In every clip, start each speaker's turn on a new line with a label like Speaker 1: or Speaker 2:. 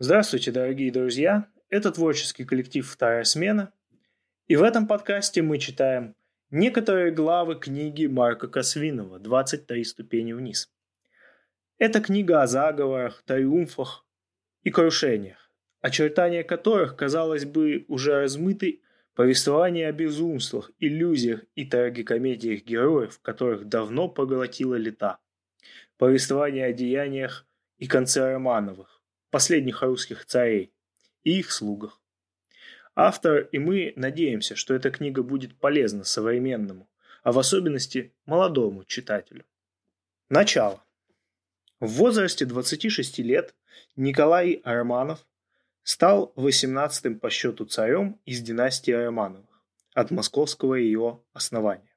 Speaker 1: Здравствуйте, дорогие друзья! Это творческий коллектив «Вторая смена». И в этом подкасте мы читаем некоторые главы книги Марка Косвинова «23 ступени вниз». Это книга о заговорах, триумфах и крушениях, очертания которых, казалось бы, уже размыты повествование о безумствах, иллюзиях и трагикомедиях героев, которых давно поглотила лета, повествование о деяниях и конце Романовых, последних русских царей и их слугах. Автор и мы надеемся, что эта книга будет полезна современному, а в особенности молодому читателю. Начало. В возрасте 26 лет Николай Романов стал 18-м по счету царем из династии Романовых от московского ее основания.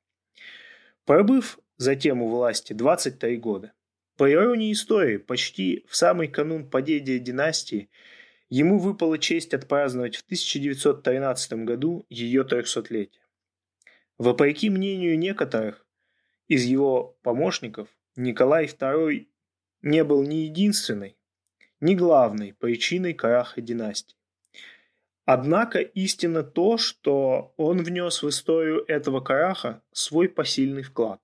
Speaker 1: Пробыв затем у власти 23 года, по иронии истории, почти в самый канун падения династии ему выпала честь отпраздновать в 1913 году ее 300-летие. Вопреки мнению некоторых из его помощников, Николай II не был ни единственной, ни главной причиной краха династии. Однако истинно то, что он внес в историю этого краха свой посильный вклад.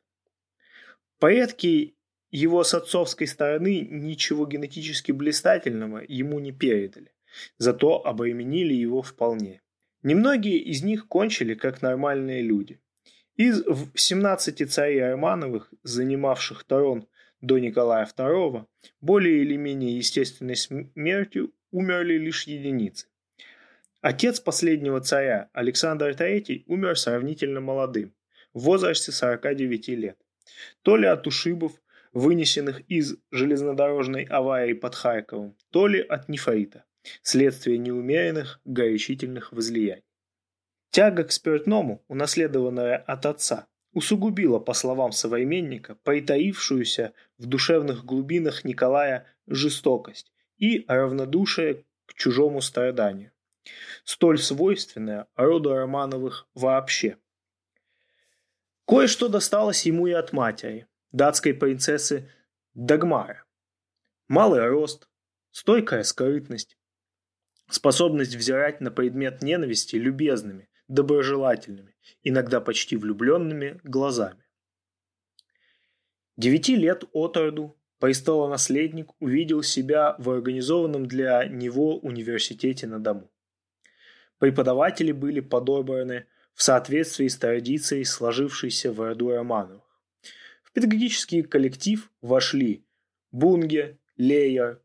Speaker 1: Предки его с отцовской стороны ничего генетически блистательного ему не передали, зато обременили его вполне. Немногие из них кончили как нормальные люди. Из 17 царей Романовых, занимавших трон до Николая II, более или менее естественной смертью умерли лишь единицы. Отец последнего царя, Александр III, умер сравнительно молодым, в возрасте 49 лет. То ли от ушибов, вынесенных из железнодорожной аварии под Харьковом, то ли от нефрита, следствие неумеренных горячительных возлияний. Тяга к спиртному, унаследованная от отца, усугубила, по словам современника, притаившуюся в душевных глубинах Николая жестокость и равнодушие к чужому страданию, столь свойственное роду Романовых вообще. Кое-что досталось ему и от матери – датской принцессы Дагмара. Малый рост, стойкая скрытность, способность взирать на предмет ненависти любезными, доброжелательными, иногда почти влюбленными глазами. Девяти лет от роду престолонаследник увидел себя в организованном для него университете на дому. Преподаватели были подобраны в соответствии с традицией, сложившейся в роду Романовых педагогический коллектив вошли Бунге, Лейер,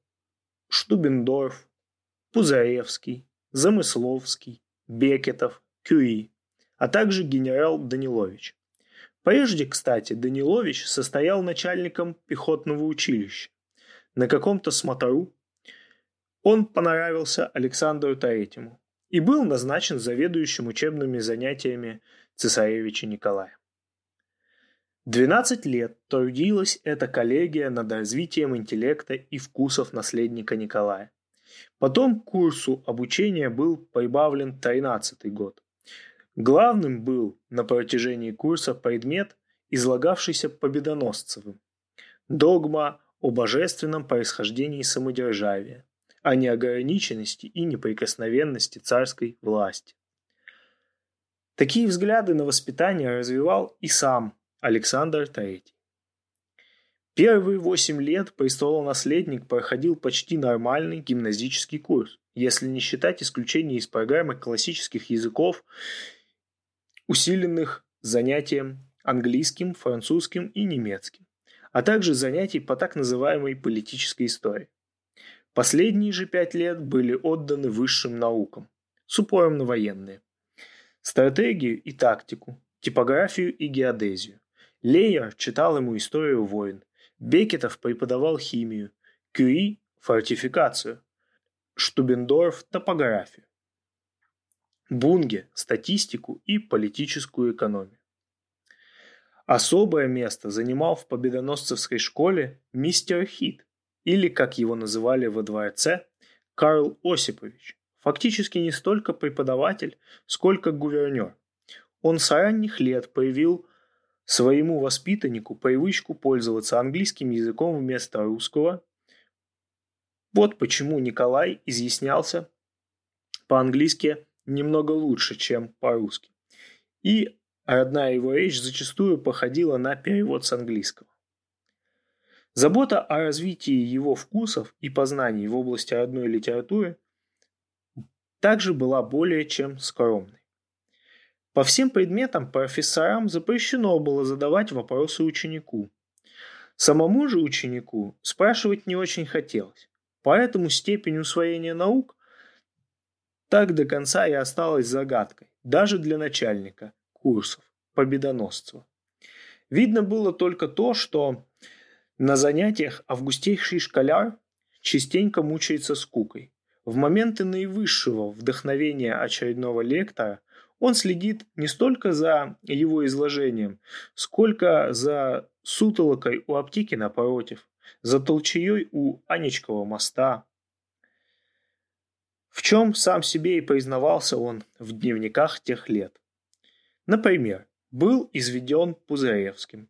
Speaker 1: Штубендорф, Пузаревский, Замысловский, Бекетов, Кюи, а также генерал Данилович. Прежде, кстати, Данилович состоял начальником пехотного училища. На каком-то смотру он понравился Александру Третьему и был назначен заведующим учебными занятиями цесаревича Николая. 12 лет трудилась эта коллегия над развитием интеллекта и вкусов наследника Николая. Потом к курсу обучения был прибавлен 13 год. Главным был на протяжении курса предмет, излагавшийся Победоносцевым. Догма о божественном происхождении самодержавия, о неограниченности и неприкосновенности царской власти. Такие взгляды на воспитание развивал и сам Александр III. Первые восемь лет престолонаследник проходил почти нормальный гимназический курс, если не считать исключения из программы классических языков, усиленных занятием английским, французским и немецким, а также занятий по так называемой политической истории. Последние же пять лет были отданы высшим наукам, с упором на военные. Стратегию и тактику, типографию и геодезию, Лейер читал ему историю войн, Бекетов преподавал химию, Кюри – фортификацию, Штубендорф – топографию, Бунге – статистику и политическую экономию. Особое место занимал в победоносцевской школе мистер Хит, или, как его называли во дворце, Карл Осипович, фактически не столько преподаватель, сколько гувернер. Он с ранних лет проявил своему воспитаннику привычку пользоваться английским языком вместо русского, Вот почему Николай изъяснялся по-английски немного лучше, чем по-русски. И родная его речь зачастую походила на перевод с английского. Забота о развитии его вкусов и познаний в области родной литературы также была более чем скромной. По всем предметам профессорам запрещено было задавать вопросы ученику. Самому же ученику спрашивать не очень хотелось, поэтому степень усвоения наук так до конца и осталась загадкой, даже для начальника курсов, победоносцев. Видно было только то, что на занятиях августейший школяр частенько мучается скукой. В моменты наивысшего вдохновения очередного лектора он следит не столько за его изложением, сколько за сутолокой у аптеки напротив, за толчеей у Анечкового моста, в чем сам себе и признавался он в дневниках тех лет. Например, был изведен Пузыревским,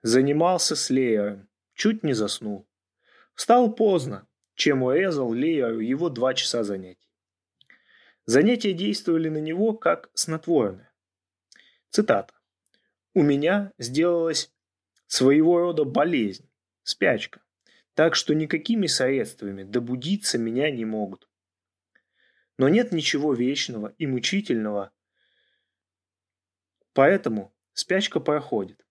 Speaker 1: занимался с Леером, чуть не заснул. Встал поздно, чем урезал Лееру его два часа занятий. Занятия действовали на него как снотворное. Цитата. «У меня сделалась своего рода болезнь, спячка, так что никакими средствами добудиться меня не могут. Но нет ничего вечного и мучительного, поэтому спячка проходит.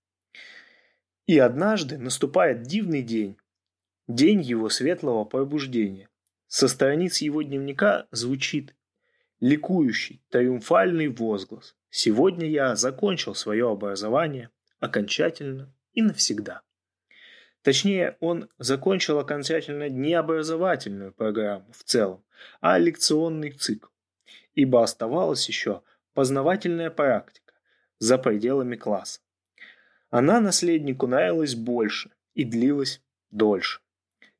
Speaker 1: И однажды наступает дивный день, день его светлого пробуждения. Со страниц его дневника звучит ликующий, триумфальный возглас. Сегодня я закончил свое образование окончательно и навсегда. Точнее, он закончил окончательно не образовательную программу в целом, а лекционный цикл, ибо оставалась еще познавательная практика за пределами класса. Она наследнику нравилась больше и длилась дольше.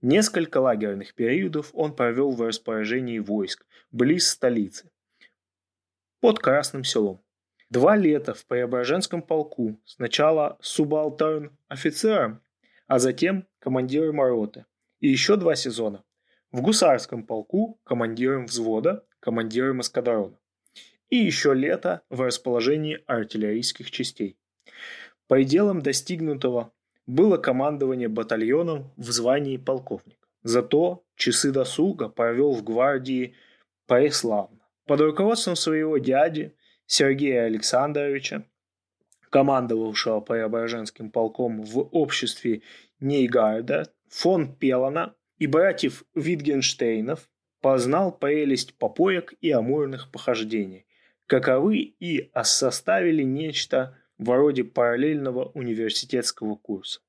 Speaker 1: Несколько лагерных периодов он провел в распоряжении войск близ столицы, под Красным селом. Два лета в Преображенском полку, сначала субалтерн офицером, а затем командиром роты. И еще два сезона в гусарском полку командиром взвода, командиром эскадрона. И еще лето в расположении артиллерийских частей. Пределом достигнутого было командование батальоном в звании полковника. Зато часы досуга провел в гвардии преславно. Под руководством своего дяди Сергея Александровича, командовавшего Преображенским полком в обществе Нейгарда, фон Пелана и братьев Витгенштейнов, познал прелесть попоек и амурных похождений, каковы и составили нечто вроде параллельного университетского курса.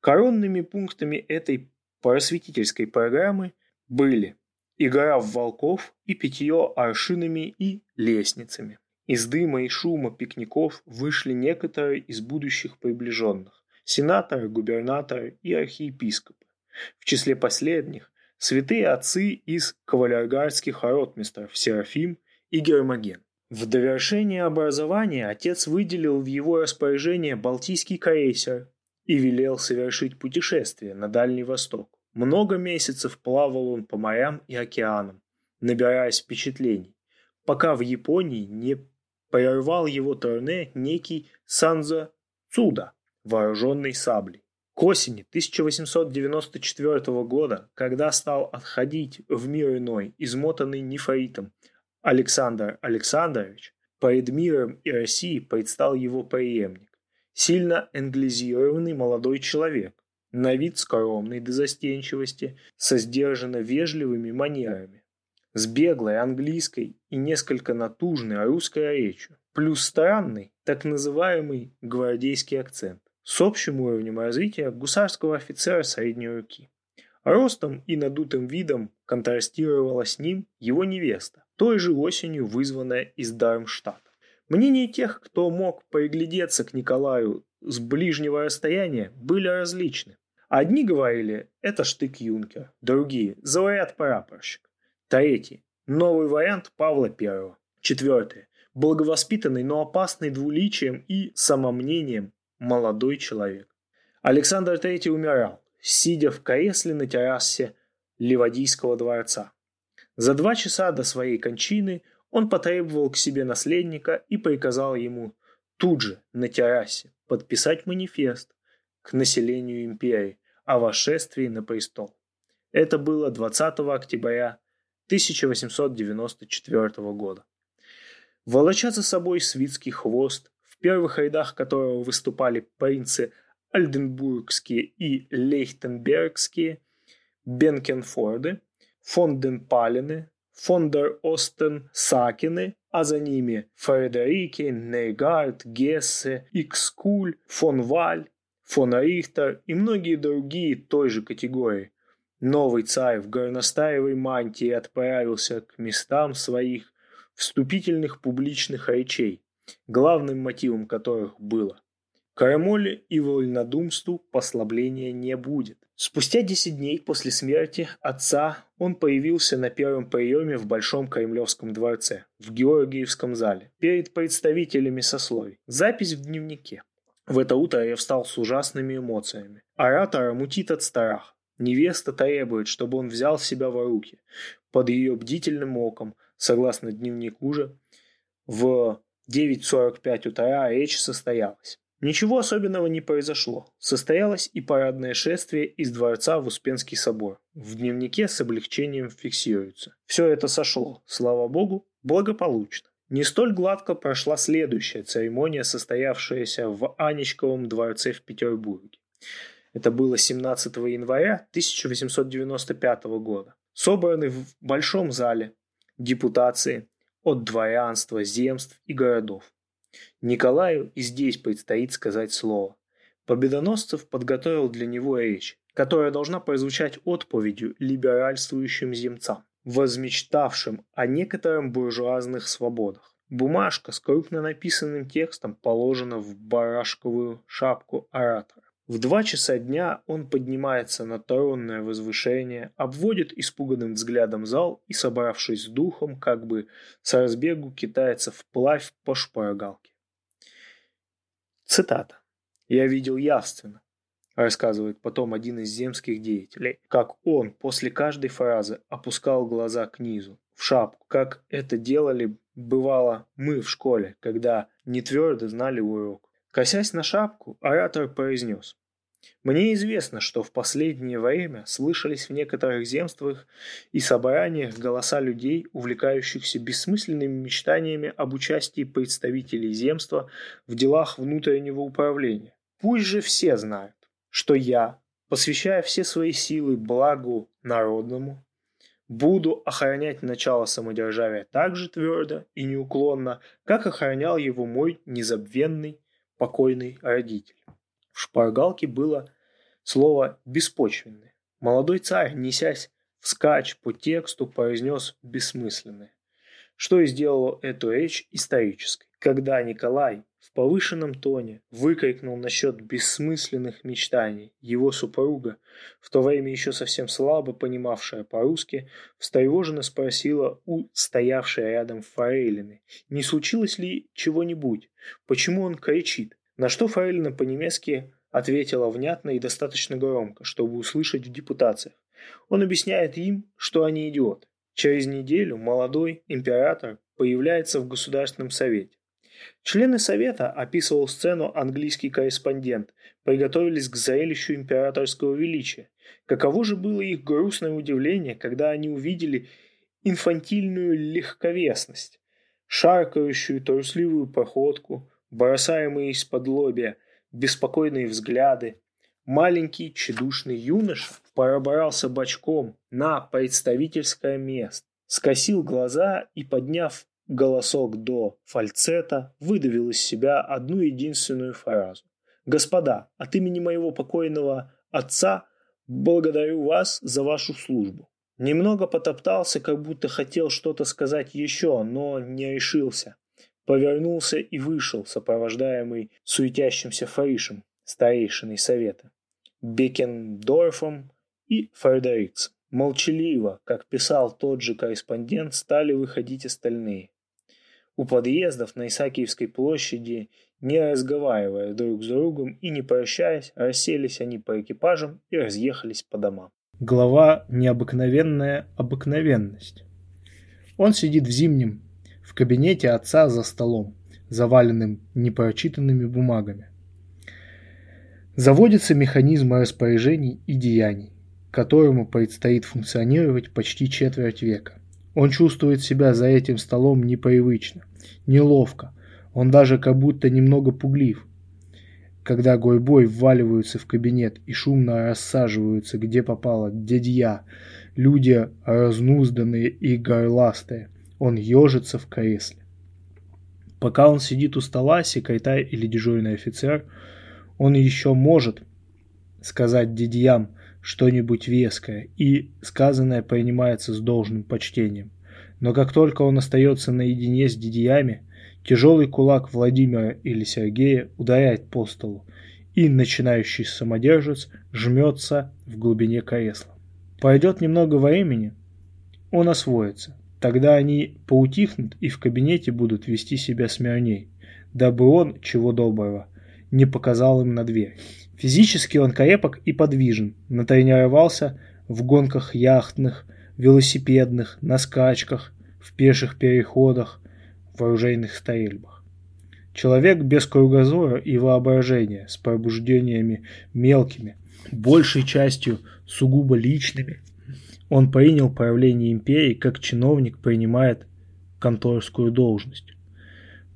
Speaker 1: Коронными пунктами этой просветительской программы были игра в волков и питье аршинами и лестницами. Из дыма и шума пикников вышли некоторые из будущих приближенных – сенаторы, губернаторы и архиепископы. В числе последних – святые отцы из кавалергардских ротмистров Серафим и Гермоген. В довершение образования отец выделил в его распоряжение Балтийский крейсер и велел совершить путешествие на Дальний Восток. Много месяцев плавал он по морям и океанам, набираясь впечатлений, пока в Японии не прервал его турне некий Санза Цуда, вооруженный саблей. К осени 1894 года, когда стал отходить в мир иной, измотанный нефритом, Александр Александрович, перед миром и Россией предстал его преемник, сильно англизированный молодой человек, на вид скромный до застенчивости, со сдержанно вежливыми манерами, с беглой английской и несколько натужной русской речью, плюс странный, так называемый гвардейский акцент, с общим уровнем развития гусарского офицера средней руки. Ростом и надутым видом контрастировала с ним его невеста, той же осенью вызванная из Дармштадта. Мнения тех, кто мог приглядеться к Николаю с ближнего расстояния, были различны. Одни говорили «это штык-юнкер», другие «заларят-прапорщик», третий «новый вариант Павла I», четвертый «благовоспитанный, но опасный двуличием и самомнением молодой человек». Александр III умирал, сидя в кресле на террасе Ливадийского дворца. За два часа до своей кончины он потребовал к себе наследника и приказал ему тут же на террасе подписать манифест к населению империи о восшествии на престол. Это было 20 октября 1894 года. Волоча за собой свитский хвост, в первых рядах которого выступали принцы Альденбургские и Лейхтенбергские, Бенкенфорды, Фонденпалены, Фондер Остен Сакины, а за ними Фредерики, Нейгард, Гессе, Икскуль, фон Валь, фон Рихтер и многие другие той же категории. Новый царь в горностаевой мантии отправился к местам своих вступительных публичных речей, главным мотивом которых было Крамоле и вольнодумству послабления не будет. Спустя 10 дней после смерти отца он появился на первом приеме в Большом Кремлевском дворце, в Георгиевском зале, перед представителями сословий. Запись в дневнике. В это утро я встал с ужасными эмоциями. Оратора мутит от страха. Невеста требует, чтобы он взял себя в руки. Под ее бдительным оком, согласно дневнику же, в 9.45 утра речь состоялась. Ничего особенного не произошло. Состоялось и парадное шествие из дворца в Успенский собор. В дневнике с облегчением фиксируется. Все это сошло, слава богу, благополучно. Не столь гладко прошла следующая церемония, состоявшаяся в Анечковом дворце в Петербурге. Это было 17 января 1895 года. Собраны в большом зале депутации от дворянства, земств и городов. Николаю и здесь предстоит сказать слово. Победоносцев подготовил для него речь, которая должна прозвучать отповедью либеральствующим земцам, возмечтавшим о некоторых буржуазных свободах. Бумажка с крупно написанным текстом положена в барашковую шапку оратора. В два часа дня он поднимается на тронное возвышение, обводит испуганным взглядом зал и, собравшись с духом, как бы с разбегу китается вплавь по шпаргалке. Цитата. «Я видел явственно», – рассказывает потом один из земских деятелей, как он после каждой фразы опускал глаза к низу, в шапку, как это делали, бывало, мы в школе, когда не твердо знали урок. Косясь на шапку, оратор произнес. «Мне известно, что в последнее время слышались в некоторых земствах и собраниях голоса людей, увлекающихся бессмысленными мечтаниями об участии представителей земства в делах внутреннего управления. Пусть же все знают, что я, посвящая все свои силы благу народному, буду охранять начало самодержавия так же твердо и неуклонно, как охранял его мой незабвенный покойный родитель. В шпаргалке было слово «беспочвенное». Молодой царь, несясь вскачь по тексту, произнес бессмысленное, что и сделало эту речь исторической. Когда Николай в повышенном тоне выкрикнул насчет бессмысленных мечтаний, его супруга, в то время еще совсем слабо понимавшая по-русски, встревоженно спросила у стоявшей рядом форейлины, не случилось ли чего-нибудь, почему он кричит, на что форейлина по-немецки ответила внятно и достаточно громко, чтобы услышать в депутациях. Он объясняет им, что они идиоты. Через неделю молодой император появляется в Государственном совете. Члены совета, описывал сцену английский корреспондент, приготовились к зрелищу императорского величия. Каково же было их грустное удивление, когда они увидели инфантильную легковесность, шаркающую трусливую походку, бросаемые из-под лобья, беспокойные взгляды. Маленький тщедушный юноша пробрался бочком на представительское место, скосил глаза и, подняв голосок до фальцета, выдавил из себя одну единственную фразу. «Господа, от имени моего покойного отца благодарю вас за вашу службу». Немного потоптался, как будто хотел что-то сказать еще, но не решился повернулся и вышел, сопровождаемый суетящимся Фаришем, старейшиной совета, Бекендорфом и Фредериксом. Молчаливо, как писал тот же корреспондент, стали выходить остальные. У подъездов на Исаакиевской площади, не разговаривая друг с другом и не прощаясь, расселись они по экипажам и разъехались по домам. Глава «Необыкновенная обыкновенность». Он сидит в зимнем, в кабинете отца за столом, заваленным непрочитанными бумагами. Заводится механизм распоряжений и деяний, которому предстоит функционировать почти четверть века. Он чувствует себя за этим столом непривычно, неловко, он даже как будто немного пуглив. Когда гурьбой вваливаются в кабинет и шумно рассаживаются, где попало, дядья, люди разнузданные и горластые, он ежится в кресле. Пока он сидит у стола, секретарь или дежурный офицер, он еще может сказать дядьям что-нибудь веское, и сказанное принимается с должным почтением. Но как только он остается наедине с дядьями, тяжелый кулак Владимира или Сергея ударяет по столу, и начинающий самодержец жмется в глубине кресла. Пройдет немного времени, он освоится. Тогда они поутихнут и в кабинете будут вести себя смирней, дабы он, чего доброго, не показал им на дверь. Физически он крепок и подвижен, натренировался в гонках яхтных, велосипедных, на скачках, в пеших переходах, в оружейных стрельбах. Человек без кругозора и воображения, с пробуждениями мелкими, большей частью сугубо личными, он принял правление империи как чиновник принимает конторскую должность.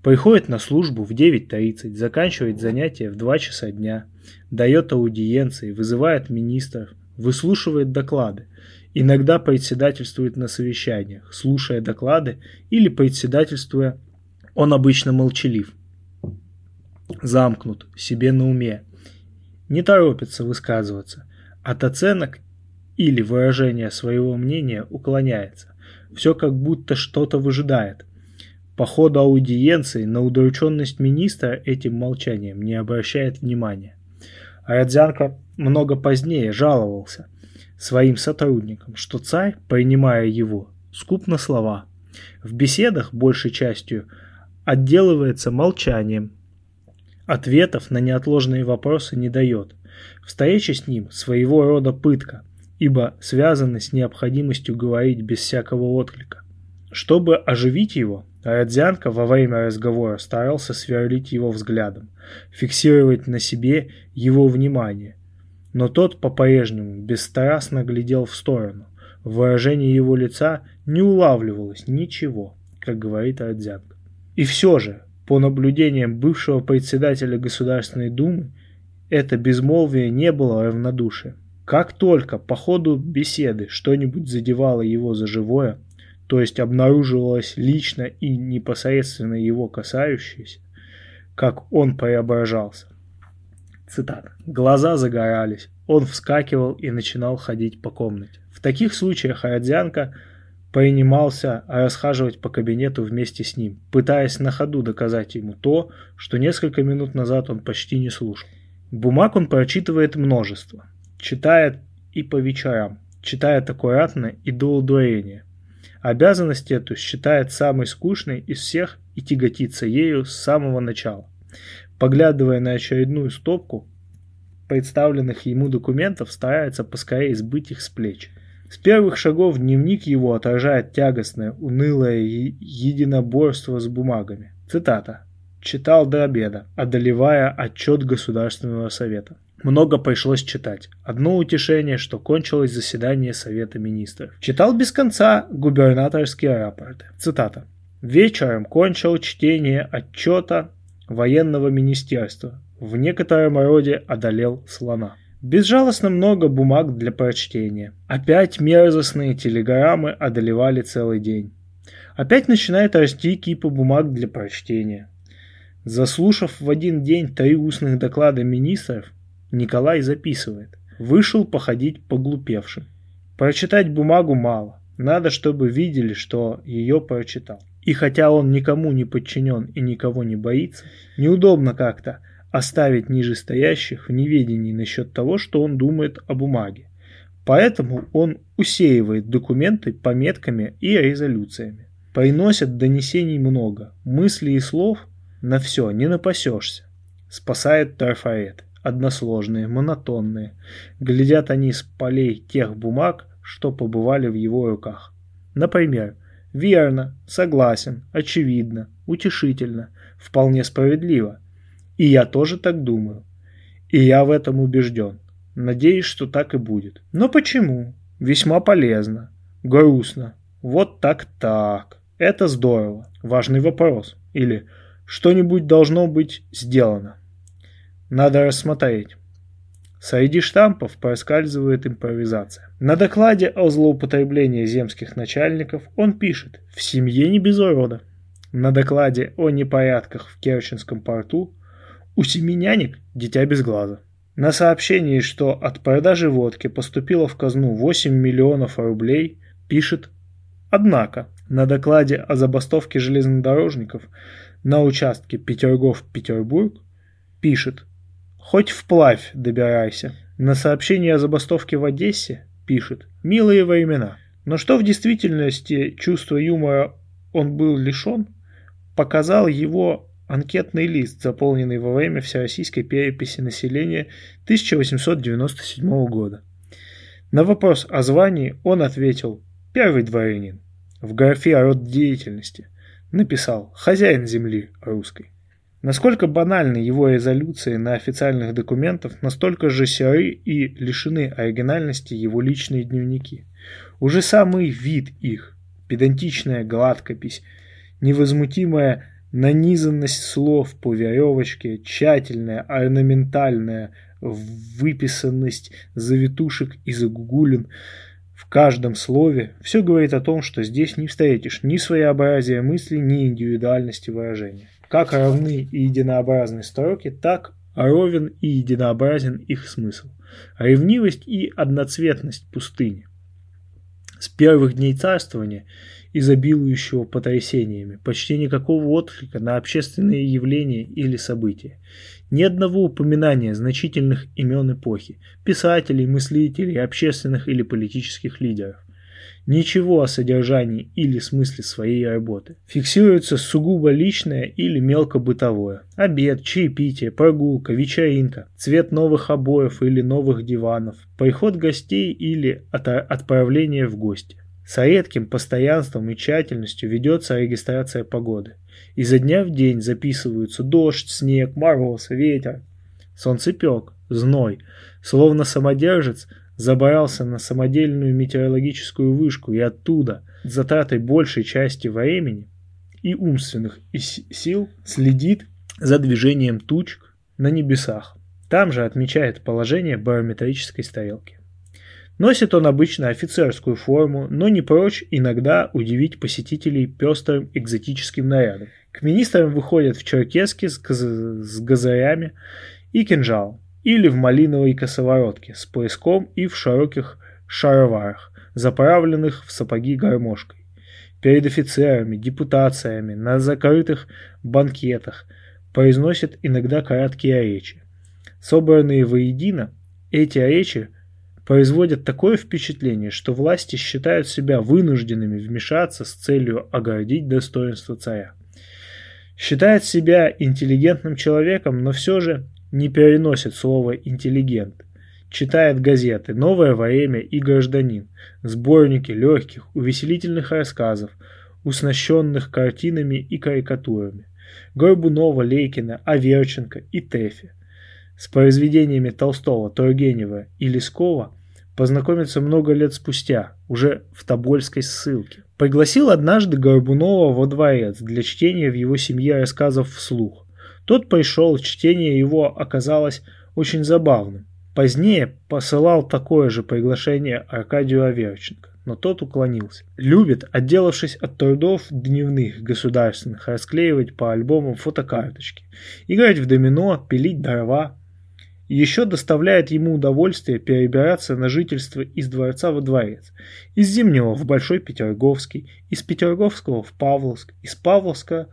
Speaker 1: Приходит на службу в 9.30, заканчивает занятия в 2 часа дня, дает аудиенции, вызывает министров, выслушивает доклады, иногда председательствует на совещаниях, слушая доклады или председательствуя, он обычно молчалив, замкнут, себе на уме, не торопится высказываться, от оценок или выражения своего мнения уклоняется. Все как будто что-то выжидает. По ходу аудиенции на удрученность министра этим молчанием не обращает внимания. А Родзянко много позднее жаловался своим сотрудникам, что царь, принимая его, скуп на слова. В беседах, большей частью, отделывается молчанием. Ответов на неотложные вопросы не дает. Встреча с ним своего рода пытка – ибо связаны с необходимостью говорить без всякого отклика. Чтобы оживить его, Родзянко во время разговора старался сверлить его взглядом, фиксировать на себе его внимание. Но тот по-прежнему бесстрастно глядел в сторону. В выражении его лица не улавливалось ничего, как говорит Родзянко. И все же, по наблюдениям бывшего председателя Государственной Думы, это безмолвие не было равнодушием. Как только по ходу беседы что-нибудь задевало его за живое, то есть обнаруживалось лично и непосредственно его касающееся, как он преображался. Цитата. Глаза загорались, он вскакивал и начинал ходить по комнате. В таких случаях Родзянко принимался расхаживать по кабинету вместе с ним, пытаясь на ходу доказать ему то, что несколько минут назад он почти не слушал. Бумаг он прочитывает множество читает и по вечерам, читает аккуратно и до удвоения. Обязанность эту считает самой скучной из всех и тяготится ею с самого начала. Поглядывая на очередную стопку представленных ему документов, старается поскорее сбыть их с плеч. С первых шагов дневник его отражает тягостное, унылое единоборство с бумагами. Цитата. «Читал до обеда, одолевая отчет Государственного совета». Много пришлось читать. Одно утешение, что кончилось заседание Совета Министров. Читал без конца губернаторские рапорты. Цитата. Вечером кончил чтение отчета военного министерства. В некотором роде одолел слона. Безжалостно много бумаг для прочтения. Опять мерзостные телеграммы одолевали целый день. Опять начинает расти кипа бумаг для прочтения. Заслушав в один день три устных доклада министров, Николай записывает. Вышел походить поглупевшим. Прочитать бумагу мало. Надо, чтобы видели, что ее прочитал. И хотя он никому не подчинен и никого не боится, неудобно как-то оставить нижестоящих в неведении насчет того, что он думает о бумаге. Поэтому он усеивает документы пометками и резолюциями. Приносят донесений много, мыслей и слов на все не напасешься. Спасает трафарет односложные, монотонные. Глядят они с полей тех бумаг, что побывали в его руках. Например, верно, согласен, очевидно, утешительно, вполне справедливо. И я тоже так думаю. И я в этом убежден. Надеюсь, что так и будет. Но почему? Весьма полезно. Грустно. Вот так-так. Это здорово. Важный вопрос. Или что-нибудь должно быть сделано. Надо рассмотреть. Среди штампов проскальзывает импровизация. На докладе о злоупотреблении земских начальников он пишет «В семье не без урода». На докладе о непорядках в Керченском порту у семи нянек дитя без глаза. На сообщении, что от продажи водки поступило в казну 8 миллионов рублей, пишет «Однако, на докладе о забастовке железнодорожников на участке Петергоф-Петербург пишет «Хоть вплавь добирайся». На сообщение о забастовке в Одессе пишет «Милые времена». Но что в действительности чувство юмора он был лишен, показал его анкетный лист, заполненный во время Всероссийской переписи населения 1897 года. На вопрос о звании он ответил «Первый дворянин». В графе род деятельности написал «Хозяин земли русской». Насколько банальны его резолюции на официальных документах, настолько же серы и лишены оригинальности его личные дневники. Уже самый вид их, педантичная гладкопись, невозмутимая Нанизанность слов по веревочке, тщательная, орнаментальная выписанность завитушек и загугулин в каждом слове – все говорит о том, что здесь не встретишь ни своеобразия мысли, ни индивидуальности выражения. Как равны и единообразны строки, так ровен и единообразен их смысл. Ревнивость и одноцветность пустыни. С первых дней царствования – изобилующего потрясениями, почти никакого отклика на общественные явления или события. Ни одного упоминания значительных имен эпохи, писателей, мыслителей, общественных или политических лидеров. Ничего о содержании или смысле своей работы. Фиксируется сугубо личное или мелко-бытовое. Обед, чаепитие, прогулка, вечеринка, цвет новых обоев или новых диванов, приход гостей или отправление в гости. С редким постоянством и тщательностью ведется регистрация погоды. Изо дня в день записываются дождь, снег, мороз, ветер. Солнцепек, зной. Словно самодержец забрался на самодельную метеорологическую вышку и оттуда, затратой большей части времени и умственных сил, следит за движением тучек на небесах. Там же отмечает положение барометрической стрелки. Носит он обычно офицерскую форму, но не прочь иногда удивить посетителей пестрым экзотическим нарядом. К министрам выходят в черкеске с, с газарями и кинжалом, или в малиновой косоворотке с пояском и в широких шароварах, заправленных в сапоги гармошкой. Перед офицерами, депутациями, на закрытых банкетах произносят иногда краткие речи. Собранные воедино, эти речи – производят такое впечатление, что власти считают себя вынужденными вмешаться с целью оградить достоинство царя. Считает себя интеллигентным человеком, но все же не переносит слово «интеллигент». Читает газеты «Новое время» и «Гражданин», сборники легких, увеселительных рассказов, уснащенных картинами и карикатурами. Горбунова, Лейкина, Аверченко и Тэфи – с произведениями Толстого, Тургенева и Лескова познакомиться много лет спустя, уже в Тобольской ссылке. Пригласил однажды Горбунова во дворец для чтения в его семье рассказов вслух. Тот пришел, чтение его оказалось очень забавным. Позднее посылал такое же приглашение Аркадию Аверченко, но тот уклонился. Любит, отделавшись от трудов дневных государственных, расклеивать по альбомам фотокарточки, играть в домино, пилить дрова, еще доставляет ему удовольствие перебираться на жительство из дворца во дворец, из Зимнего в Большой Петерговский, из Петерговского в Павловск, из Павловска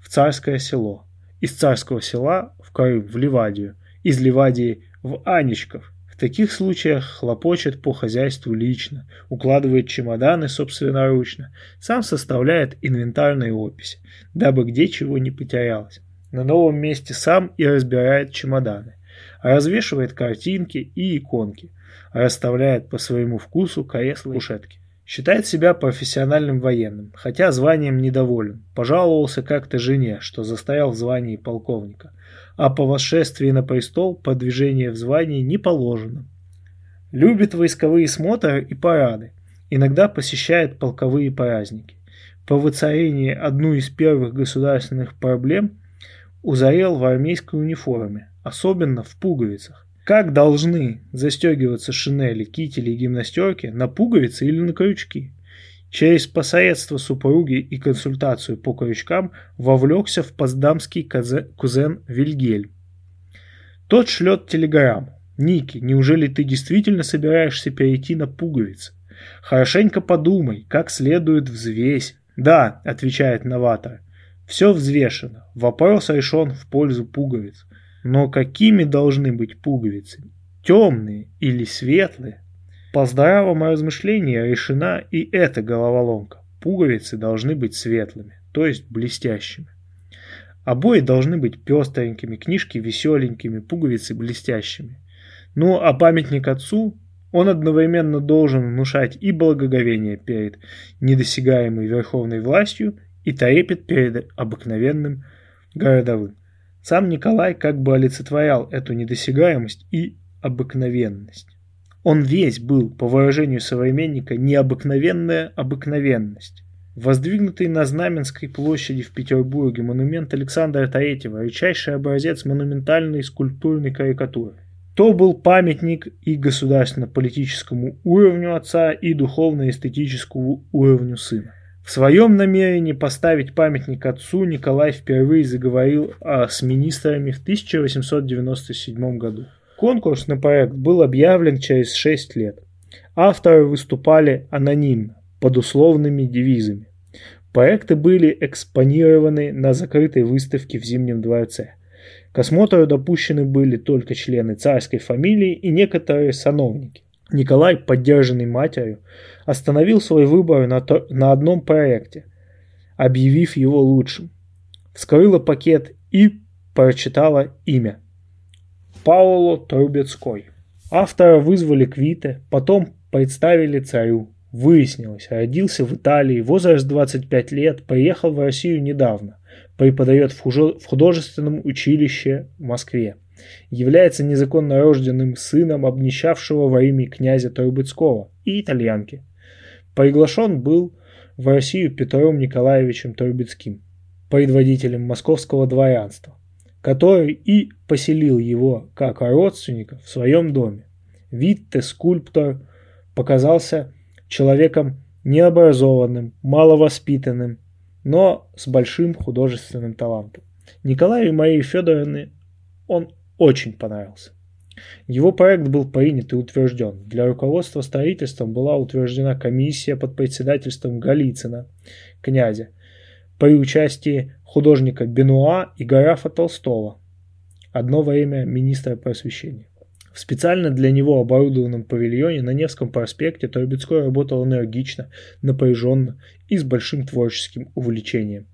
Speaker 1: в Царское село, из Царского села в Крым, в Ливадию, из Ливадии в Анечков. В таких случаях хлопочет по хозяйству лично, укладывает чемоданы собственноручно, сам составляет инвентарные описи, дабы где чего не потерялось. На новом месте сам и разбирает чемоданы развешивает картинки и иконки, расставляет по своему вкусу кресла и кушетки. Считает себя профессиональным военным, хотя званием недоволен. Пожаловался как-то жене, что застоял в звании полковника. А по восшествии на престол продвижение в звании не положено. Любит войсковые смотры и парады. Иногда посещает полковые праздники. По воцарении одну из первых государственных проблем узарел в армейской униформе, особенно в пуговицах. Как должны застегиваться шинели, кители и гимнастерки на пуговицы или на крючки? Через посредство супруги и консультацию по крючкам вовлекся в поздамский кузен Вильгельм. Тот шлет телеграмму. «Ники, неужели ты действительно собираешься перейти на пуговицы? Хорошенько подумай, как следует взвесь». «Да», — отвечает новатор, — «все взвешено. Вопрос решен в пользу пуговиц. Но какими должны быть пуговицы? Темные или светлые? По здравому размышлению решена и эта головоломка. Пуговицы должны быть светлыми, то есть блестящими. Обои должны быть пестренькими, книжки веселенькими, пуговицы блестящими. Ну а памятник отцу, он одновременно должен внушать и благоговение перед недосягаемой верховной властью, и трепет перед обыкновенным городовым. Сам Николай как бы олицетворял эту недосягаемость и обыкновенность. Он весь был, по выражению современника, необыкновенная обыкновенность. Воздвигнутый на Знаменской площади в Петербурге монумент Александра III – редчайший образец монументальной скульптурной карикатуры. То был памятник и государственно-политическому уровню отца, и духовно-эстетическому уровню сына. В своем намерении поставить памятник отцу Николай впервые заговорил а, с министрами в 1897 году. Конкурс на проект был объявлен через 6 лет. Авторы выступали анонимно, под условными девизами. Проекты были экспонированы на закрытой выставке в Зимнем дворце. К осмотру допущены были только члены царской фамилии и некоторые сановники. Николай, поддержанный матерью, остановил свой выбор на, то, на одном проекте, объявив его лучшим. Вскрыла пакет и прочитала имя. Пауло Трубецкой. Автора вызвали к Вите, потом представили царю. Выяснилось, родился в Италии, возраст 25 лет, приехал в Россию недавно, преподает в художественном училище в Москве является незаконно рожденным сыном обнищавшего во имя князя Трубецкого и итальянки. Приглашен был в Россию Петром Николаевичем Трубецким, предводителем московского дворянства, который и поселил его как родственника в своем доме. Витте, скульптор, показался человеком необразованным, маловоспитанным, но с большим художественным талантом. Николаю и Марии Федоровне он очень понравился. Его проект был принят и утвержден. Для руководства строительством была утверждена комиссия под председательством Голицына, князя, при участии художника Бенуа и Гарафа Толстого, одно время министра просвещения. В специально для него оборудованном павильоне на Невском проспекте Трубецкой работал энергично, напряженно и с большим творческим увлечением.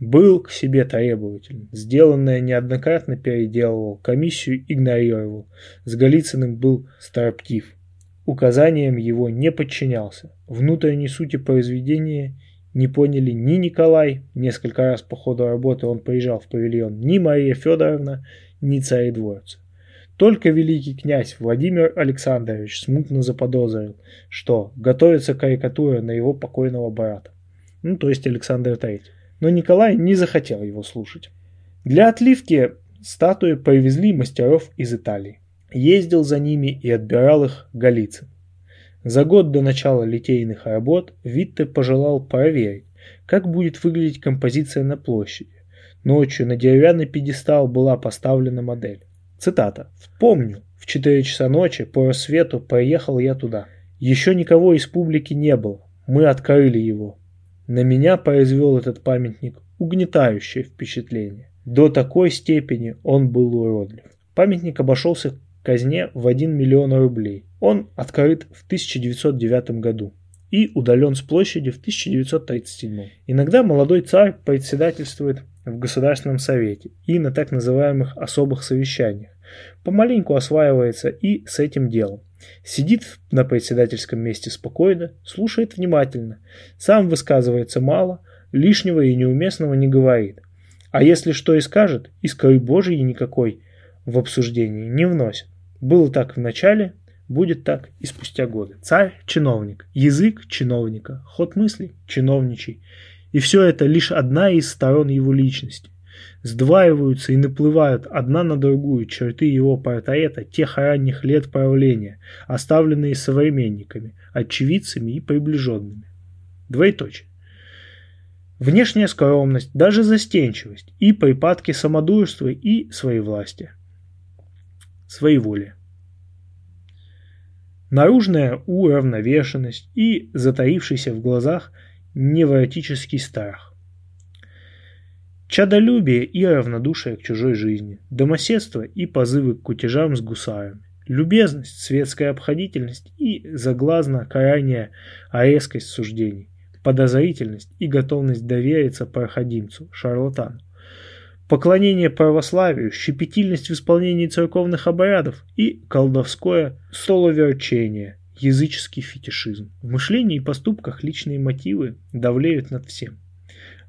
Speaker 1: Был к себе требователен. Сделанное неоднократно переделывал, комиссию игнорировал. С Голицыным был строптив. Указаниям его не подчинялся. Внутренней сути произведения не поняли ни Николай, несколько раз по ходу работы он приезжал в павильон, ни Мария Федоровна, ни царедворцы. Только великий князь Владимир Александрович смутно заподозрил, что готовится карикатура на его покойного брата, ну то есть Александр III но Николай не захотел его слушать. Для отливки статуи повезли мастеров из Италии. Ездил за ними и отбирал их Голицын. За год до начала литейных работ Витте пожелал проверить, как будет выглядеть композиция на площади. Ночью на деревянный пьедестал была поставлена модель. Цитата. «Помню, в 4 часа ночи по рассвету поехал я туда. Еще никого из публики не было. Мы открыли его. На меня произвел этот памятник угнетающее впечатление. До такой степени он был уродлив. Памятник обошелся казне в 1 миллион рублей. Он открыт в 1909 году и удален с площади в 1937. Иногда молодой царь председательствует в Государственном совете и на так называемых особых совещаниях, помаленьку осваивается и с этим делом. Сидит на председательском месте спокойно, слушает внимательно, сам высказывается мало, лишнего и неуместного не говорит. А если что и скажет, искры Божьей никакой в обсуждении не вносит. Было так в начале, будет так и спустя годы. Царь – чиновник, язык – чиновника, ход мысли – чиновничий. И все это лишь одна из сторон его личности. Сдваиваются и наплывают одна на другую черты его портрета тех ранних лет правления, оставленные современниками, очевидцами и приближенными. Двоеточие. Внешняя скромность, даже застенчивость и припадки самодурства и своевластия. Своеволие. Наружная уравновешенность и затаившийся в глазах невротический страх. Чадолюбие и равнодушие к чужой жизни, домоседство и позывы к кутежам с гусарами, любезность, светская обходительность и заглазно крайняя резкость суждений, подозрительность и готовность довериться проходимцу, шарлатану, поклонение православию, щепетильность в исполнении церковных обрядов и колдовское соловерчение, языческий фетишизм. В мышлении и поступках личные мотивы давлеют над всем.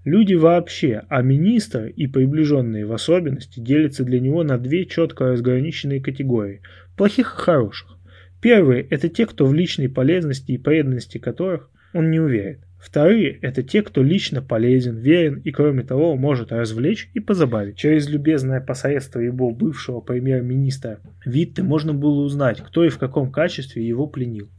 Speaker 1: Люди вообще, а министр и приближенные в особенности делятся для него на две четко разграниченные категории – плохих и хороших. Первые – это те, кто в личной полезности и преданности которых он не уверен. Вторые – это те, кто лично полезен, верен и, кроме того, может развлечь и позабавить. Через любезное посредство его бывшего премьер-министра Витте можно было узнать, кто и в каком качестве его пленил.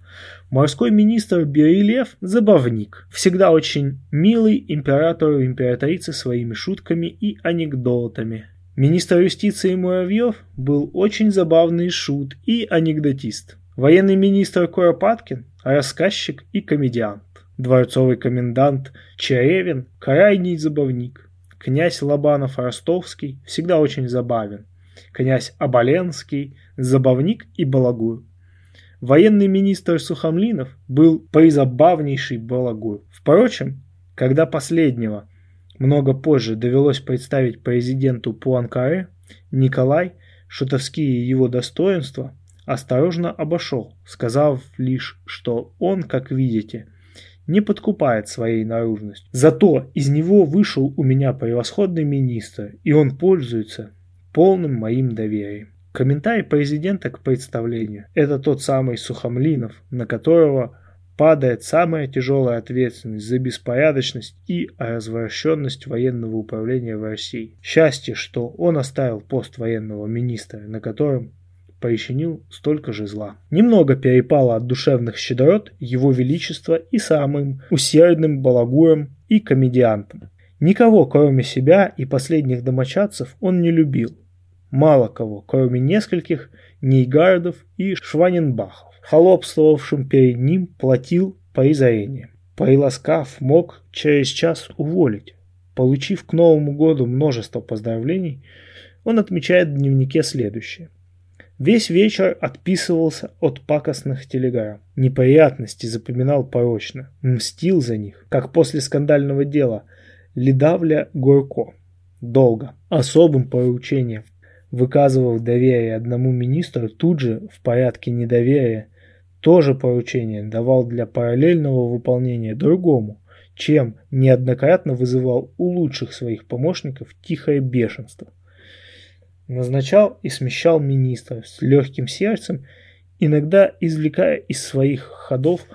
Speaker 1: Морской министр Берилев – забавник, всегда очень милый императору и императрице своими шутками и анекдотами. Министр юстиции Муравьев был очень забавный шут и анекдотист. Военный министр Куропаткин – рассказчик и комедиант дворцовый комендант Черевин – крайний забавник. Князь Лобанов-Ростовский всегда очень забавен. Князь Оболенский – забавник и балагур. Военный министр Сухомлинов был призабавнейший балагур. Впрочем, когда последнего много позже довелось представить президенту Пуанкаре, Николай, шутовские его достоинства, осторожно обошел, сказав лишь, что он, как видите, не подкупает своей наружностью. Зато из него вышел у меня превосходный министр, и он пользуется полным моим доверием. Комментарий президента к представлению – это тот самый Сухомлинов, на которого падает самая тяжелая ответственность за беспорядочность и развращенность военного управления в России. Счастье, что он оставил пост военного министра, на котором причинил столько же зла. Немного перепало от душевных щедрот его величества и самым усердным балагуром и комедиантом. Никого, кроме себя и последних домочадцев, он не любил. Мало кого, кроме нескольких Нейгардов и Шваненбахов, холопствовавшим перед ним, платил призрение. Приласкав, мог через час уволить. Получив к Новому году множество поздравлений, он отмечает в дневнике следующее – Весь вечер отписывался от пакостных телеграмм. Неприятности запоминал порочно, мстил за них, как после скандального дела Ледавля Горко. Долго. Особым поручением, выказывав доверие одному министру, тут же в порядке недоверия тоже поручение давал для параллельного выполнения другому, чем неоднократно вызывал у лучших своих помощников тихое бешенство – назначал и смещал министров с легким сердцем, иногда извлекая из своих ходов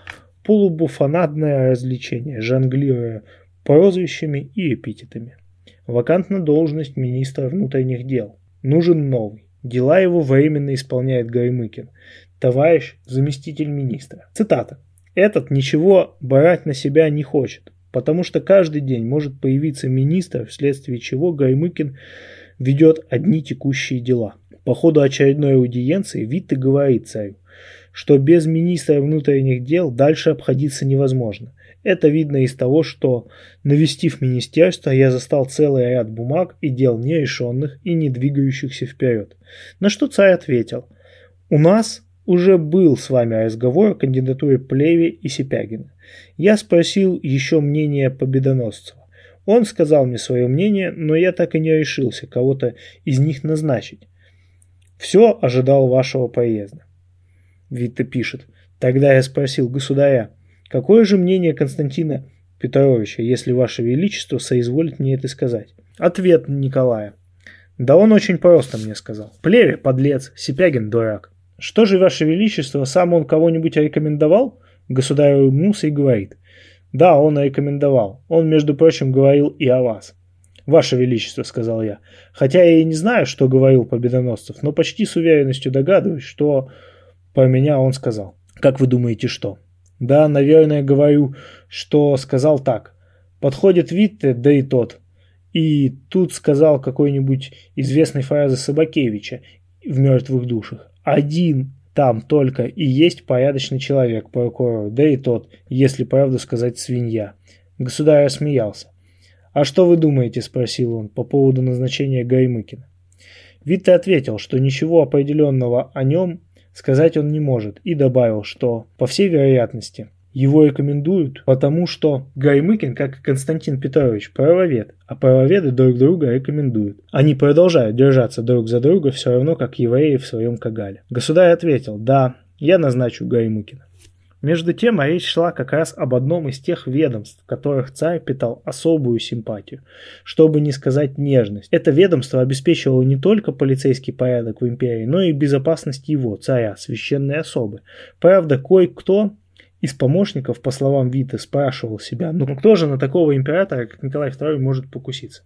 Speaker 1: полубуфонадное развлечение, жонглируя прозвищами и эпитетами. Вакантна должность министра внутренних дел. Нужен новый. Дела его временно исполняет Гаймыкин, товарищ заместитель министра. Цитата. «Этот ничего брать на себя не хочет, потому что каждый день может появиться министр, вследствие чего Гаймыкин ведет одни текущие дела. По ходу очередной аудиенции Витте говорит царю, что без министра внутренних дел дальше обходиться невозможно. Это видно из того, что, навестив министерство, я застал целый ряд бумаг и дел нерешенных и не двигающихся вперед. На что царь ответил, у нас уже был с вами разговор о кандидатуре Плеви и Сипягина. Я спросил еще мнение победоносцев. Он сказал мне свое мнение, но я так и не решился кого-то из них назначить. Все ожидал вашего поезда. Витте пишет. Тогда я спросил государя, какое же мнение Константина Петровича, если ваше величество соизволит мне это сказать? Ответ Николая. Да он очень просто мне сказал. Плеве, подлец, Сипягин, дурак. Что же, ваше величество, сам он кого-нибудь рекомендовал? Государь улыбнулся и говорит. Да, он рекомендовал. Он, между прочим, говорил и о вас. «Ваше Величество», — сказал я. «Хотя я и не знаю, что говорил Победоносцев, но почти с уверенностью догадываюсь, что про меня он сказал». «Как вы думаете, что?» «Да, наверное, говорю, что сказал так. Подходит Витте, да и тот. И тут сказал какой-нибудь известной фразы Собакевича в «Мертвых душах». Один там только и есть порядочный человек, прокурор, да и тот, если правду сказать, свинья. Государь смеялся. «А что вы думаете?» – спросил он по поводу назначения Гаймыкина. Витте ответил, что ничего определенного о нем сказать он не может, и добавил, что, по всей вероятности, его рекомендуют, потому что Гаймыкин, как и Константин Петрович, правовед, а правоведы друг друга рекомендуют. Они продолжают держаться друг за друга все равно, как евреи в своем Кагале. Государь ответил, да, я назначу Гаймыкина. Между тем, речь шла как раз об одном из тех ведомств, которых царь питал особую симпатию, чтобы не сказать нежность. Это ведомство обеспечивало не только полицейский порядок в империи, но и безопасность его, царя, священной особы. Правда, кое-кто из помощников, по словам Вита, спрашивал себя, ну кто же на такого императора, как Николай II, может покуситься?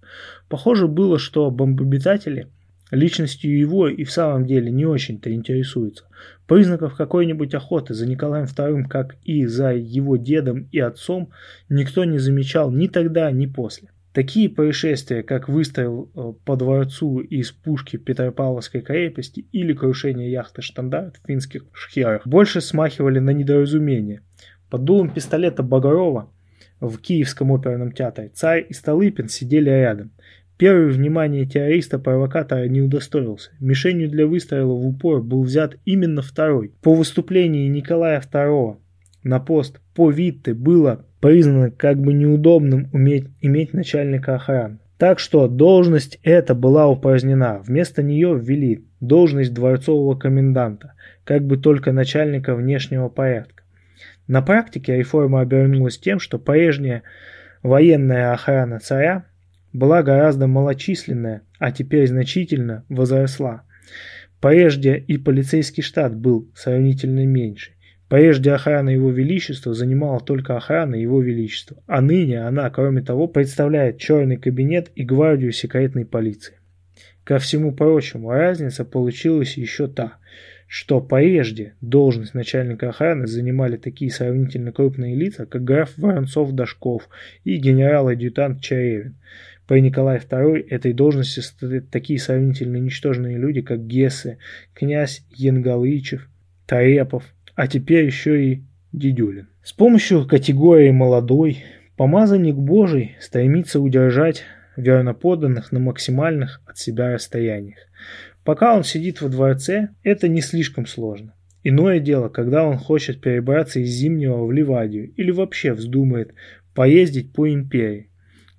Speaker 1: Похоже было, что бомбометатели – Личностью его и в самом деле не очень-то интересуются. Признаков какой-нибудь охоты за Николаем II, как и за его дедом и отцом, никто не замечал ни тогда, ни после. Такие происшествия, как выстрел э, по дворцу из пушки Петропавловской крепости или крушение яхты «Штандарт» в финских шхерах, больше смахивали на недоразумение. Под дулом пистолета Багрова в Киевском оперном театре царь и Столыпин сидели рядом. Первый внимание террориста-провокатора не удостоился. Мишенью для выстрела в упор был взят именно второй. По выступлении Николая II на пост по Витте было признано как бы неудобным уметь, иметь начальника охраны. Так что должность эта была упразднена. Вместо нее ввели должность дворцового коменданта, как бы только начальника внешнего порядка. На практике реформа обернулась тем, что прежняя военная охрана царя была гораздо малочисленная, а теперь значительно возросла. Прежде и полицейский штат был сравнительно меньше. Прежде охрана Его Величества занимала только охрана Его Величества, а ныне она, кроме того, представляет черный кабинет и гвардию секретной полиции. Ко всему прочему, разница получилась еще та, что прежде должность начальника охраны занимали такие сравнительно крупные лица, как граф Воронцов-Дашков и генерал-адъютант Черевин. При Николае II этой должности стоят такие сравнительно ничтожные люди, как Гессе, князь Янгалычев, Тарепов, а теперь еще и Дедюлин. С помощью категории «молодой» помазанник Божий стремится удержать верноподданных на максимальных от себя расстояниях. Пока он сидит во дворце, это не слишком сложно. Иное дело, когда он хочет перебраться из Зимнего в Ливадию или вообще вздумает поездить по империи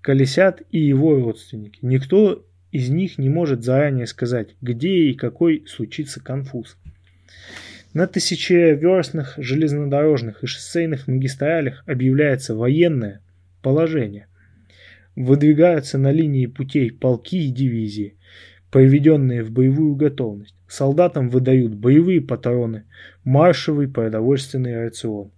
Speaker 1: колесят и его родственники. Никто из них не может заранее сказать, где и какой случится конфуз. На тысячеверстных железнодорожных и шоссейных магистралях объявляется военное положение. Выдвигаются на линии путей полки и дивизии, приведенные в боевую готовность. Солдатам выдают боевые патроны, маршевый продовольственный рацион.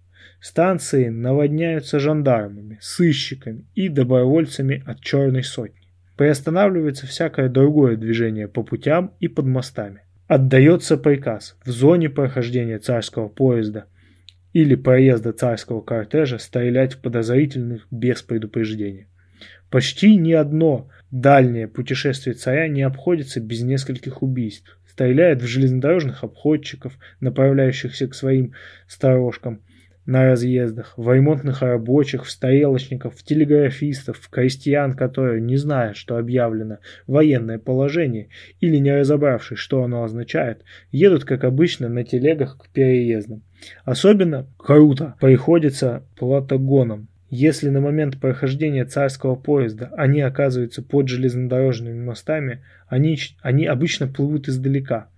Speaker 1: Станции наводняются жандармами, сыщиками и добровольцами от черной сотни. Приостанавливается всякое другое движение по путям и под мостами. Отдается приказ в зоне прохождения царского поезда или проезда царского кортежа стрелять в подозрительных без предупреждения. Почти ни одно дальнее путешествие царя не обходится без нескольких убийств. Стреляет в железнодорожных обходчиков, направляющихся к своим сторожкам – на разъездах, в ремонтных рабочих, в стрелочников, в телеграфистов, в крестьян, которые, не зная, что объявлено военное положение, или не разобравшись, что оно означает, едут, как обычно, на телегах к переездам. Особенно круто приходится платогонам. Если на момент прохождения царского поезда они оказываются под железнодорожными мостами, они, они обычно плывут издалека –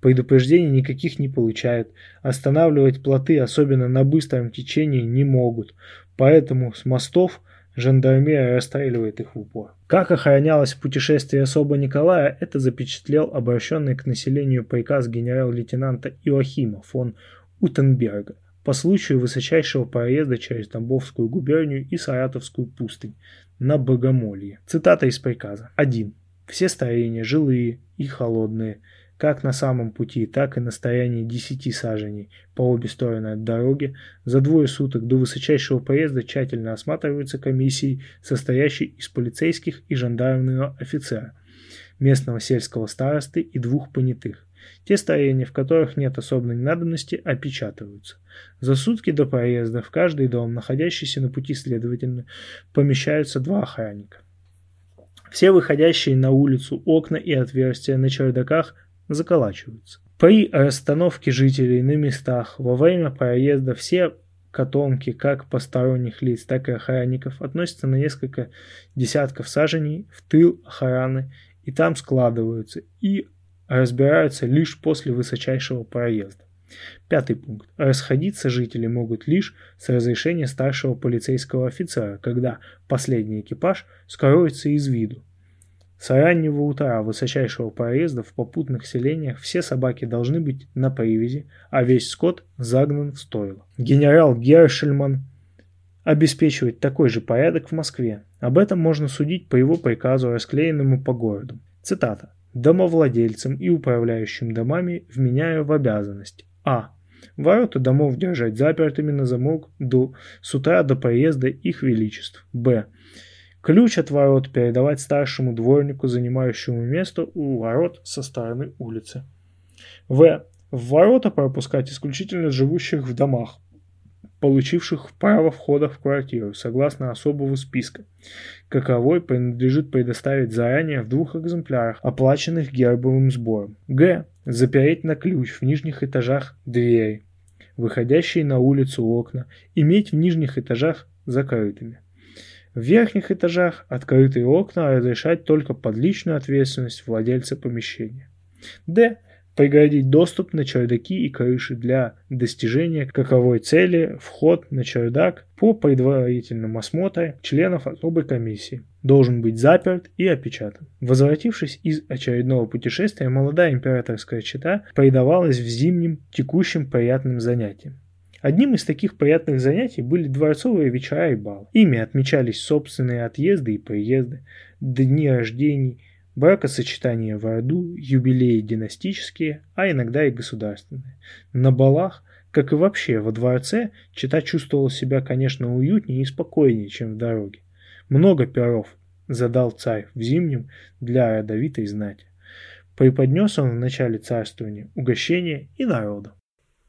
Speaker 1: Предупреждений никаких не получают. Останавливать плоты, особенно на быстром течении, не могут. Поэтому с мостов жандармерия расстреливает их в упор. Как охранялось путешествие особо Николая, это запечатлел обращенный к населению приказ генерал-лейтенанта Иоахима фон Утенберга по случаю высочайшего проезда через Тамбовскую губернию и Саратовскую пустынь на Богомолье. Цитата из приказа. 1. Все строения, жилые и холодные, как на самом пути, так и на стоянии 10 саженей по обе стороны от дороги, за двое суток до высочайшего проезда тщательно осматриваются комиссией, состоящей из полицейских и жандармного офицера, местного сельского старосты и двух понятых. Те строения, в которых нет особой надобности, опечатываются. За сутки до проезда в каждый дом, находящийся на пути следовательно, помещаются два охранника. Все выходящие на улицу окна и отверстия на чердаках заколачиваются. При расстановке жителей на местах во время проезда все котомки как посторонних лиц, так и охранников относятся на несколько десятков саженей в тыл охраны и там складываются и разбираются лишь после высочайшего проезда. Пятый пункт. Расходиться жители могут лишь с разрешения старшего полицейского офицера, когда последний экипаж скроется из виду. С раннего утра высочайшего проезда в попутных селениях все собаки должны быть на привязи, а весь скот загнан в стойло. Генерал Гершельман обеспечивает такой же порядок в Москве. Об этом можно судить по его приказу, расклеенному по городу. Цитата. «Домовладельцам и управляющим домами вменяю в обязанность а. Ворота домов держать запертыми на замок до, с утра до поезда их величеств. Б. Ключ от ворот передавать старшему дворнику, занимающему место у ворот со стороны улицы. В. В ворота пропускать исключительно живущих в домах, получивших право входа в квартиру, согласно особого списка. Каковой принадлежит предоставить заранее в двух экземплярах, оплаченных гербовым сбором. Г. Запереть на ключ в нижних этажах двери, выходящие на улицу окна, иметь в нижних этажах закрытыми. В верхних этажах открытые окна разрешать только под личную ответственность владельца помещения. Д преградить доступ на чердаки и крыши для достижения каковой цели вход на чердак по предварительному осмотру членов особой комиссии должен быть заперт и опечатан. Возвратившись из очередного путешествия, молодая императорская чета предавалась в зимнем текущим приятным занятиям. Одним из таких приятных занятий были дворцовые вечера и бал. Ими отмечались собственные отъезды и приезды, дни рождений, бракосочетания в роду, юбилеи династические, а иногда и государственные. На балах, как и вообще во дворце, чита чувствовала себя, конечно, уютнее и спокойнее, чем в дороге. Много перов задал царь в зимнем для родовитой знати. Преподнес он в начале царствования угощение и народу.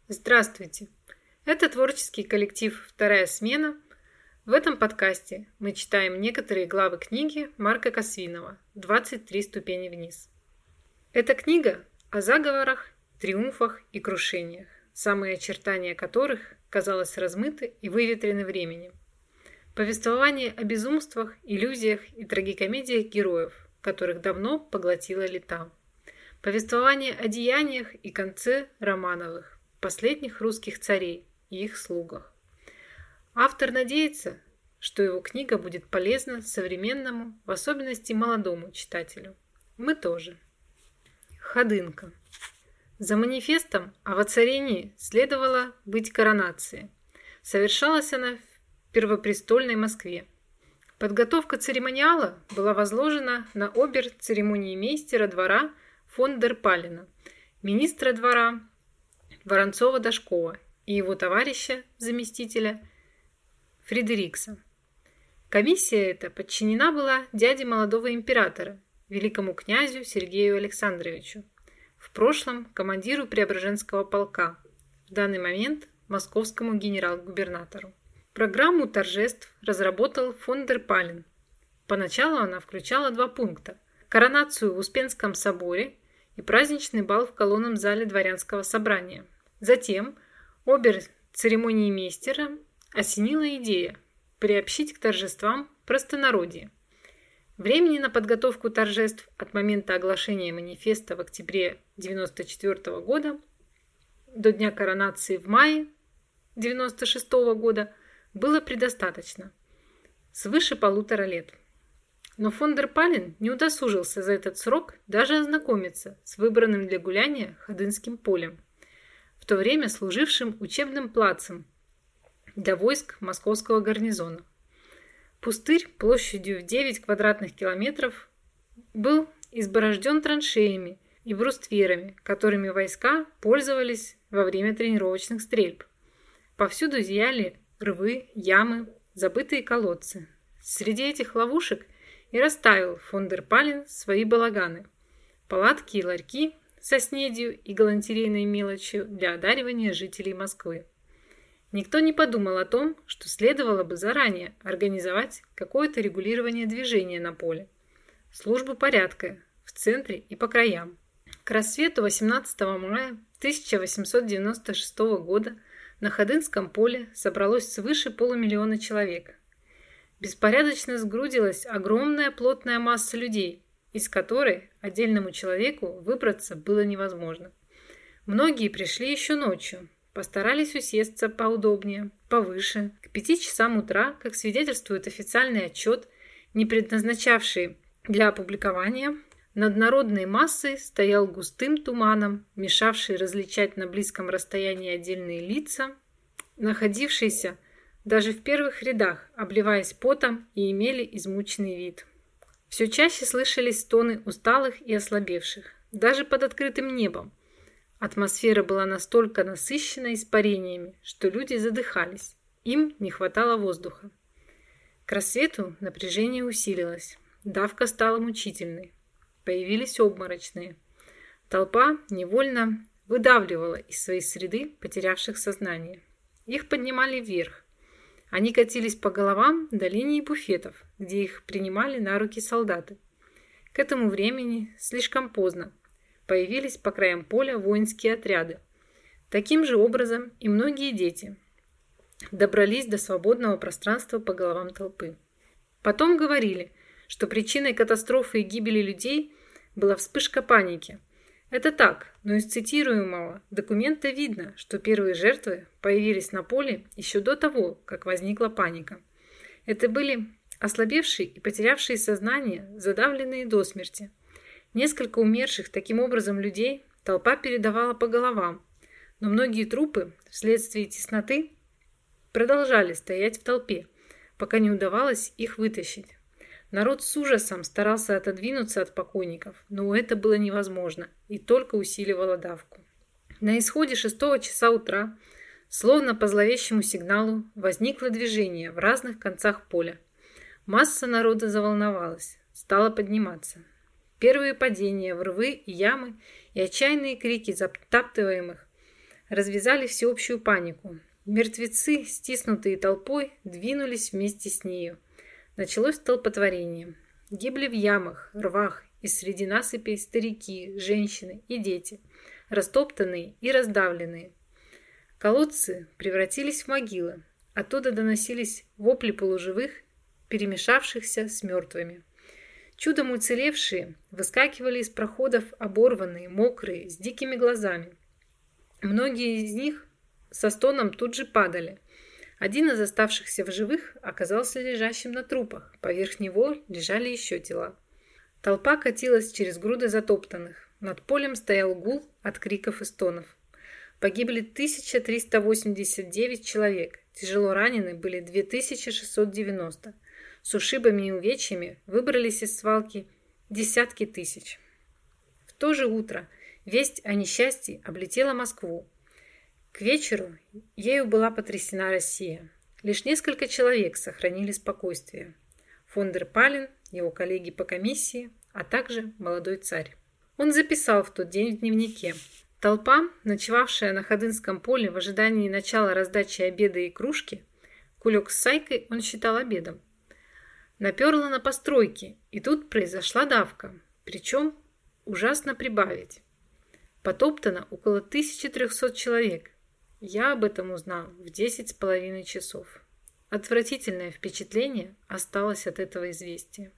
Speaker 2: Здравствуйте! Это творческий коллектив «Вторая смена» В этом подкасте мы читаем некоторые главы книги Марка Косвинова «23 ступени вниз». Эта книга о заговорах, триумфах и крушениях, самые очертания которых, казалось, размыты и выветрены временем. Повествование о безумствах, иллюзиях и трагикомедиях героев, которых давно поглотила лета. Повествование о деяниях и конце Романовых, последних русских царей и их слугах. Автор надеется, что его книга будет полезна современному, в особенности молодому читателю. Мы тоже. Ходынка. За манифестом о воцарении следовало быть коронация. Совершалась она в первопрестольной Москве. Подготовка церемониала была возложена на обер церемонии мейстера двора фон дер Палина, министра двора Воронцова-Дашкова и его товарища, заместителя Фредерикса. Комиссия эта подчинена была дяде молодого императора, великому князю Сергею Александровичу, в прошлом командиру Преображенского полка, в данный момент московскому генерал-губернатору. Программу торжеств разработал фон дер Пален. Поначалу она включала два пункта – коронацию в Успенском соборе и праздничный бал в колонном зале дворянского собрания. Затем обер церемонии мейстера осенила идея приобщить к торжествам простонародье. Времени на подготовку торжеств от момента оглашения манифеста в октябре 1994 года до дня коронации в мае 1996 года было предостаточно, свыше полутора лет. Но фон дер Пален не удосужился за этот срок даже ознакомиться с выбранным для гуляния Ходынским полем, в то время служившим учебным плацем для войск московского гарнизона. Пустырь площадью в 9 квадратных километров был изборожден траншеями и брустверами, которыми войска пользовались во время тренировочных стрельб. Повсюду зияли рвы, ямы, забытые колодцы. Среди этих ловушек и расставил фон дер Пален свои балаганы. Палатки и ларьки со снедью и галантерейной мелочью для одаривания жителей Москвы. Никто не подумал о том, что следовало бы заранее организовать какое-то регулирование движения на поле, службу порядка в центре и по краям. К рассвету 18 мая 1896 года на Ходынском поле собралось свыше полумиллиона человек. Беспорядочно сгрудилась огромная плотная масса людей, из которой отдельному человеку выбраться было невозможно. Многие пришли еще ночью, Постарались усесться поудобнее, повыше. К пяти часам утра, как свидетельствует официальный отчет, не предназначавший для опубликования, над народной массой стоял густым туманом, мешавший различать на близком расстоянии отдельные лица, находившиеся даже в первых рядах, обливаясь потом и имели измученный вид. Все чаще слышались стоны усталых и ослабевших, даже под открытым небом, Атмосфера была настолько насыщена испарениями, что люди задыхались. Им не хватало воздуха. К рассвету напряжение усилилось. Давка стала мучительной. Появились обморочные. Толпа невольно выдавливала из своей среды потерявших сознание. Их поднимали вверх. Они катились по головам до линии буфетов, где их принимали на руки солдаты. К этому времени слишком поздно появились по краям поля воинские отряды. Таким же образом и многие дети добрались до свободного пространства по головам толпы. Потом говорили, что причиной катастрофы и гибели людей была вспышка паники. Это так, но из цитируемого документа видно, что первые жертвы появились на поле еще до того, как возникла паника. Это были ослабевшие и потерявшие сознание, задавленные до смерти – Несколько умерших таким образом людей толпа передавала по головам, но многие трупы вследствие тесноты продолжали стоять в толпе, пока не удавалось их вытащить. Народ с ужасом старался отодвинуться от покойников, но это было невозможно и только усиливало давку. На исходе шестого часа утра, словно по зловещему сигналу, возникло движение в разных концах поля. Масса народа заволновалась, стала подниматься. Первые падения в рвы и ямы и отчаянные крики затаптываемых развязали всеобщую панику. Мертвецы, стиснутые толпой, двинулись вместе с нею. Началось столпотворение. Гибли в ямах, рвах и среди насыпей старики, женщины и дети, растоптанные и раздавленные. Колодцы превратились в могилы. Оттуда доносились вопли полуживых, перемешавшихся с мертвыми. Чудом уцелевшие выскакивали из проходов оборванные, мокрые, с дикими глазами. Многие из них со стоном тут же падали. Один из оставшихся в живых оказался лежащим на трупах. Поверх него лежали еще тела. Толпа катилась через груды затоптанных. Над полем стоял гул от криков и стонов. Погибли 1389 человек. Тяжело ранены были 2690 с ушибами и увечьями выбрались из свалки десятки тысяч. В то же утро весть о несчастье облетела Москву. К вечеру ею была потрясена Россия. Лишь несколько человек сохранили спокойствие. Фон дер Пален, его коллеги по комиссии, а также молодой царь. Он записал в тот день в дневнике. Толпа, ночевавшая на Ходынском поле в ожидании начала раздачи обеда и кружки, кулек с сайкой он считал обедом, Наперла на постройки, и тут произошла давка. Причем ужасно прибавить. Потоптано около 1300 человек. Я об этом узнал в 10 с половиной часов. Отвратительное впечатление осталось от этого известия.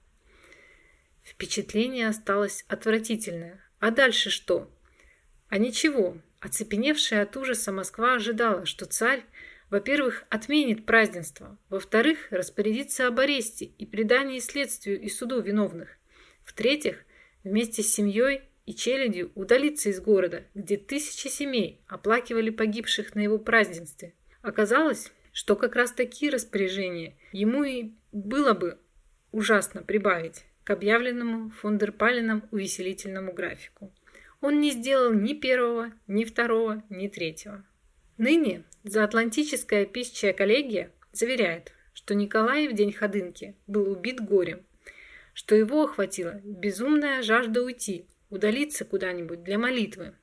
Speaker 2: Впечатление осталось отвратительное. А дальше что? А ничего. Оцепеневшая от ужаса Москва ожидала, что царь, во-первых, отменит празднество, во-вторых, распорядится об аресте и предании следствию и суду виновных, в-третьих, вместе с семьей и челядью удалиться из города, где тысячи семей оплакивали погибших на его празднестве. Оказалось, что как раз такие распоряжения ему и было бы ужасно прибавить к объявленному фондерпалином увеселительному графику. Он не сделал ни первого, ни второго, ни третьего. Ныне заатлантическая пищая коллегия заверяет, что Николай в день ходынки был убит горем, что его охватила безумная жажда уйти, удалиться куда-нибудь для молитвы.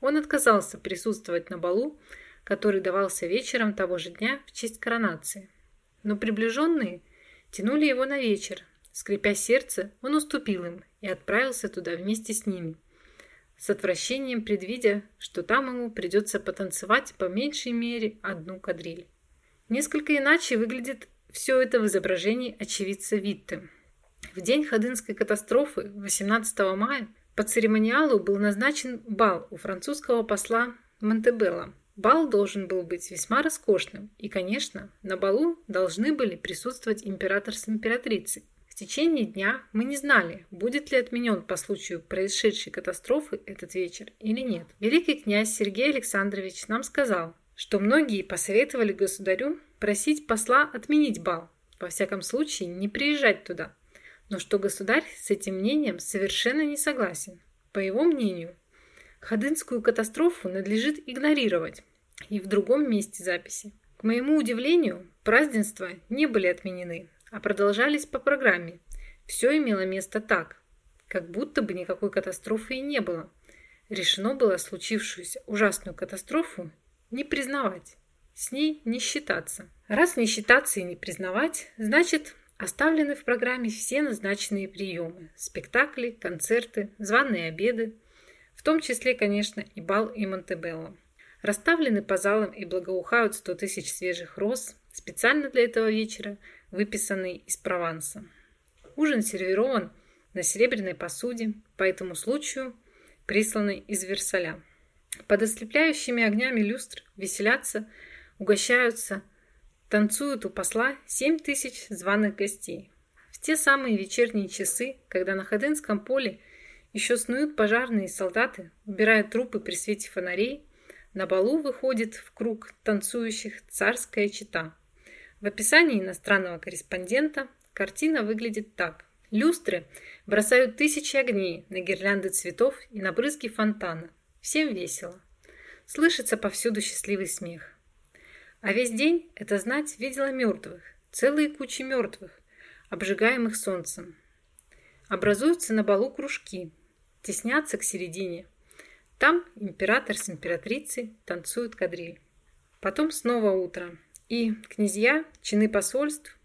Speaker 2: Он отказался присутствовать на балу, который давался вечером того же дня в честь коронации. Но приближенные тянули его на вечер. Скрипя сердце, он уступил им и отправился туда вместе с ними, с отвращением предвидя, что там ему придется потанцевать по меньшей мере одну кадриль. Несколько иначе выглядит все это в изображении очевидца Витте. В день Ходынской катастрофы 18 мая по церемониалу был назначен бал у французского посла Монтебелла. Бал должен был быть весьма роскошным, и, конечно, на балу должны были присутствовать император с императрицей. В течение дня мы не знали, будет ли отменен по случаю происшедшей катастрофы этот вечер или нет. Великий князь Сергей Александрович нам сказал, что многие посоветовали государю просить посла отменить бал, во всяком случае не приезжать туда, но что государь с этим мнением совершенно не согласен. По его мнению, Ходынскую катастрофу надлежит игнорировать. И в другом месте записи. К моему удивлению, празднества не были отменены, а продолжались по программе. Все имело место так, как будто бы никакой катастрофы и не было. Решено было случившуюся ужасную катастрофу не признавать, с ней не считаться. Раз не считаться и не признавать, значит оставлены в программе все назначенные приемы – спектакли, концерты, званые обеды, в том числе, конечно, и бал и Монтебелло. Расставлены по залам и благоухают 100 тысяч свежих роз, специально для этого вечера – выписанный из Прованса. Ужин сервирован на серебряной посуде, по этому случаю присланный из Версаля. Под ослепляющими огнями люстр веселятся, угощаются, танцуют у посла семь тысяч званых гостей. В те самые вечерние часы, когда на Ходынском поле еще снуют пожарные солдаты, убирая трупы при свете фонарей, на балу выходит в круг танцующих царская чита – в описании иностранного корреспондента картина выглядит так. Люстры бросают тысячи огней на гирлянды цветов и на брызги фонтана. Всем весело. Слышится повсюду счастливый смех. А весь день эта знать видела мертвых, целые кучи мертвых, обжигаемых солнцем. Образуются на балу кружки, теснятся к середине. Там император с императрицей танцуют кадриль. Потом снова утро. И князья, чины посольств,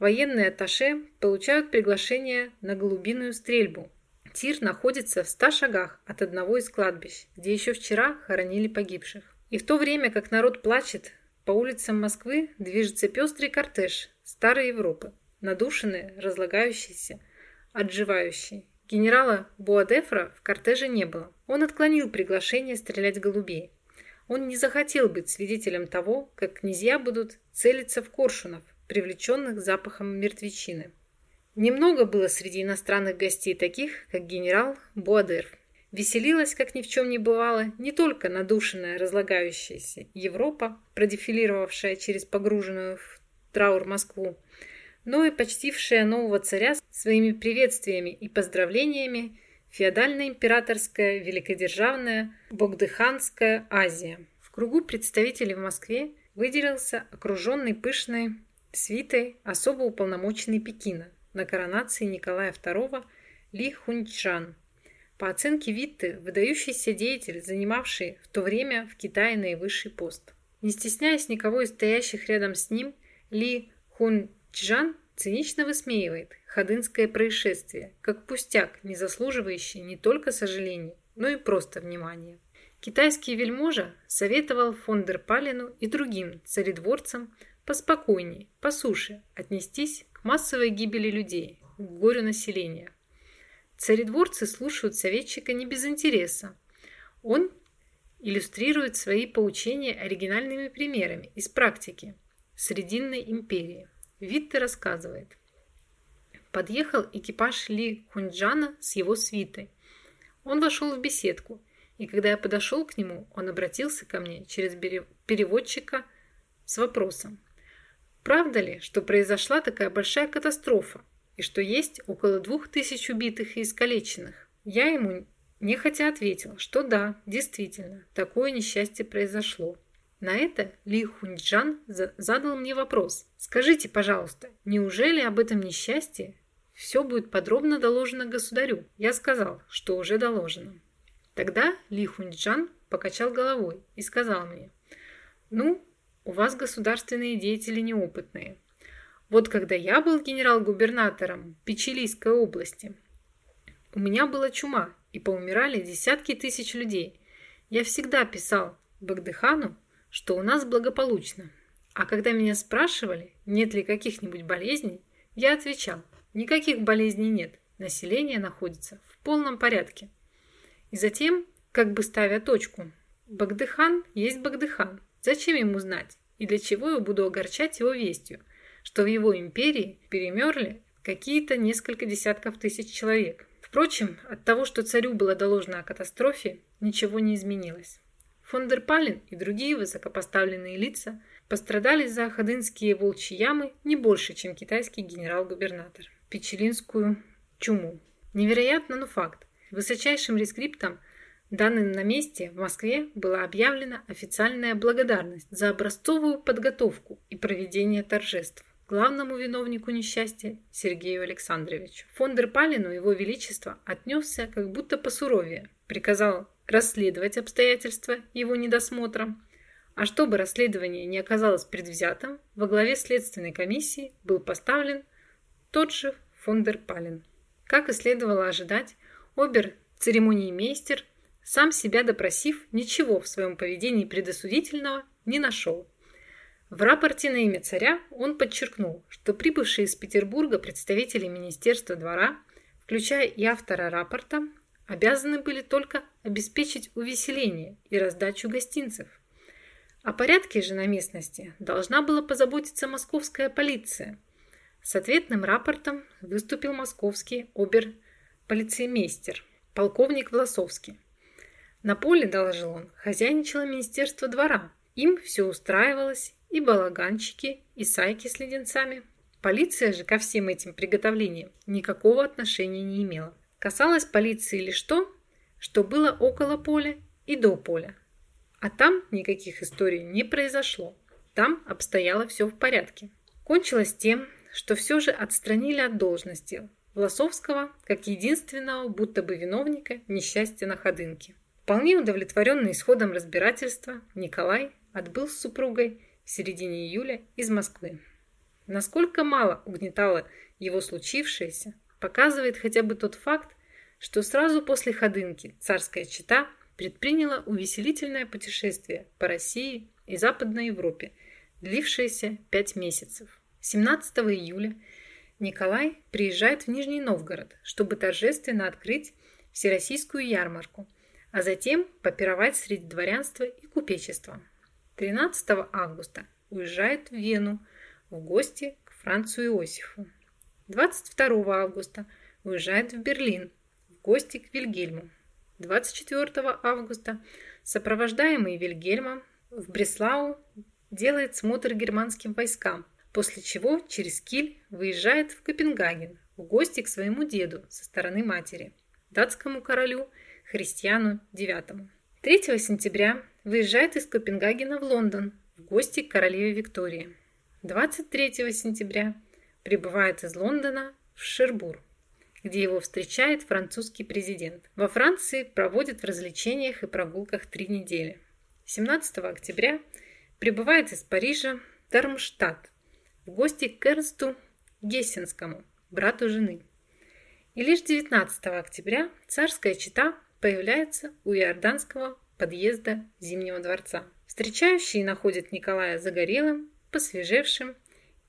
Speaker 2: военные атташе получают приглашение на голубиную стрельбу. Тир находится в ста шагах от одного из кладбищ, где еще вчера хоронили погибших. И в то время, как народ плачет, по улицам Москвы движется пестрый кортеж старой Европы, надушенный, разлагающийся, отживающий. Генерала Буадефра в кортеже не было. Он отклонил приглашение стрелять голубей. Он не захотел быть свидетелем того, как князья будут целиться в коршунов, привлеченных запахом мертвечины. Немного было среди иностранных гостей таких, как генерал Буадер. Веселилась, как ни в чем не бывало, не только надушенная, разлагающаяся Европа, продефилировавшая через погруженную в траур Москву, но и почтившая нового царя своими приветствиями и поздравлениями феодально-императорская, великодержавная, богдыханская Азия. В кругу представителей в Москве выделился окруженный пышной свитой особо уполномоченный Пекина на коронации Николая II Ли Хунчжан. По оценке Витте, выдающийся деятель, занимавший в то время в Китае наивысший пост. Не стесняясь никого из стоящих рядом с ним, Ли Хунчжан цинично высмеивает ходынское происшествие, как пустяк, не заслуживающий не только сожалений, но и просто внимания. Китайский вельможа советовал фон дер Палину и другим царедворцам поспокойней, по суше отнестись к массовой гибели людей, к горю населения. Царедворцы слушают советчика не без интереса. Он иллюстрирует свои поучения оригинальными примерами из практики Срединной империи. Витте рассказывает. Подъехал экипаж Ли Хунджана с его свитой. Он вошел в беседку, и когда я подошел к нему, он обратился ко мне через переводчика с вопросом. Правда ли, что произошла такая большая катастрофа, и что есть около двух тысяч убитых и искалеченных? Я ему нехотя ответил, что да, действительно, такое несчастье произошло. На это Ли Хунджан задал мне вопрос. «Скажите, пожалуйста, неужели об этом несчастье все будет подробно доложено государю?» Я сказал, что уже доложено. Тогда Ли Хунджан покачал головой и сказал мне, «Ну, у вас государственные деятели неопытные. Вот когда я был генерал-губернатором Печилийской области, у меня была чума, и поумирали десятки тысяч людей. Я всегда писал Багдыхану, что у нас благополучно. А когда меня спрашивали, нет ли каких-нибудь болезней, я отвечал, никаких болезней нет, население находится в полном порядке. И затем, как бы ставя точку, Багдыхан есть Багдыхан, зачем ему знать, и для чего я буду огорчать его вестью, что в его империи перемерли какие-то несколько десятков тысяч человек. Впрочем, от того, что царю было доложено о катастрофе, ничего не изменилось. Фон дер Пален и другие высокопоставленные лица пострадали за ходынские волчьи ямы не больше, чем китайский генерал-губернатор. Печелинскую чуму. Невероятно, но факт. Высочайшим рескриптом, данным на месте, в Москве была объявлена официальная благодарность за образцовую подготовку и проведение торжеств главному виновнику несчастья Сергею Александровичу. Фон дер Палину его величество отнесся как будто посуровее, приказал расследовать обстоятельства его недосмотра, а чтобы расследование не оказалось предвзятым, во главе следственной комиссии был поставлен тот же фон дер Палин. Как и следовало ожидать, обер церемониймейстер, сам себя допросив, ничего в своем поведении предосудительного не нашел. В рапорте на имя царя он подчеркнул, что прибывшие из Петербурга представители Министерства двора, включая и автора рапорта, обязаны были только обеспечить увеселение и раздачу гостинцев. О порядке же на местности должна была позаботиться московская полиция. С ответным рапортом выступил московский обер-полицеймейстер, полковник Власовский. На поле, доложил он, хозяйничало Министерство двора. Им все устраивалось, и балаганчики, и сайки с леденцами. Полиция же ко всем этим приготовлениям никакого отношения не имела. Касалось полиции лишь то, что было около поля и до поля. А там никаких историй не произошло. Там обстояло все в порядке. Кончилось тем, что все же отстранили от должности Власовского как единственного будто бы виновника несчастья на Ходынке. Вполне удовлетворенный исходом разбирательства, Николай отбыл с супругой в середине июля из Москвы. Насколько мало угнетало его случившееся, показывает хотя бы тот факт, что сразу после Ходынки царская чита предприняла увеселительное путешествие по России и Западной Европе, длившееся пять месяцев. 17 июля Николай приезжает в Нижний Новгород, чтобы торжественно открыть Всероссийскую ярмарку, а затем попировать среди дворянства и купечества. 13 августа уезжает в Вену в гости к Францу Иосифу. 22 августа уезжает в Берлин в гости к Вильгельму. 24 августа сопровождаемый Вильгельмом в Бреслау делает смотр германским войскам, после чего через Киль выезжает в Копенгаген в гости к своему деду со стороны матери, датскому королю Христиану IX. 3 сентября выезжает из Копенгагена в Лондон в гости к королеве Виктории. 23 сентября прибывает из Лондона в Шербур, где его встречает французский президент. Во Франции проводит в развлечениях и прогулках три недели. 17 октября прибывает из Парижа в Дармштадт в гости к Эрнсту Гессенскому, брату жены. И лишь 19 октября царская чита появляется у иорданского подъезда Зимнего дворца. Встречающие находят Николая загорелым, посвежевшим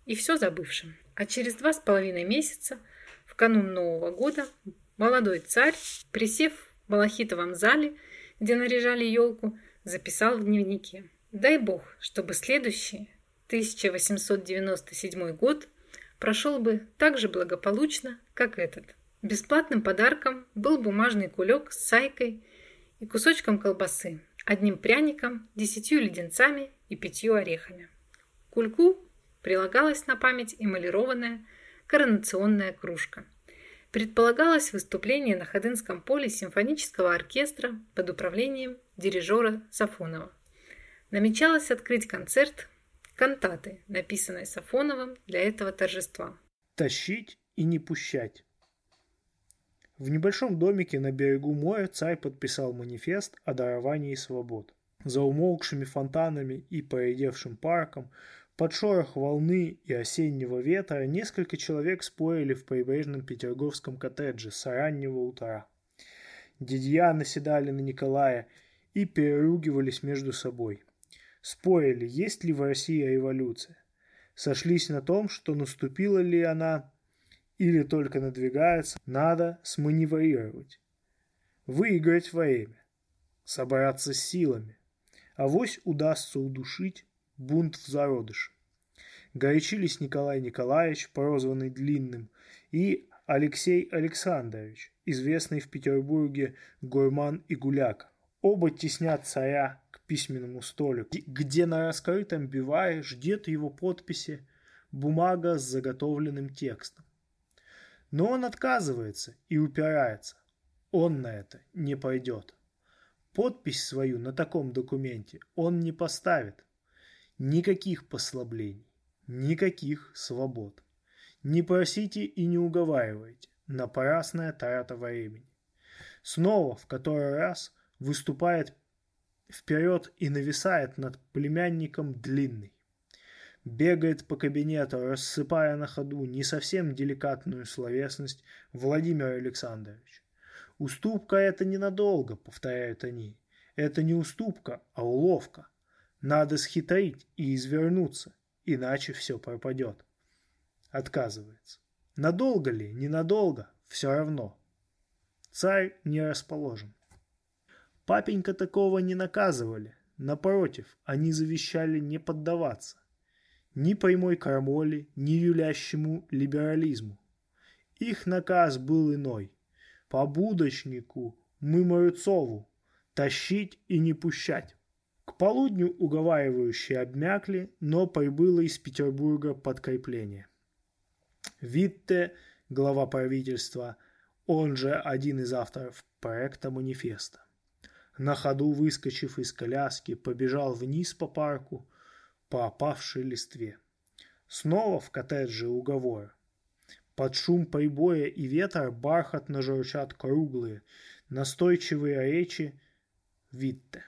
Speaker 2: и все забывшим. А через два с половиной месяца, в канун Нового года, молодой царь, присев в малахитовом зале, где наряжали елку, записал в дневнике. Дай бог, чтобы следующий, 1897 год, прошел бы так же благополучно, как этот. Бесплатным подарком был бумажный кулек с сайкой и кусочком колбасы, одним пряником, десятью леденцами и пятью орехами. Кульку прилагалась на память эмалированная коронационная кружка. Предполагалось выступление на Ходынском поле симфонического оркестра под управлением дирижера Сафонова. Намечалось открыть концерт кантаты, написанной Сафоновым для этого торжества.
Speaker 1: Тащить и не пущать. В небольшом домике на берегу моря царь подписал манифест о даровании свобод. За умолкшими фонтанами и поредевшим парком, под шорох волны и осеннего ветра несколько человек спорили в прибрежном петерговском коттедже с раннего утра. Дядья наседали на Николая и переругивались между собой. Спорили, есть ли в России революция. Сошлись на том, что наступила ли она или только надвигается, надо сманеврировать. Выиграть время, собраться силами. Авось удастся удушить бунт в зародыше. Горячились Николай Николаевич, прозванный Длинным, и Алексей Александрович, известный в Петербурге гурман и гуляка. Оба теснят царя к письменному столику, где на раскрытом бивае ждет его подписи бумага с заготовленным текстом. Но он отказывается и упирается. Он на это не пойдет. Подпись свою на таком документе он не поставит. Никаких послаблений, никаких свобод. Не просите и не уговаривайте. Напрасная трата времени. Снова, в который раз, выступает вперед и нависает над племянником длинный бегает по кабинету, рассыпая на ходу не совсем деликатную словесность Владимир Александрович. Уступка это ненадолго, повторяют они. Это не уступка, а уловка. Надо схитрить и извернуться, иначе все пропадет. Отказывается. Надолго ли, ненадолго, все равно. Царь не расположен. Папенька такого не наказывали. Напротив, они завещали не поддаваться ни прямой крамоле, ни юлящему либерализму. Их наказ был иной. По будочнику Мымарцову тащить и не пущать. К полудню уговаривающие обмякли, но прибыло из Петербурга подкрепление. Витте, глава правительства, он же один из авторов проекта манифеста. На ходу, выскочив из коляски, побежал вниз по парку, по опавшей листве. Снова в коттедже уговор. Под шум прибоя и ветра бархатно журчат круглые, настойчивые речи Витте.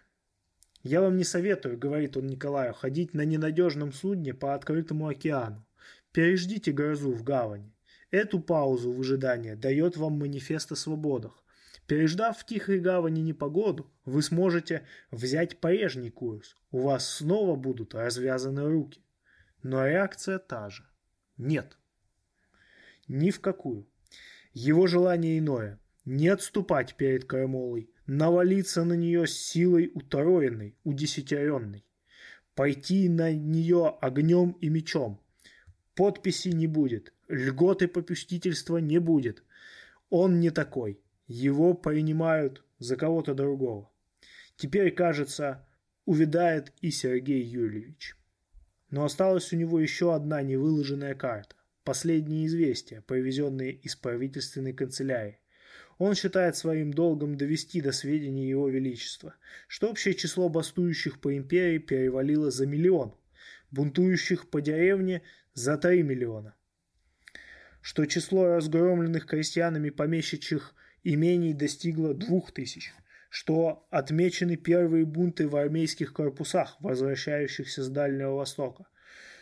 Speaker 1: «Я вам не советую, — говорит он Николаю, — ходить на ненадежном судне по открытому океану. Переждите грозу в гавани. Эту паузу в ожидании дает вам манифест о свободах. Переждав в Тихой Гавани непогоду, вы сможете взять прежний курс. У вас снова будут развязаны руки. Но реакция та же. Нет. Ни в какую. Его желание иное. Не отступать перед Крамолой, навалиться на нее силой утроенной, удесятеренной. Пойти на нее огнем и мечом. Подписи не будет, льготы попустительства не будет. Он не такой. Его принимают за кого-то другого. Теперь, кажется, увядает и Сергей Юрьевич. Но осталась у него еще одна невыложенная карта. Последние известия, привезенные из правительственной канцелярии. Он считает своим долгом довести до сведения Его Величества, что общее число бастующих по империи перевалило за миллион, бунтующих по деревне за три миллиона, что число разгромленных крестьянами помещичьих имений достигло двух тысяч, что отмечены первые бунты в армейских корпусах, возвращающихся с Дальнего Востока,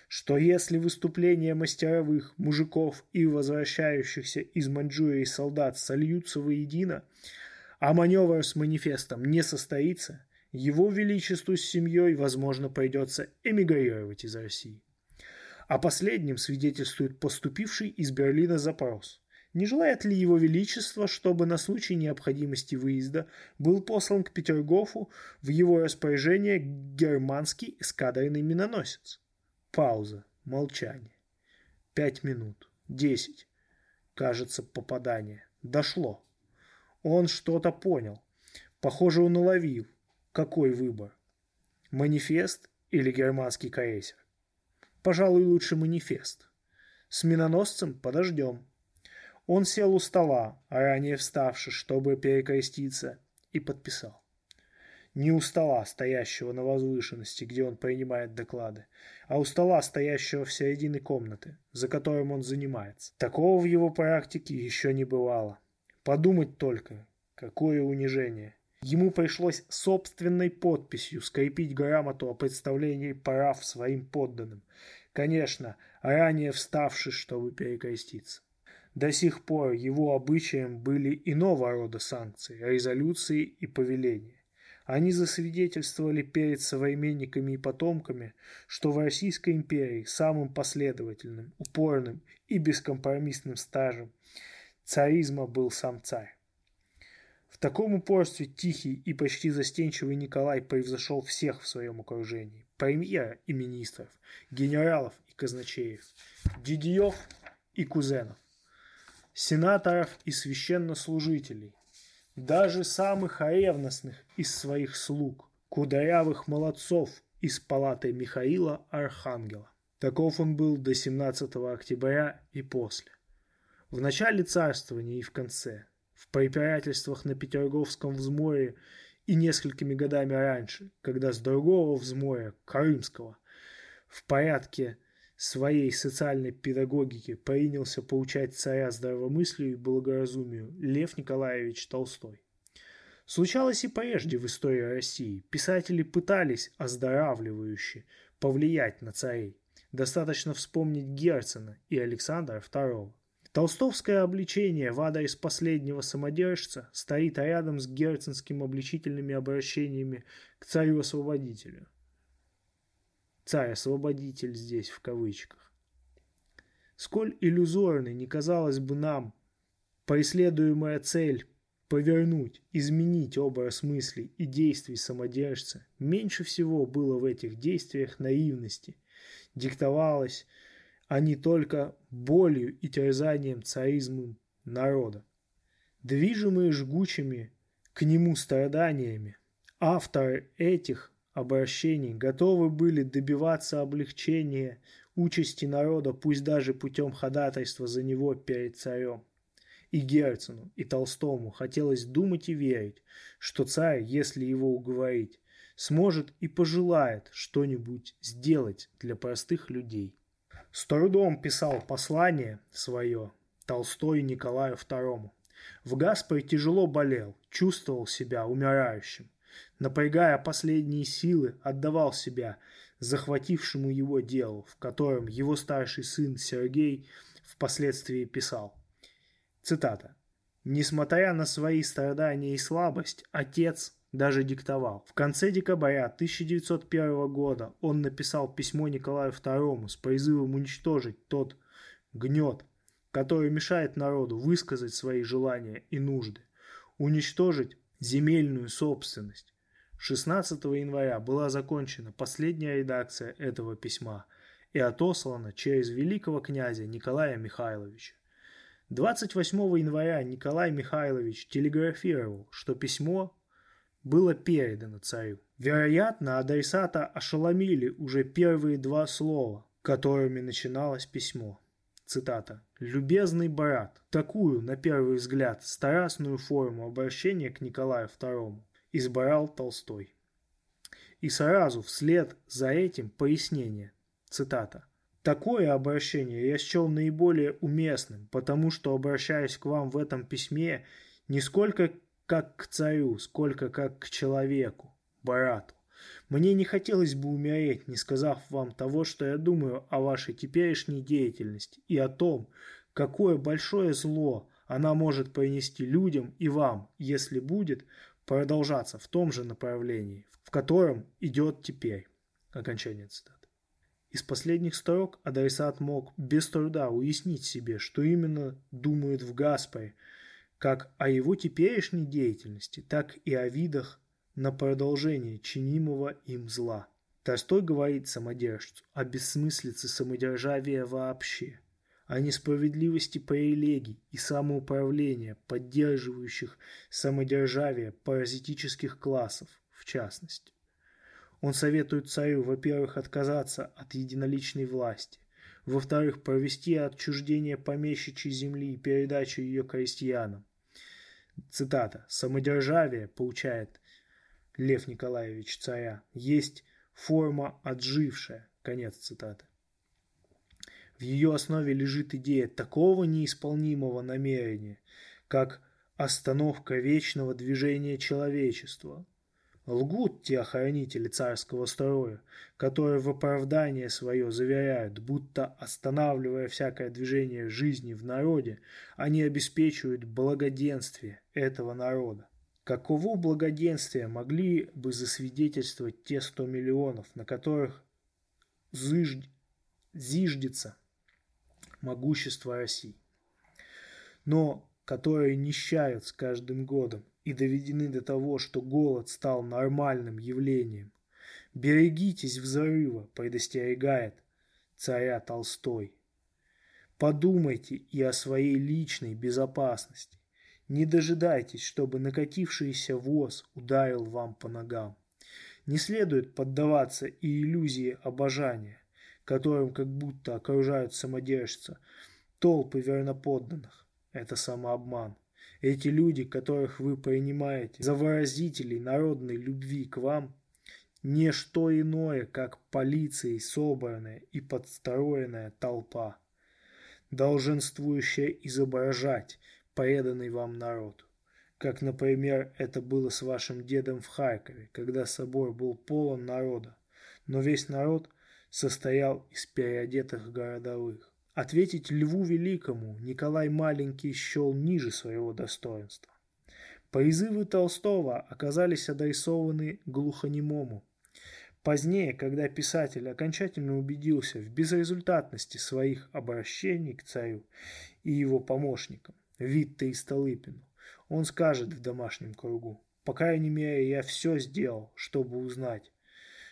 Speaker 1: что если выступления мастеровых, мужиков и возвращающихся из Маньчжурии солдат сольются воедино, а маневр с манифестом не состоится, его Величеству с семьей, возможно, придется эмигрировать из России. О последнем свидетельствует поступивший из Берлина запрос. Не желает ли его величество, чтобы на случай необходимости выезда был послан к Петергофу в его распоряжение германский эскадренный миноносец? Пауза. Молчание. Пять минут. Десять. Кажется, попадание. Дошло. Он что-то понял. Похоже, он уловил. Какой выбор? Манифест или германский крейсер? Пожалуй, лучше манифест. С миноносцем подождем. Он сел у стола, ранее вставший, чтобы перекреститься, и подписал. Не у стола, стоящего на возвышенности, где он принимает доклады, а у стола, стоящего в середине комнаты, за которым он занимается. Такого в его практике еще не бывало. Подумать только, какое унижение. Ему пришлось собственной подписью скрепить грамоту о представлении прав своим подданным. Конечно, ранее вставший, чтобы перекреститься. До сих пор его обычаем были иного рода санкции, резолюции и повеления. Они засвидетельствовали перед современниками и потомками, что в Российской империи самым последовательным, упорным и бескомпромиссным стажем царизма был сам царь. В таком упорстве тихий и почти застенчивый Николай превзошел всех в своем окружении. Премьера и министров, генералов и казначеев, дидьев и кузенов сенаторов и священнослужителей, даже самых ревностных из своих слуг, кудрявых молодцов из палаты Михаила Архангела. Таков он был до 17 октября и после. В начале царствования и в конце, в препирательствах на Петерговском взморье и несколькими годами раньше, когда с другого взморья, Крымского, в порядке своей социальной педагогики принялся поучать царя здравомыслию и благоразумию Лев Николаевич Толстой. Случалось и прежде в истории России. Писатели пытались оздоравливающе повлиять на царей. Достаточно вспомнить Герцена и Александра II. Толстовское обличение в адрес последнего самодержца стоит рядом с герценским обличительными обращениями к царю-освободителю. Царь-освободитель здесь в кавычках. Сколь иллюзорной не казалось бы нам преследуемая цель повернуть, изменить образ мыслей и действий самодержца, меньше всего было в этих действиях наивности. Диктовалось не только болью и терзанием царизмом народа. Движимые жгучими к нему страданиями, авторы этих обращений готовы были добиваться облегчения участи народа, пусть даже путем ходатайства за него перед царем. И Герцену, и Толстому хотелось думать и верить, что царь, если его уговорить, сможет и пожелает что-нибудь сделать для простых людей. С трудом писал послание свое Толстой Николаю II. В Гаспаре тяжело болел, чувствовал себя умирающим напрягая последние силы, отдавал себя захватившему его делу, в котором его старший сын Сергей впоследствии писал. Цитата. «Несмотря на свои страдания и слабость, отец даже диктовал. В конце декабря 1901 года он написал письмо Николаю II с призывом уничтожить тот гнет, который мешает народу высказать свои желания и нужды, уничтожить земельную собственность. 16 января была закончена последняя редакция этого письма и отослана через великого князя Николая Михайловича. 28 января Николай Михайлович телеграфировал, что письмо было передано царю. Вероятно, адресата ошеломили уже первые два слова, которыми начиналось письмо. Цитата. «Любезный брат, такую, на первый взгляд, страстную форму обращения к Николаю II избрал Толстой». И сразу вслед за этим пояснение. Цитата. Такое обращение я счел наиболее уместным, потому что обращаюсь к вам в этом письме не сколько как к царю, сколько как к человеку, брату. Мне не хотелось бы умереть, не сказав вам того, что я думаю о вашей теперешней деятельности и о том, какое большое зло она может принести людям и вам, если будет продолжаться в том же направлении, в котором идет теперь. Окончание цитаты. Из последних строк адресат мог без труда уяснить себе, что именно думают в Гаспаре, как о его теперешней деятельности, так и о видах на продолжение чинимого им зла. Толстой говорит самодержцу о бессмыслице самодержавия вообще, о несправедливости привилегий и самоуправления, поддерживающих самодержавие паразитических классов, в частности. Он советует царю, во-первых, отказаться от единоличной власти, во-вторых, провести отчуждение помещичьей земли и передачу ее крестьянам. Цитата. «Самодержавие, получает Лев Николаевич царя, есть форма отжившая». Конец цитаты. В ее основе лежит идея такого неисполнимого намерения, как остановка вечного движения человечества, Лгут те охранители царского строя, которые в оправдание свое заверяют, будто останавливая всякое движение жизни в народе, они обеспечивают благоденствие этого народа. Каково благоденствие могли бы засвидетельствовать те сто миллионов, на которых зижд... зиждется могущество России, но которые нищают с каждым годом, и доведены до того, что голод стал нормальным явлением. Берегитесь взрыва, предостерегает царя Толстой. Подумайте и о своей личной безопасности. Не дожидайтесь, чтобы накатившийся воз ударил вам по ногам. Не следует поддаваться и иллюзии обожания, которым как будто окружают самодержца толпы верноподданных. Это самообман. Эти люди, которых вы принимаете за выразителей народной любви к вам, не что иное, как полицией собранная и подстроенная толпа, долженствующая изображать преданный вам народ. Как, например, это было с вашим дедом в Харькове, когда собор был полон народа, но весь народ состоял из переодетых городовых. Ответить Льву Великому Николай Маленький счел ниже своего достоинства. Призывы Толстого оказались адресованы глухонемому. Позднее, когда писатель окончательно убедился в безрезультатности своих обращений к царю и его помощникам, Витте и Столыпину, он скажет в домашнем кругу, по крайней мере, я все сделал, чтобы узнать,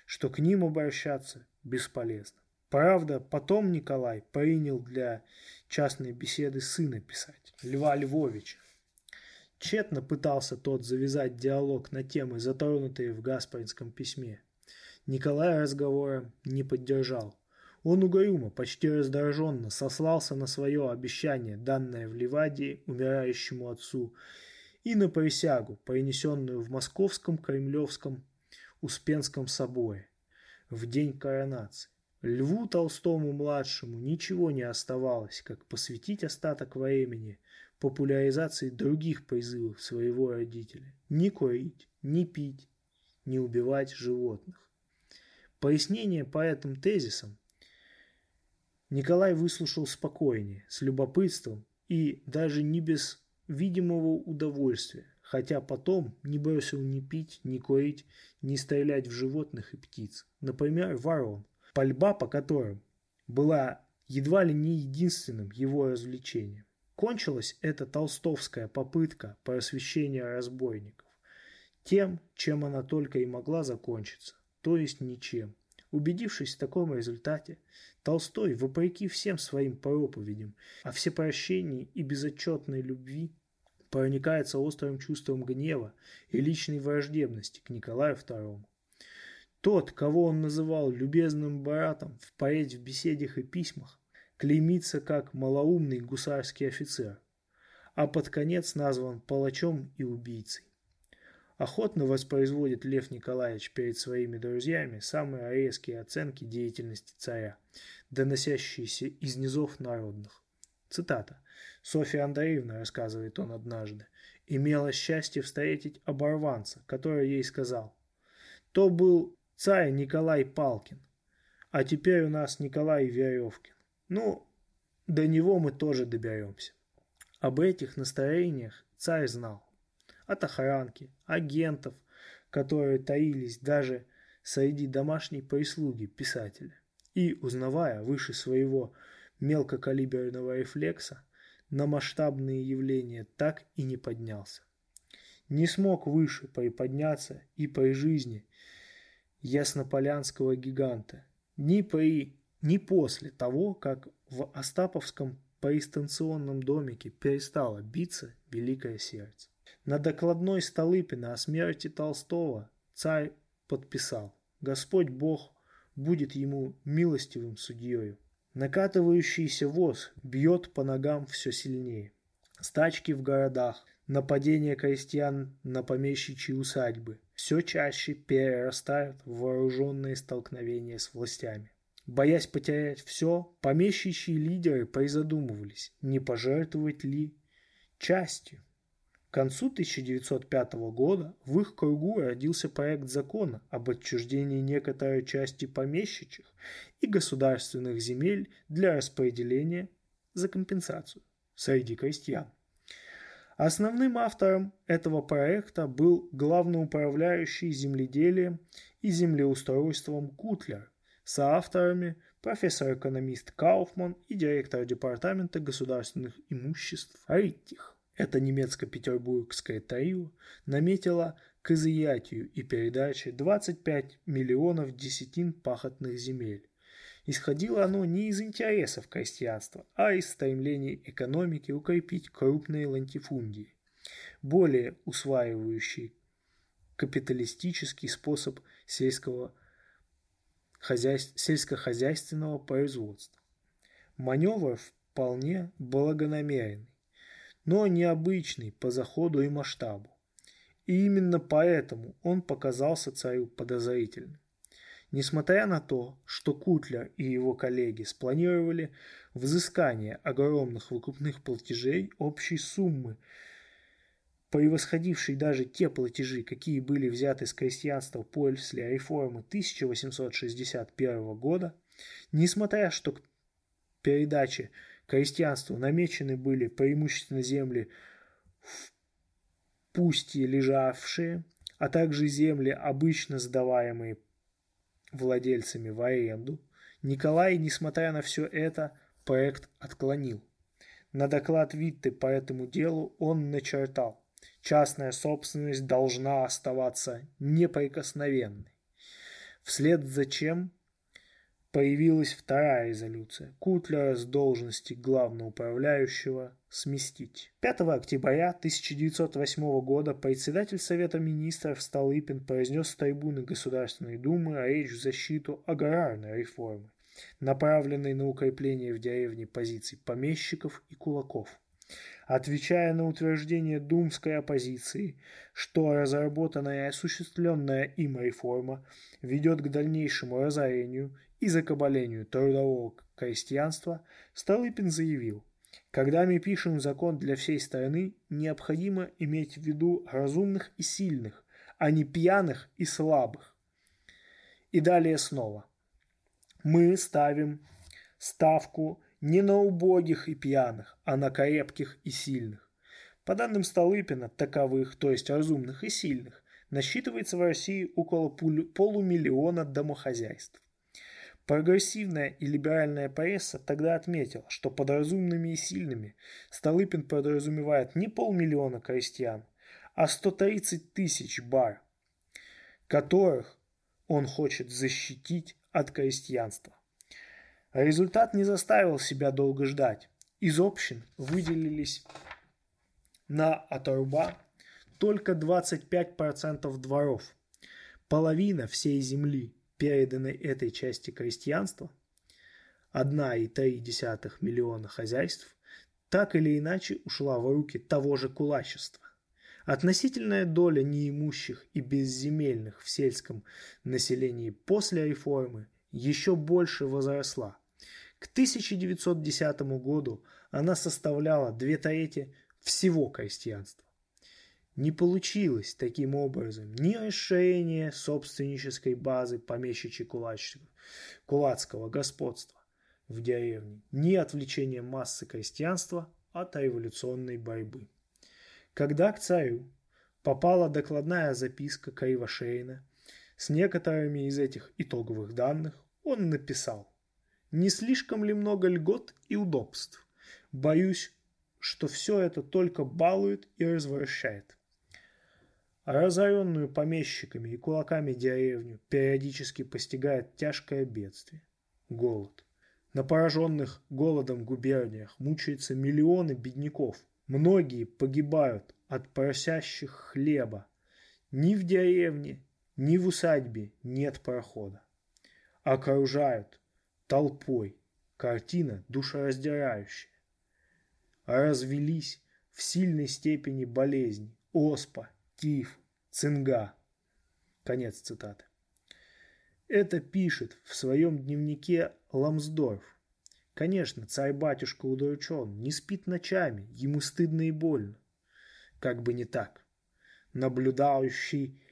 Speaker 1: что к ним обращаться бесполезно. Правда, потом Николай принял для частной беседы сына писать, Льва Львовича. Тщетно пытался тот завязать диалог на темы, затронутые в Гаспаринском письме. Николай разговора не поддержал. Он угрюмо, почти раздраженно сослался на свое обещание, данное в Ливадии умирающему отцу, и на присягу, принесенную в Московском Кремлевском Успенском соборе в день коронации. Льву Толстому-младшему ничего не оставалось, как посвятить остаток времени популяризации других призывов своего родителя. Не курить, не пить, не убивать животных. Пояснение по этим тезисам Николай выслушал спокойнее, с любопытством и даже не без видимого удовольствия, хотя потом не бросил ни пить, ни курить, ни стрелять в животных и птиц, например, ворон, пальба по которым была едва ли не единственным его развлечением. Кончилась эта толстовская попытка просвещения разбойников тем, чем она только и могла закончиться, то есть ничем. Убедившись в таком результате, Толстой, вопреки всем своим проповедям о всепрощении и безотчетной любви, проникается острым чувством гнева и личной враждебности к Николаю II. Тот, кого он называл любезным братом впредь в беседах и письмах, клеймится как малоумный гусарский офицер, а под конец назван палачом и убийцей. Охотно воспроизводит Лев Николаевич перед своими друзьями самые резкие оценки деятельности царя, доносящиеся из низов народных. Цитата. Софья Андреевна, рассказывает он однажды, имела счастье встретить оборванца, который ей сказал, то был царь Николай Палкин. А теперь у нас Николай Веревкин. Ну, до него мы тоже доберемся. Об этих настроениях царь знал. От охранки, агентов, которые таились даже среди домашней прислуги писателя, и, узнавая выше своего мелкокалиберного рефлекса, на масштабные явления так и не поднялся. Не смог выше приподняться и при жизни яснополянского гиганта, ни при, ни после того, как в Остаповском поистанционном домике перестало биться великое сердце. На докладной Столыпина о смерти Толстого царь подписал «Господь Бог будет ему милостивым судьею». Накатывающийся воз бьет по ногам все сильнее. Стачки в городах, нападения крестьян на помещичьи усадьбы все чаще перерастают в вооруженные столкновения с властями. Боясь потерять все, помещичьи лидеры призадумывались, не пожертвовать ли частью. К концу 1905 года в их кругу родился проект закона об отчуждении некоторой части помещичьих и государственных земель для распределения за компенсацию среди крестьян. Основным автором этого проекта был главноуправляющий земледелием и землеустройством Кутлер, соавторами профессор-экономист Кауфман и директор департамента государственных имуществ Риттих. Это немецко-петербургское трио наметило к изъятию и передаче 25 миллионов десятин пахотных земель. Исходило оно не из интересов крестьянства, а из стремлений экономики укрепить крупные лантифундии, более усваивающие капиталистический способ сельского хозяйств, сельскохозяйственного производства. Маневр вполне благонамеренный, но необычный по заходу и масштабу. И именно поэтому он показался царю подозрительным. Несмотря на то, что Кутлер и его коллеги спланировали взыскание огромных выкупных платежей общей суммы превосходивший даже те платежи, какие были взяты с крестьянства после реформы 1861 года, несмотря что к передаче крестьянству намечены были преимущественно земли в пустье лежавшие, а также земли, обычно сдаваемые владельцами в аренду, Николай, несмотря на все это, проект отклонил. На доклад Витте по этому делу он начертал – Частная собственность должна оставаться неприкосновенной. Вслед за чем появилась вторая резолюция. Кутлера с должности главноуправляющего сместить. 5 октября 1908 года председатель Совета министров Столыпин произнес с трибуны Государственной Думы речь в защиту аграрной реформы, направленной на укрепление в деревне позиций помещиков и кулаков отвечая на утверждение думской оппозиции, что разработанная и осуществленная им реформа ведет к дальнейшему разорению и закабалению трудового крестьянства, Столыпин заявил, когда мы пишем закон для всей страны, необходимо иметь в виду разумных и сильных, а не пьяных и слабых. И далее снова. Мы ставим ставку не на убогих и пьяных, а на крепких и сильных. По данным Столыпина, таковых, то есть разумных и сильных, насчитывается в России около полумиллиона домохозяйств. Прогрессивная и либеральная пресса тогда отметила, что под разумными и сильными Столыпин подразумевает не полмиллиона крестьян, а 130 тысяч бар, которых он хочет защитить от крестьянства. Результат не заставил себя долго ждать. Из общин выделились на оторба только 25% дворов. Половина всей земли, переданной этой части крестьянства, 1,3 миллиона хозяйств, так или иначе ушла в руки того же кулачества. Относительная доля неимущих и безземельных в сельском населении после реформы еще больше возросла. К 1910 году она составляла две трети всего крестьянства. Не получилось таким образом ни расширение собственнической базы помещичьей кулацкого господства в деревне, ни отвлечение массы крестьянства от революционной борьбы. Когда к царю попала докладная записка Кривошейна с некоторыми из этих итоговых данных, он написал Не слишком ли много льгот и удобств? Боюсь, что все это только балует и развращает. Разоренную помещиками и кулаками деревню периодически постигает тяжкое бедствие – голод. На пораженных голодом губерниях мучаются миллионы бедняков. Многие погибают от просящих хлеба. Ни в деревне, ни в усадьбе нет прохода. Окружают толпой. Картина душераздирающая. Развелись в сильной степени болезни. Оспа, тиф, цинга. Конец цитаты. Это пишет в своем дневнике Ламсдорф. Конечно, царь-батюшка удручен, не спит ночами, ему стыдно и больно. Как бы не так. Наблюдающий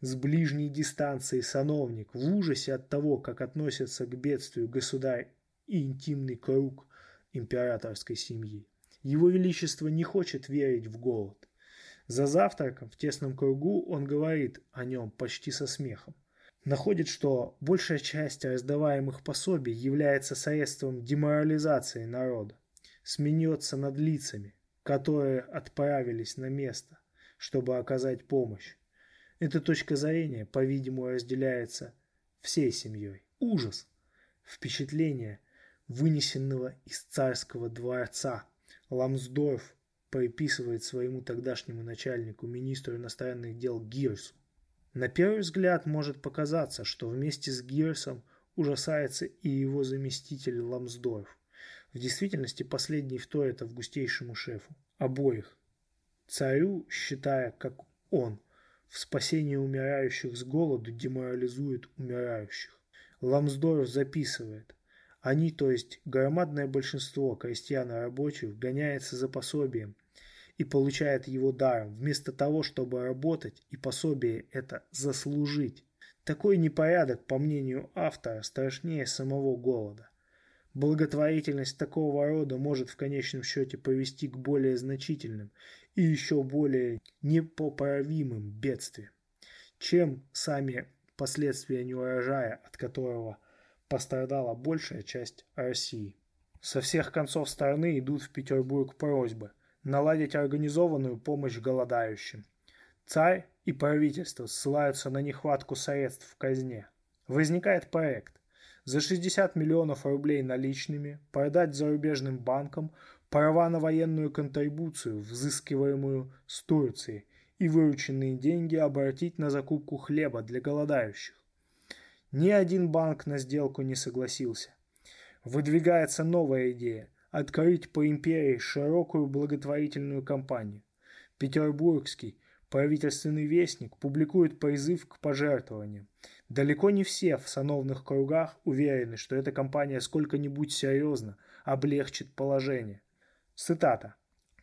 Speaker 1: с ближней дистанции сановник в ужасе от того, как относятся к бедствию государь и интимный круг императорской семьи. Его Величество не хочет верить в голод. За завтраком в тесном кругу он говорит о нем почти со смехом находит, что большая часть раздаваемых пособий является средством деморализации народа, смеется над лицами, которые отправились на место, чтобы оказать помощь. Эта точка зрения, по-видимому, разделяется всей семьей. Ужас, впечатление, вынесенного из царского дворца. Ламсдорф приписывает своему тогдашнему начальнику, министру иностранных дел Гирсу. На первый взгляд может показаться, что вместе с Гирсом ужасается и его заместитель Ламсдорф. В действительности последний вторит августейшему шефу. Обоих. Царю, считая, как он, в спасении умирающих с голоду деморализует умирающих. Ламсдорф записывает. Они, то есть громадное большинство крестьян и рабочих, гоняется за пособием и получает его даром, вместо того, чтобы работать и пособие это заслужить. Такой непорядок, по мнению автора, страшнее самого голода. Благотворительность такого рода может в конечном счете повести к более значительным и еще более непоправимым бедствиям, чем сами последствия неурожая, от которого пострадала большая часть России. Со всех концов страны идут в Петербург просьбы – наладить организованную помощь голодающим. Царь и правительство ссылаются на нехватку средств в казне. Возникает проект за 60 миллионов рублей наличными продать зарубежным банкам права на военную контрибуцию, взыскиваемую с Турции, и вырученные деньги обратить на закупку хлеба для голодающих. Ни один банк на сделку не согласился. Выдвигается новая идея – открыть по империи широкую благотворительную кампанию. Петербургский правительственный вестник публикует призыв к пожертвованиям. Далеко не все в сановных кругах уверены, что эта кампания сколько-нибудь серьезно облегчит положение. Цитата.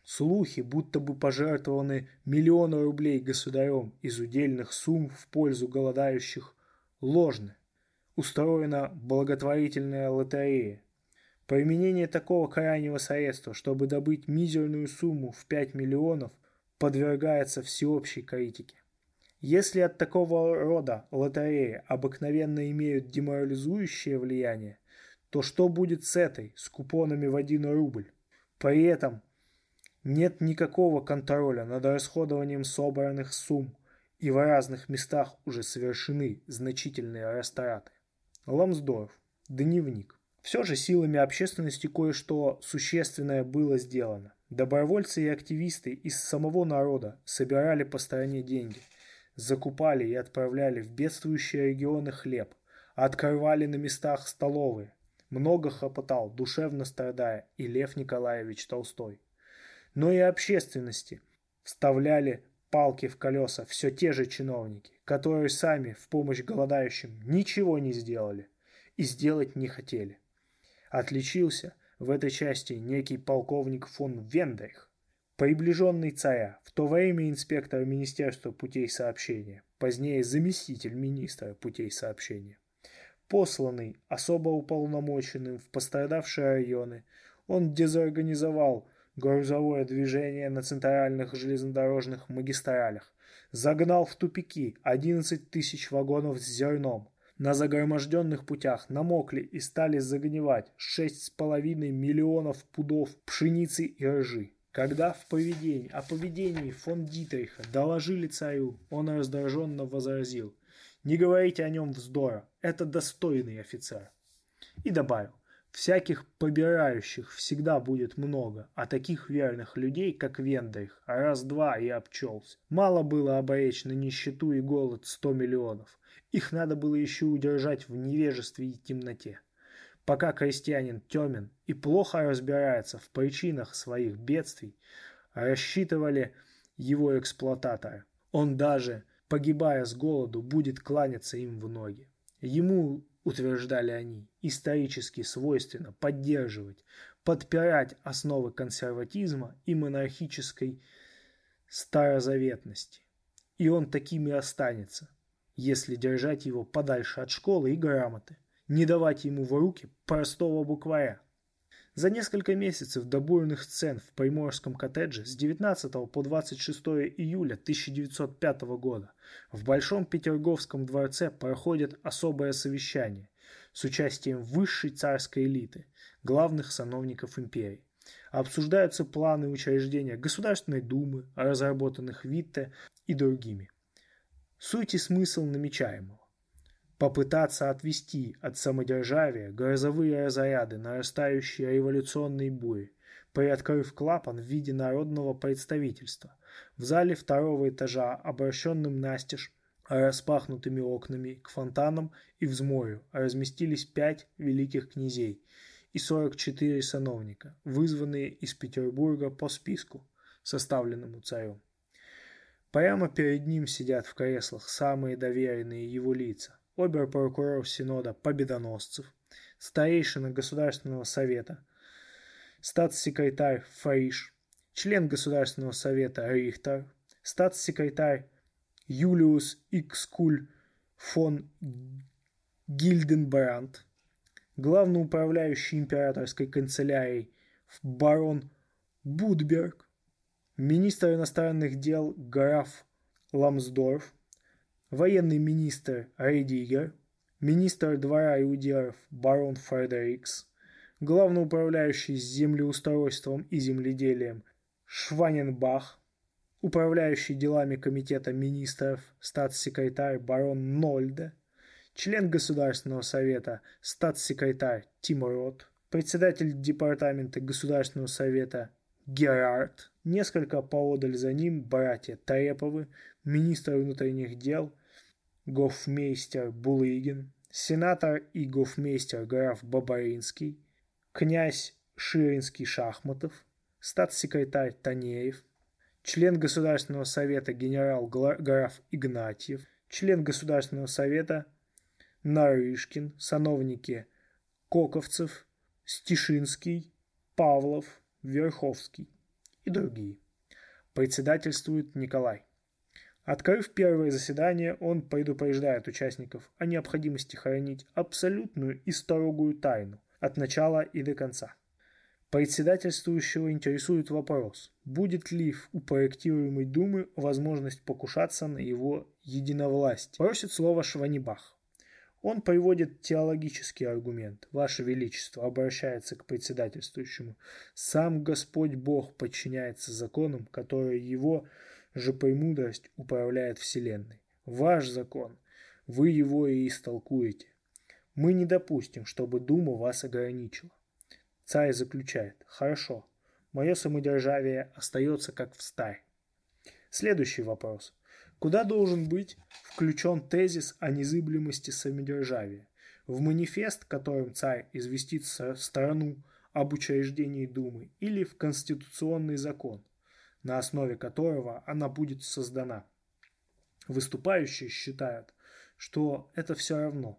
Speaker 1: Слухи, будто бы пожертвованы миллионы рублей государем из удельных сумм в пользу голодающих, ложны. Устроена благотворительная лотерея, Применение такого крайнего средства, чтобы добыть мизерную сумму в 5 миллионов, подвергается всеобщей критике. Если от такого рода лотереи обыкновенно имеют деморализующее влияние, то что будет с этой, с купонами в 1 рубль? При этом нет никакого контроля над расходованием собранных сумм, и в разных местах уже совершены значительные растраты. Ламсдорф. Дневник. Все же силами общественности кое-что существенное было сделано. Добровольцы и активисты из самого народа собирали по стороне деньги, закупали и отправляли в бедствующие регионы хлеб, открывали на местах столовые. Много хлопотал, душевно страдая, и Лев Николаевич Толстой. Но и общественности вставляли палки в колеса все те же чиновники, которые сами в помощь голодающим ничего не сделали и сделать не хотели. Отличился в этой части некий полковник фон Вендейх, приближенный царя, в то время инспектор Министерства путей сообщения, позднее заместитель министра путей сообщения. Посланный особо уполномоченным в пострадавшие районы, он дезорганизовал грузовое движение на центральных железнодорожных магистралях, загнал в тупики 11 тысяч вагонов с зерном, На загроможденных путях намокли и стали загнивать шесть с половиной миллионов пудов пшеницы и ржи. Когда в поведении, о поведении фон Дитриха доложили царю, он раздраженно возразил, «Не говорите о нем вздора, это достойный офицер». И добавил, Всяких побирающих всегда будет много, а таких верных людей, как Вендрих, раз-два и обчелся. Мало было обречь на нищету и голод сто миллионов. Их надо было еще удержать в невежестве и темноте. Пока крестьянин темен и плохо разбирается в причинах своих бедствий, рассчитывали его эксплуататоры. Он даже, погибая с голоду, будет кланяться им в ноги. Ему утверждали они, исторически свойственно поддерживать, подпирать основы консерватизма и монархической старозаветности. И он таким и останется, если держать его подальше от школы и грамоты, не давать ему в руки простого букваря. За несколько месяцев до бурных сцен в приморском коттедже с 19 по 26 июля 1905 года в Большом Петерговском дворце проходит особое совещание с участием высшей царской элиты, главных сановников империи. Обсуждаются планы учреждения Государственной Думы, разработанных Витте и другими. Суть и смысл намечаемого попытаться отвести от самодержавия грозовые разряды нарастающей революционной бури, приоткрыв клапан в виде народного представительства. В зале второго этажа, обращенным настежь, распахнутыми окнами к фонтанам и взморью, разместились пять великих князей и 44 сановника, вызванные из Петербурга по списку, составленному царем. Прямо перед ним сидят в креслах самые доверенные его лица. Обер-прокурор Синода Победоносцев, старейшина Государственного Совета, статс-секретарь Фриш, член Государственного Совета Рихтер, статс-секретарь Юлиус Икскуль фон Гильденбранд, главноуправляющий императорской канцелярией барон Будберг, министр иностранных дел граф Ламсдорф, военный министр Рейдигер, министр двора иудеев барон Фредерикс, главноуправляющий землеустройством и земледелием Шваненбах, управляющий делами комитета министров статс-секретарь барон Нольде, член Государственного совета статс-секретарь Тимурот, председатель департамента Государственного совета Герард, несколько поодаль за ним братья Треповы, министр внутренних дел гофмейстер Булыгин, сенатор и гофмейстер граф Бабаринский, князь Ширинский-Шахматов, статс-секретарь Танеев, член Государственного совета генерал-граф Игнатьев, член Государственного совета Нарышкин, сановники Коковцев, Стишинский, Павлов, Верховский и другие. Председательствует Николай. Открыв первое заседание, он предупреждает участников о необходимости хранить абсолютную и строгую тайну от начала и до конца. Председательствующего интересует вопрос, будет ли у проектируемой Думы возможность покушаться на его единовластие. Просит слово Шванибах. Он приводит теологический аргумент. Ваше Величество обращается к председательствующему. Сам Господь Бог подчиняется законам, которые его же премудрость управляет Вселенной. Ваш закон, вы его и истолкуете. Мы не допустим, чтобы Дума вас ограничила. Царь заключает. Хорошо, мое самодержавие остается как в старе. Следующий вопрос. Куда должен быть включен тезис о незыблемости самодержавия? В манифест, которым царь известит страну об учреждении Думы, или в конституционный закон, на основе которого она будет создана. Выступающие считают, что это все равно.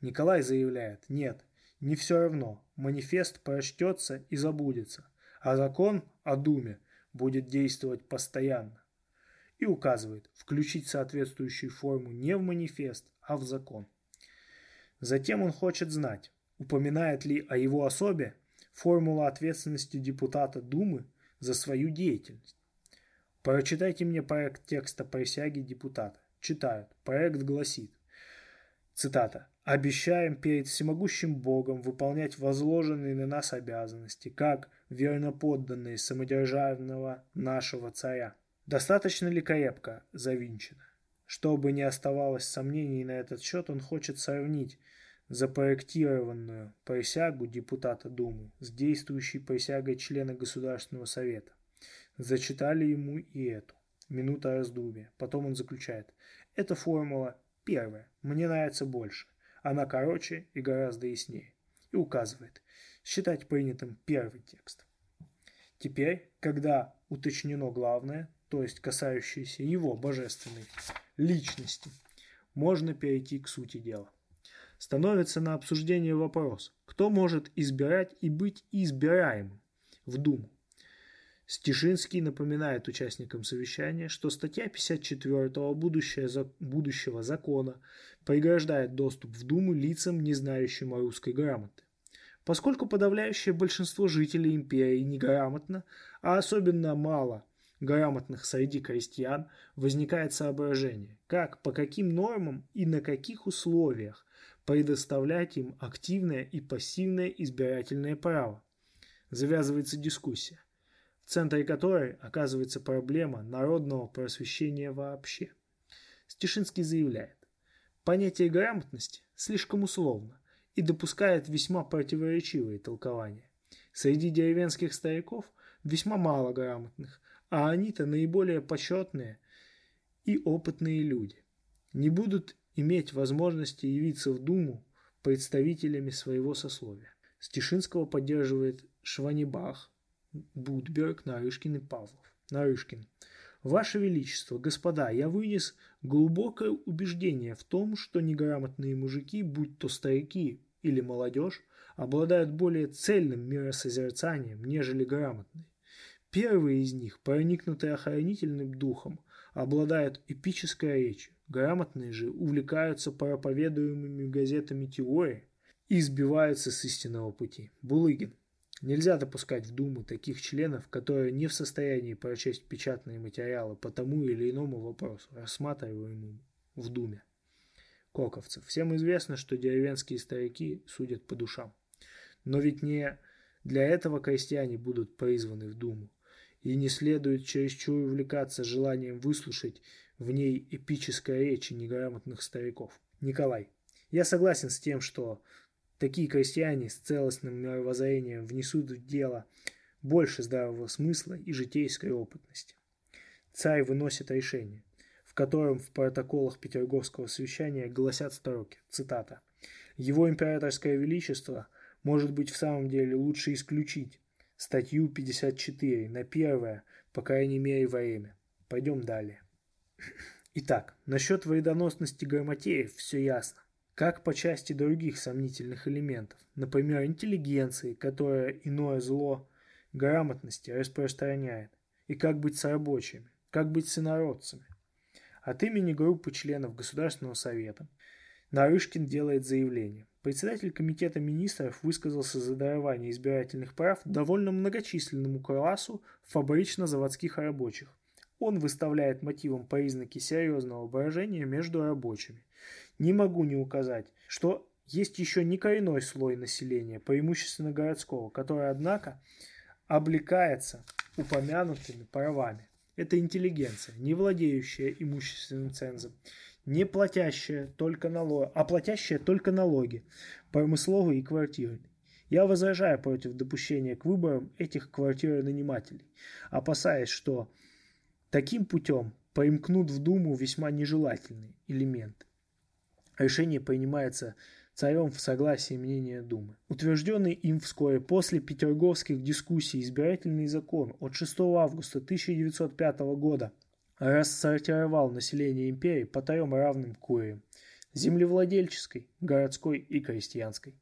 Speaker 1: Николай заявляет, нет, не все равно, манифест прочтется и забудется, а закон о Думе будет действовать постоянно. И указывает включить соответствующую форму не в манифест, а в закон. Затем он хочет знать, упоминает ли о его особе формула ответственности депутата Думы за свою деятельность. Прочитайте мне проект текста присяги депутата. Читают. Проект гласит, цитата, Обещаем перед всемогущим Богом выполнять возложенные на нас обязанности, как верноподданные самодержавного нашего царя. Достаточно ли крепко завинчено? Чтобы не оставалось сомнений на этот счет, он хочет сравнить запроектированную присягу депутата Думы с действующей присягой члена Государственного Совета. Зачитали ему и эту. Минута раздумья. Потом он заключает. Эта формула первая. Мне нравится больше. Она короче и гораздо яснее. И указывает считать принятым первый текст. Теперь, когда уточнено главное, то есть касающееся его божественной личности, можно перейти к сути дела. Становится на обсуждение вопрос, кто может избирать и быть избираемым в Думу. Стишинский напоминает участникам совещания, что статья 54 будущего закона преграждает доступ в Думу лицам, не знающим о русской грамоте. Поскольку подавляющее большинство жителей империи неграмотно, а особенно мало грамотных среди крестьян, возникает соображение, как, по каким нормам и на каких условиях предоставлять им активное и пассивное избирательное право. Завязывается дискуссия в центре которой оказывается проблема народного просвещения вообще. Стешинский заявляет, понятие грамотности слишком условно и допускает весьма противоречивые толкования. Среди деревенских стариков весьма мало грамотных, а они-то наиболее почетные и опытные люди. Не будут иметь возможности явиться в Думу представителями своего сословия. Стешинского поддерживает Шванибах, Будберг, Нарышкин и Павлов. Нарышкин. Ваше Величество, господа, я вынес глубокое убеждение в том, что неграмотные мужики, будь то старики или молодежь, обладают более цельным миросозерцанием, нежели грамотные. Первые из них, проникнутые охранительным духом, обладают эпической речью, грамотные же увлекаются проповедуемыми газетами теории и сбиваются с истинного пути. Булыгин. Нельзя допускать в Думу таких членов, которые не в состоянии прочесть печатные материалы по тому или иному вопросу, рассматриваемому в Думе. Коковцев. Всем известно, что деревенские старики судят по душам. Но ведь не для этого крестьяне будут призваны в Думу. И не следует чересчур увлекаться желанием выслушать в ней эпической речи неграмотных стариков. Николай. Я согласен с тем, что Такие крестьяне с целостным мировоззрением внесут в дело больше здравого смысла и житейской опытности. Царь выносит решение, в котором в протоколах Петерговского совещания гласят строки, цитата, «Его императорское величество может быть в самом деле лучше исключить статью 54 на первое, по крайней мере, время. Пойдем далее. Итак, насчет вредоносности грамотеев все ясно как по части других сомнительных элементов, например, интеллигенции, которая иное зло грамотности распространяет, и как быть с рабочими, как быть с инородцами. От имени группы членов Государственного совета Нарышкин делает заявление. Председатель комитета министров высказался за дарование избирательных прав довольно многочисленному классу фабрично-заводских рабочих, он выставляет мотивом признаки серьезного брожения между рабочими. Не могу не указать, что есть еще не коренной слой населения, преимущественно городского, который, однако, облекается упомянутыми правами. Это интеллигенция, не владеющая имущественным цензом, не платящая только налоги, а платящая только налоги, промысловые и квартирные. Я возражаю против допущения к выборам этих квартиронанимателей, опасаясь, что Таким путем поимкнут в Думу весьма нежелательный элемент. Решение принимается царем в согласии мнения Думы. Утвержденный им вскоре после петерговских дискуссий избирательный закон от 6 августа 1905 года рассортировал население империи по трем равным куриям – землевладельческой, городской и крестьянской.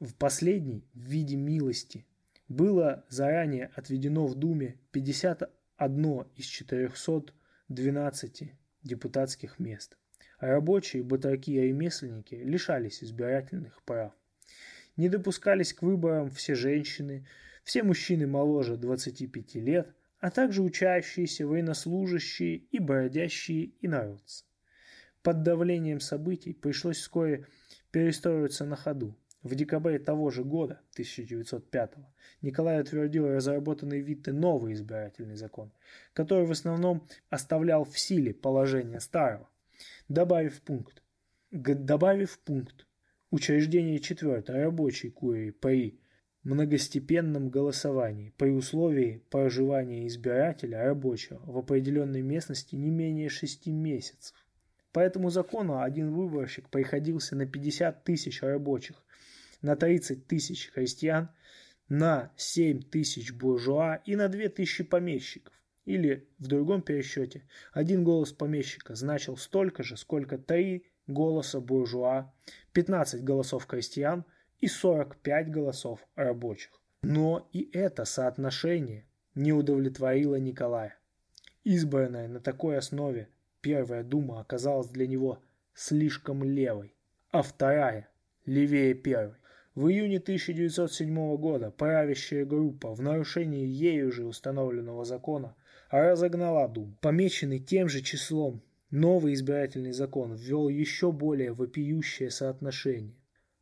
Speaker 1: В последней, в виде милости, было заранее отведено в Думе 50 одно из 412 депутатских мест. Рабочие, батраки и ремесленники лишались избирательных прав. Не допускались к выборам все женщины, все мужчины моложе 25 лет, а также учащиеся военнослужащие и бродящие инородцы. Под давлением событий пришлось вскоре перестроиться на ходу. В декабре того же года, 1905 Николай утвердил разработанный Витте новый избирательный закон, который в основном оставлял в силе положение старого, добавив пункт. Добавив пункт. Учреждение четвертой рабочей курии при многостепенном голосовании при условии проживания избирателя рабочего в определенной местности не менее шести месяцев. По этому закону один выборщик приходился на 50 тысяч рабочих, на 30 тысяч крестьян, на 7 тысяч буржуа и на 2 тысячи помещиков. Или, в другом пересчете, один голос помещика значил столько же, сколько 3 голоса буржуа, 15 голосов крестьян и 45 голосов рабочих. Но и это соотношение не удовлетворило Николая. Избранная на такой основе Первая дума оказалась для него слишком левой, а вторая – левее первой. В июне 1907 года правящая группа в нарушении ею же установленного закона разогнала Думу. Помеченный тем же числом новый избирательный закон ввел еще более вопиющее соотношение.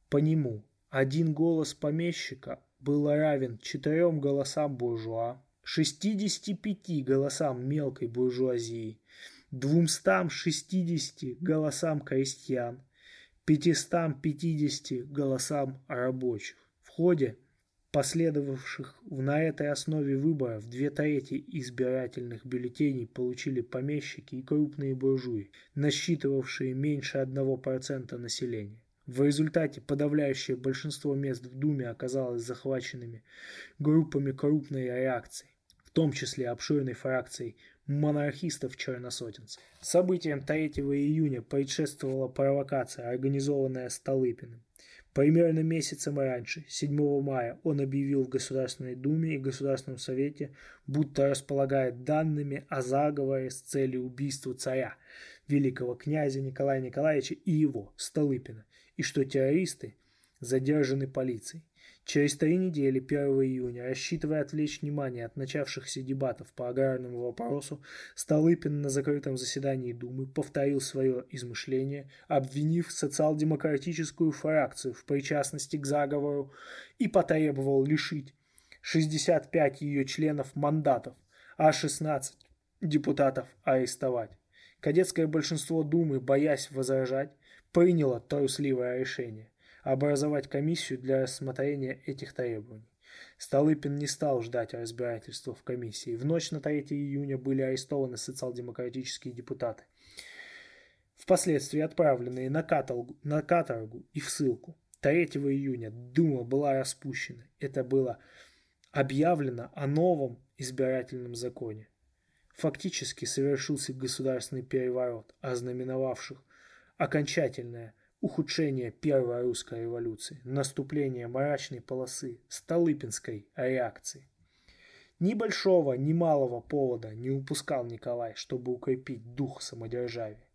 Speaker 1: По нему один голос помещика был равен четырем голосам буржуа, 65 голосам мелкой буржуазии – 260 голосам крестьян, 550 голосам рабочих. В ходе последовавших на этой основе выборов две трети избирательных бюллетеней получили помещики и крупные буржуи, насчитывавшие меньше 1% населения. В результате подавляющее большинство мест в Думе оказалось захваченными группами крупной реакции, в том числе обширной фракцией монархистов-черносотенцев. Событиям 3 июня предшествовала провокация, организованная Столыпиным. Примерно месяцем раньше, 7 мая, он объявил в Государственной Думе и Государственном Совете, будто располагает данными о заговоре с целью убийства царя, великого князя Николая Николаевича и его, Столыпина, и что террористы задержаны полицией. Через три недели, 1 июня, рассчитывая отвлечь внимание от начавшихся дебатов по аграрному вопросу, Столыпин на закрытом заседании Думы повторил свое измышление, обвинив социал-демократическую фракцию в причастности к заговору и потребовал лишить 65 ее членов мандатов, а 16 депутатов арестовать. Кадетское большинство Думы, боясь возражать, приняло трусливое решение образовать комиссию для рассмотрения этих требований. Столыпин не стал ждать разбирательства в комиссии. В ночь на 3 июня были арестованы социал-демократические депутаты, впоследствии отправленные на каторгу, на каторгу и в ссылку. 3 июня Дума была распущена. Это было объявлено о новом избирательном законе. Фактически совершился государственный переворот, ознаменовавших окончательное ухудшение Первой русской революции, наступление мрачной полосы Столыпинской реакции. Ни большого, ни малого повода не упускал Николай, чтобы укрепить дух самодержавия.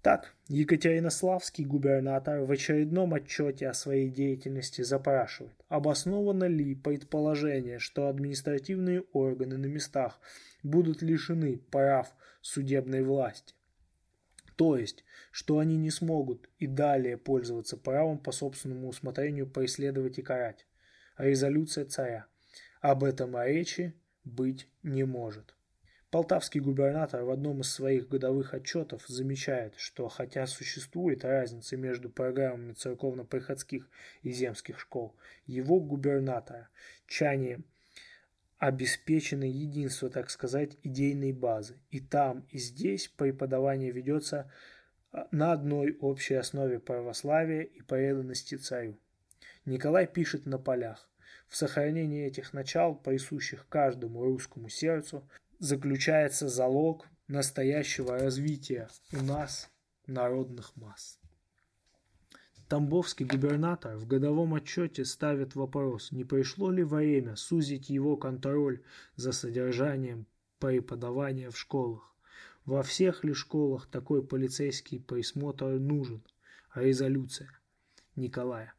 Speaker 1: Так, Екатеринославский губернатор в очередном отчете о своей деятельности запрашивает, обосновано ли предположение, что административные органы на местах будут лишены прав судебной власти. То есть, что они не смогут и далее пользоваться правом по собственному усмотрению преследовать и карать. Резолюция царя. Об этом речи быть не может. Полтавский губернатор в одном из своих годовых отчетов замечает, что хотя существует разница между программами церковно-приходских и земских школ, его губернатора чанием обеспечено единство, так сказать, идейной базы. И там, и здесь преподавание ведется а, на одной общей основе православия и преданности царю. Николай пишет на полях. В сохранении этих начал, присущих каждому русскому сердцу, заключается залог настоящего развития у нас народных масс. Тамбовский губернатор в годовом отчете ставит вопрос, не пришло ли время сузить его контроль за содержанием преподавания в школах. Во всех ли школах такой полицейский присмотр нужен? Резолюция Николая.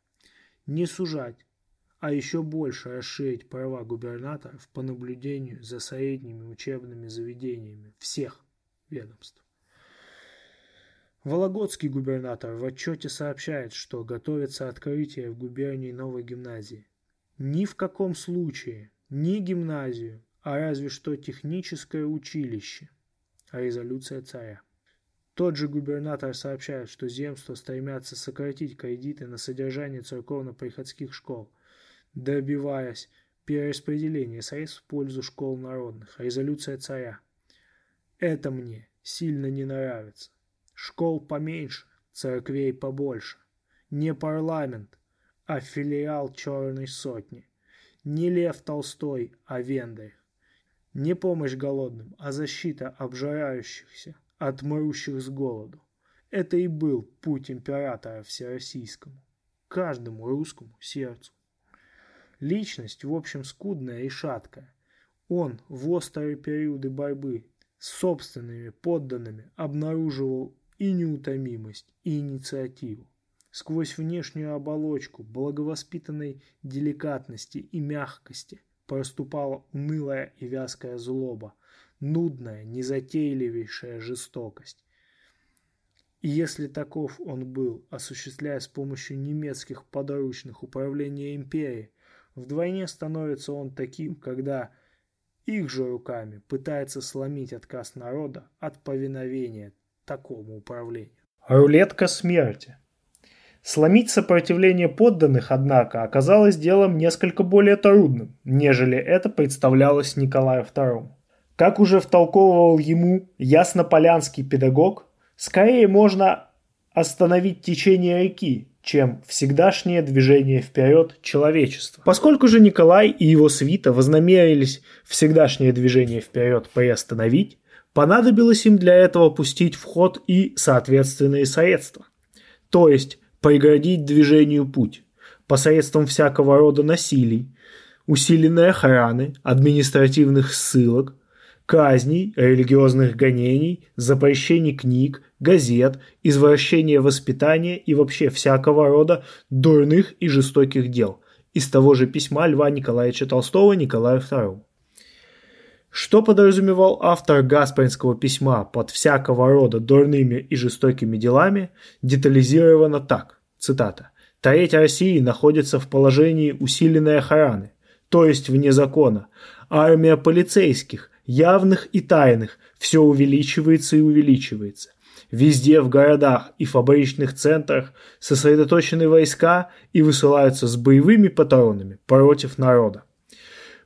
Speaker 1: Не сужать, а еще больше расширить права губернаторов по наблюдению за средними учебными заведениями всех ведомств. Вологодский губернатор в отчете сообщает, что готовится открытие в губернии новой гимназии. Ни в каком случае, ни гимназию, а разве что техническое училище. Резолюция царя. Тот же губернатор сообщает, что земства стремятся сократить кредиты на содержание церковно-приходских школ, добиваясь перераспределения средств в пользу школ народных. Резолюция царя. Это мне сильно не нравится. Школ поменьше, церквей побольше. Не парламент, а филиал Черной Сотни. Не Лев Толстой, а Вендарь. Не помощь голодным, а защита обжирающихся, отмрущих с голоду. Это и был путь императора всероссийскому, каждому русскому сердцу. Личность, в общем, скудная и шаткая. Он в острые периоды борьбы с собственными подданными обнаруживал и неутомимость, и инициативу. Сквозь внешнюю оболочку благовоспитанной деликатности и мягкости проступала унылая и вязкая злоба, нудная, незатейливейшая жестокость. И если таков он был, осуществляя с помощью немецких подручных управление империей, вдвойне становится он таким, когда их же руками пытается сломить отказ народа от повиновения такому управлению. Рулетка смерти. Сломить сопротивление подданных, однако, оказалось делом несколько более трудным, нежели это представлялось Николаю II. Как уже втолковывал ему яснополянский педагог, скорее можно остановить течение реки, чем всегдашнее движение вперед человечества. Поскольку же Николай и его свита вознамерились всегдашнее движение вперед приостановить, Понадобилось им для этого пустить в ход и соответственные средства. То есть преградить движению путь посредством всякого рода насилий, усиленной охраны, административных ссылок, казней, религиозных гонений, запрещений книг, газет, извращения воспитания и вообще всякого рода дурных и жестоких дел из того же письма Льва Николаевича Толстого Николаю II. Что подразумевал автор Гаспаринского письма под всякого рода дурными и жестокими делами, детализировано так, цитата, «Треть России находится в положении усиленной охраны, то есть вне закона. Армия полицейских, явных и тайных, все увеличивается и увеличивается. Везде в городах и фабричных центрах сосредоточены войска и высылаются с боевыми патронами против народа.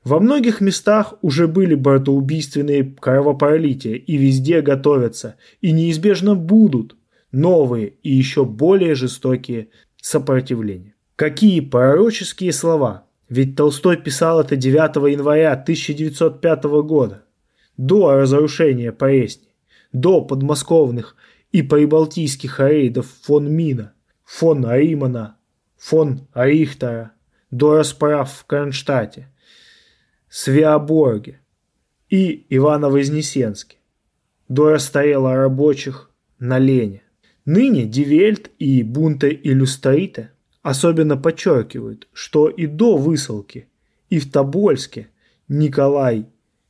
Speaker 1: Во многих местах уже были братоубийственные кровопролития и везде готовятся, и неизбежно будут новые и еще более жестокие сопротивления. Какие пророческие слова! Ведь Толстой писал это 9 января 1905 года, до разрушения Поресни, до подмосковных и прибалтийских рейдов фон Мина, фон Римана, фон Рихтера, до расправ в Кронштадте. Свиаборге и Ивано-Вознесенске, до расстояла рабочих на Лене. Ныне Дивельт и Бунта Иллюстрита особенно подчеркивают, что и до высылки, и в Тобольске Николай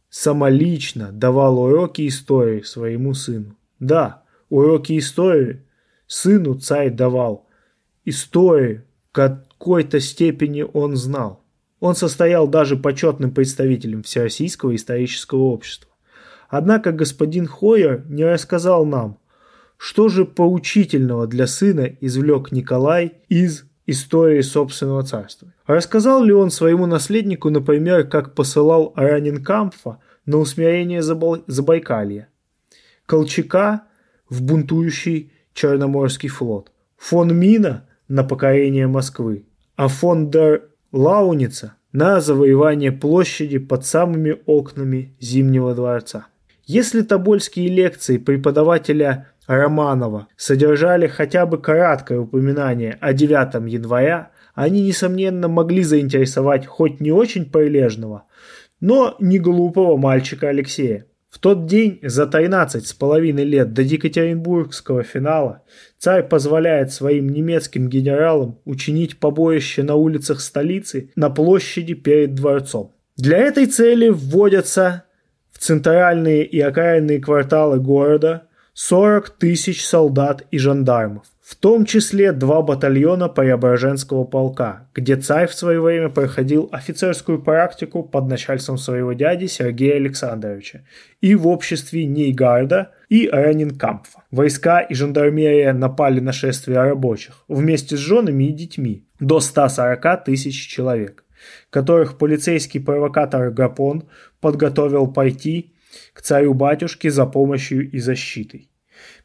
Speaker 1: самолично давал уроки истории своему сыну. Да, уроки истории сыну царь давал. Истории в какой-то степени он знал. Он состоял даже почетным представителем Всероссийского исторического общества. Однако господин Хойер не рассказал нам, что же поучительного для сына извлек Николай из истории собственного царства. Рассказал ли он своему наследнику, например, как посылал Раненкампфа на усмирение Забайкалья, Колчака в бунтующий Черноморский флот, фон Мина на покорение Москвы, а фон дер Лауница на завоевание площади под самыми окнами Зимнего дворца. Если тобольские лекции преподавателя Романова содержали хотя бы краткое упоминание о 9 января, они, несомненно, могли заинтересовать хоть не очень прилежного, но не глупого мальчика Алексея. В тот день за 13 с половиной лет до Екатеринбургского финала царь позволяет своим немецким генералам учинить побоище на улицах столицы на площади перед дворцом. Для этой цели вводятся в центральные и окраинные кварталы города 40 тысяч солдат и жандармов, в том числе два батальона Преображенского полка, где царь в свое время проходил офицерскую практику под начальством своего дяди Сергея Александровича и в обществе Нейгарда и Ренинкампфа. Войска и жандармерия напали на шествие рабочих вместе с женами и детьми до 140 тысяч человек, которых полицейский провокатор Гапон подготовил пойти к царю-батюшке за помощью и защитой.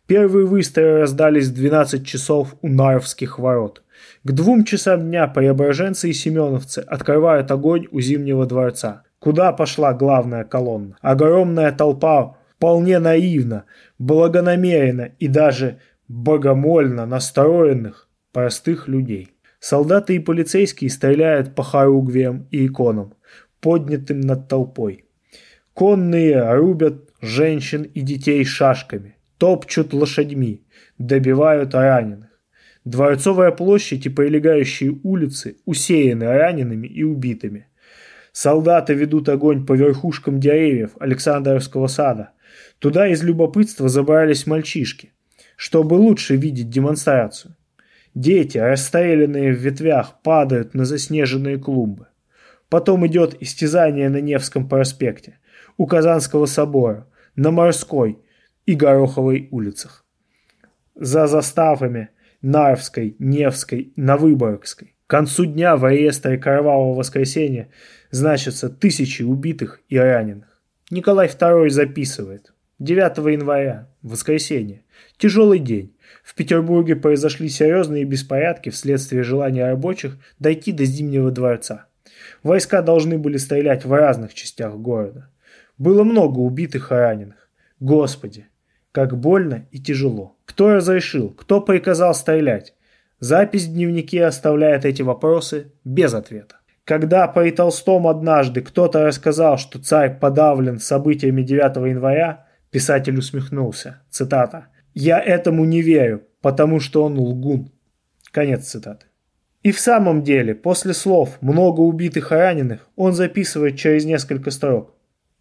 Speaker 1: Первые выстрелы раздались в 12 часов у Нарвских ворот. К двум часам дня преображенцы и семеновцы открывают огонь у Зимнего дворца. Куда пошла главная колонна? Огромная толпа вполне наивно, благонамеренно и даже богомольно настроенных простых людей. Солдаты и полицейские стреляют по хоругвиям и иконам, поднятым над толпой. Конные рубят женщин и детей шашками топчут лошадьми, добивают раненых. Дворцовая площадь и прилегающие улицы усеяны ранеными и убитыми. Солдаты ведут огонь по верхушкам деревьев Александровского сада. Туда из любопытства забрались мальчишки, чтобы лучше видеть демонстрацию. Дети, расстрелянные в ветвях, падают на заснеженные клумбы. Потом идет истязание на Невском проспекте, у Казанского собора, на Морской – и Гороховой улицах. За заставами Нарвской, Невской, Новыборгской. К концу дня в реестре Кровавого воскресенья значатся тысячи убитых и раненых. Николай II записывает. 9 января, воскресенье, тяжелый день. В Петербурге произошли серьезные беспорядки вследствие желания рабочих дойти до Зимнего дворца. Войска должны были стрелять в разных частях города. Было много убитых и раненых. Господи, как больно и тяжело. Кто разрешил? Кто приказал стрелять? Запись в дневнике оставляет эти вопросы без ответа. Когда при Толстом однажды кто-то рассказал, что царь подавлен событиями 9 января, писатель усмехнулся. Цитата. «Я этому не верю, потому что он лгун». Конец цитаты. И в самом деле, после слов «много убитых и раненых» он записывает через несколько строк.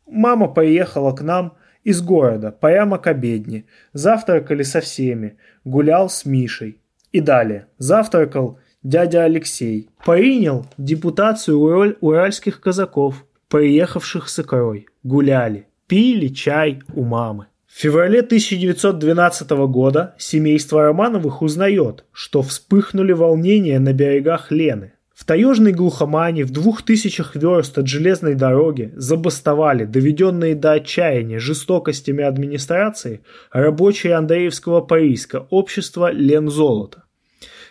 Speaker 1: «Мама поехала к нам, из города, прямо к обедне. Завтракали со всеми. Гулял с Мишей. И далее. Завтракал дядя Алексей. Принял депутацию ураль уральских казаков, приехавших с икрой. Гуляли. Пили чай у мамы. В феврале 1912 года семейство Романовых узнает, что вспыхнули волнения на берегах Лены. В таежной глухомане в двух тысячах верст от железной дороги забастовали, доведенные до отчаяния жестокостями администрации, рабочие Андреевского прииска общества Лензолото.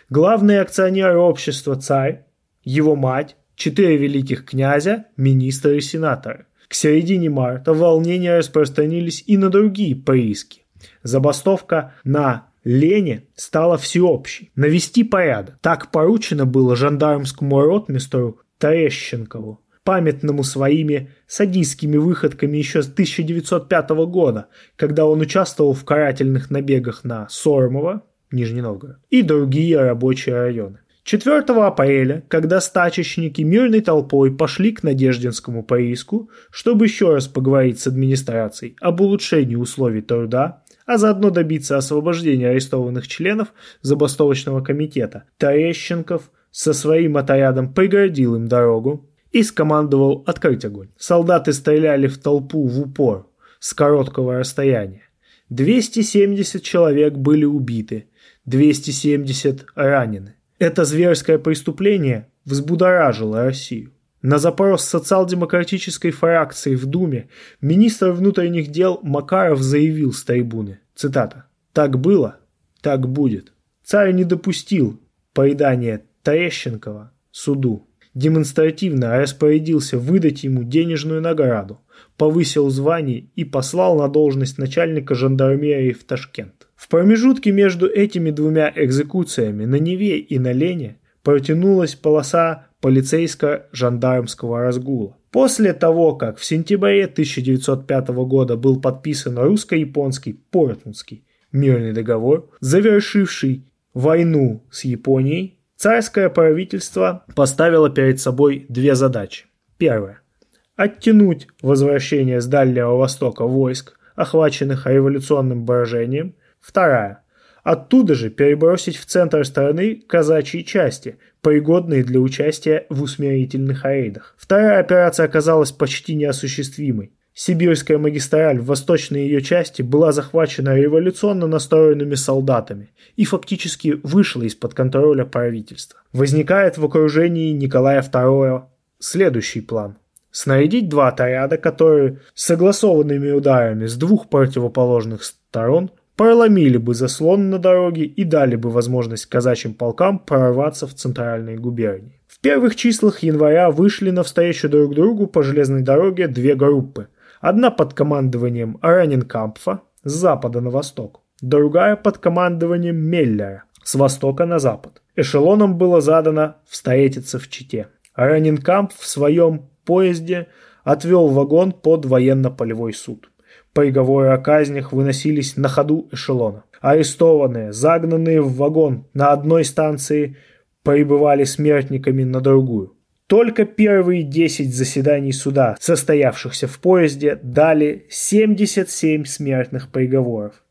Speaker 1: Главные акционеры общества царь, его мать, четыре великих князя, министры и сенаторы. К середине марта волнения распространились и на другие прииски. Забастовка на Лене стало всеобщей. Навести порядок. Так поручено было жандармскому ротмистру Терещенкову, памятному своими садистскими выходками еще с 1905 года, когда он участвовал в карательных набегах на Сормово, Нижний Новгород, и другие рабочие районы. 4 апреля, когда стачечники мирной толпой пошли к Надеждинскому поиску, чтобы еще раз поговорить с администрацией об улучшении условий труда, а заодно добиться освобождения арестованных членов забастовочного комитета. Терещенков со своим отрядом преградил им дорогу и скомандовал открыть огонь. Солдаты стреляли в толпу в упор с короткого расстояния. 270 человек были убиты, 270 ранены. Это зверское преступление взбудоражило Россию. На запрос социал-демократической фракции в Думе министр внутренних дел Макаров заявил с трибуны, цитата, «Так было, так будет». Царь не допустил поедания Терещенкова суду. Демонстративно распорядился выдать ему денежную награду, повысил звание и послал на должность начальника жандармерии в Ташкент. В промежутке между этими двумя экзекуциями на Неве и на Лене протянулась полоса полицейско-жандармского разгула. После того, как в сентябре 1905 года был подписан русско-японский Портмутский мирный договор, завершивший войну с Японией, царское правительство поставило перед собой две задачи. Первая – оттянуть возвращение с Дальнего Востока войск, охваченных революционным брожением. Вторая. Оттуда же перебросить в центр страны казачьи части, пригодные для участия в усмирительных рейдах. Вторая операция оказалась почти неосуществимой. Сибирская магистраль в восточной ее части была захвачена революционно настроенными солдатами и фактически вышла из-под контроля правительства. Возникает в окружении Николая II следующий план. Снарядить два отряда, которые согласованными ударами с двух противоположных сторон проломили бы заслон на дороге и дали бы возможность казачьим полкам прорваться в центральные губернии. В первых числах января вышли навстречу друг другу по железной дороге две группы – Одна под командованием Раненкампфа с запада на восток, другая под командованием Меллера с востока на запад. Эшелоном было задано встретиться в Чите. Раненкамп в своем поезде отвел вагон под военно-полевой суд. Приговоры о казнях выносились на ходу эшелона. Арестованные, загнанные в вагон на одной станции, прибывали смертниками на другую. Только первые 10 заседаний суда, состоявшихся в поезде, дали 77 смертных приговоров,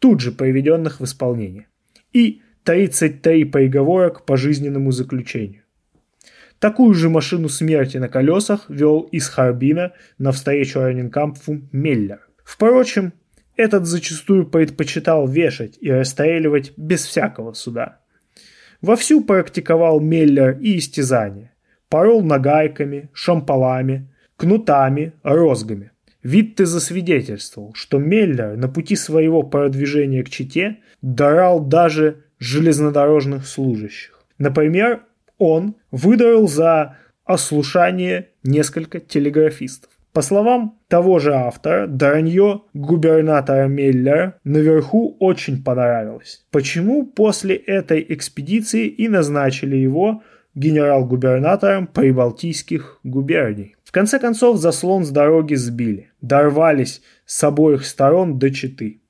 Speaker 1: тут же приведенных в исполнение, и 33 приговора к пожизненному заключению. Такую же машину смерти на колесах вел из Харбина навстречу Раненкампфу Меллер. Впрочем, этот зачастую предпочитал вешать и расстреливать без всякого суда. Вовсю практиковал Меллер и истязания порол нагайками, шампалами, кнутами, розгами. Витте засвидетельствовал, что Меллер на пути своего продвижения к Чите дарал даже железнодорожных служащих. Например, он выдарил за ослушание несколько телеграфистов. По словам того же автора, Даранье губернатора Меллера наверху очень понравилось. Почему после этой экспедиции и назначили его генерал-губернатором прибалтийских губерний. В конце концов заслон с дороги сбили, дорвались с обоих сторон до Читы,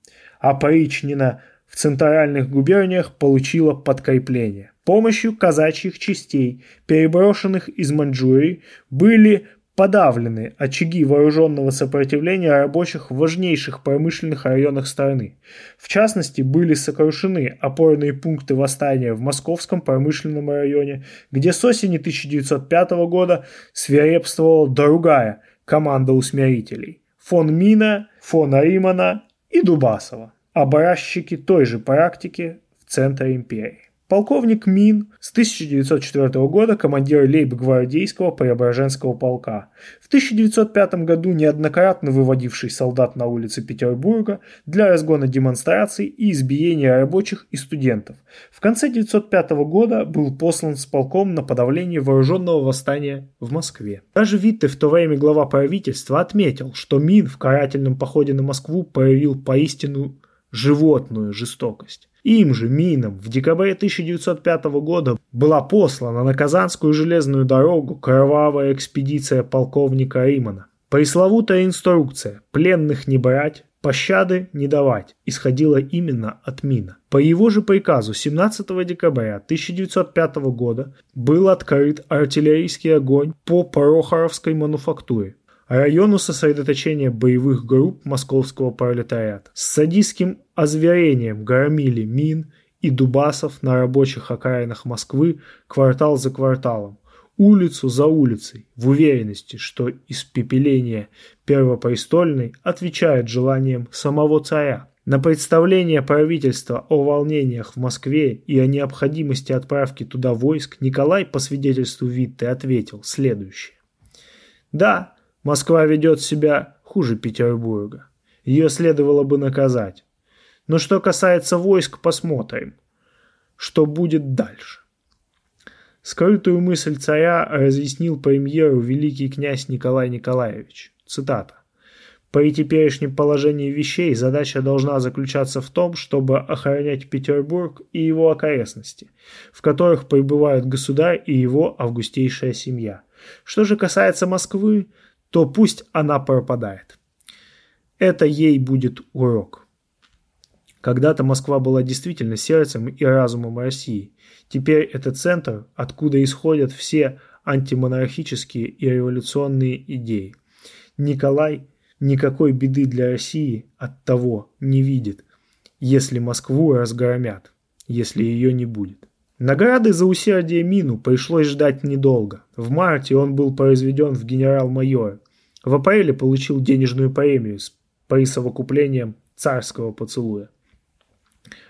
Speaker 1: а Поричнина в центральных губерниях получила подкрепление. Помощью казачьих частей, переброшенных из Маньчжурии, были подавлены очаги вооруженного сопротивления рабочих в важнейших промышленных районах страны. В частности, были сокрушены опорные пункты восстания в Московском промышленном районе, где с осени 1905 года свирепствовала другая команда усмирителей – фон Мина, фон Римана и Дубасова, образчики той же практики в центре империи. Полковник Мин с 1904 года командир лейб-гвардейского Преображенского полка. В 1905 году неоднократно выводивший солдат на улицы Петербурга для разгона демонстраций и избиения рабочих и студентов. В конце 1905 года был послан с полком на подавление вооруженного восстания в Москве. Даже Витте, в то время глава правительства, отметил, что Мин в карательном походе на Москву проявил поистину животную жестокость. Им же, Минам, в декабре 1905 года была послана на Казанскую железную дорогу кровавая экспедиция полковника Римана. Пресловутая инструкция «пленных не брать», «пощады не давать» исходила именно от Мина. По его же приказу 17 декабря 1905 года был открыт артиллерийский огонь по Прохоровской мануфактуре району сосредоточения боевых групп московского пролетариата. С садистским озверением громили мин и дубасов на рабочих окраинах Москвы квартал за кварталом, улицу за улицей, в уверенности, что испепеление первопрестольной отвечает желаниям самого царя. На представление правительства о волнениях в Москве и о необходимости отправки туда войск Николай по свидетельству Витте ответил следующее. Да, Москва ведет себя хуже Петербурга. Ее следовало бы наказать. Но что касается войск, посмотрим, что будет дальше. Скрытую мысль царя разъяснил премьеру великий князь Николай Николаевич. Цитата. При теперешнем положении вещей задача должна заключаться в том, чтобы охранять Петербург и его окрестности, в которых пребывают государь и его августейшая семья. Что же касается Москвы, то пусть она пропадает. Это ей будет урок. Когда-то Москва была действительно сердцем и разумом России. Теперь это центр, откуда исходят все антимонархические и революционные идеи. Николай никакой беды для России от того не видит, если Москву разгромят, если ее не будет. Награды за усердие Мину пришлось ждать недолго. В марте он был произведен в генерал-майор. В апреле получил денежную премию с присовокуплением царского поцелуя.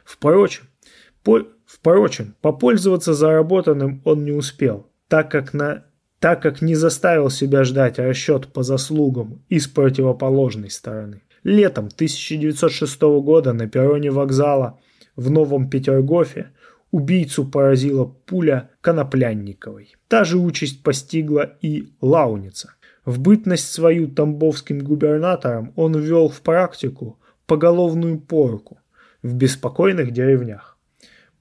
Speaker 1: Впрочем, по, впрочем, попользоваться заработанным он не успел, так как, на, так как не заставил себя ждать расчет по заслугам из противоположной стороны. Летом 1906 года на перроне вокзала в Новом Петергофе убийцу поразила пуля Коноплянниковой. Та же участь постигла и Лауница. В бытность свою тамбовским губернатором он ввел в практику поголовную порку в беспокойных деревнях.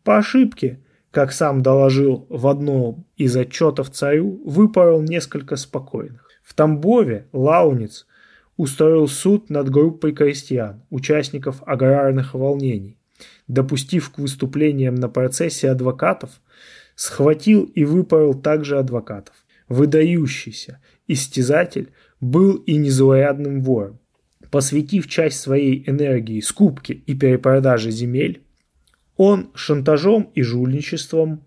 Speaker 1: По ошибке, как сам доложил в одном из отчетов царю, выпорол несколько спокойных. В Тамбове Лауниц устроил суд над группой крестьян, участников аграрных волнений, допустив к выступлениям на процессе адвокатов, схватил и выпорол также адвокатов. Выдающийся истязатель был и незаурядным вором. Посвятив часть своей энергии скупке и перепродаже земель, он шантажом и жульничеством,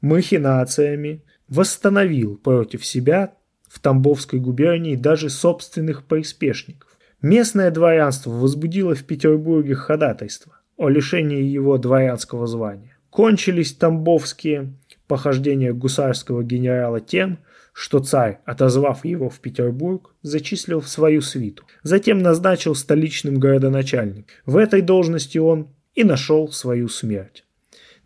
Speaker 1: махинациями восстановил против себя в Тамбовской губернии даже собственных приспешников. Местное дворянство возбудило в Петербурге ходатайство о лишении его дворянского звания. Кончились тамбовские похождения гусарского генерала тем, что царь, отозвав его в Петербург, зачислил в свою свиту. Затем назначил столичным городоначальником. В этой должности он и нашел свою смерть.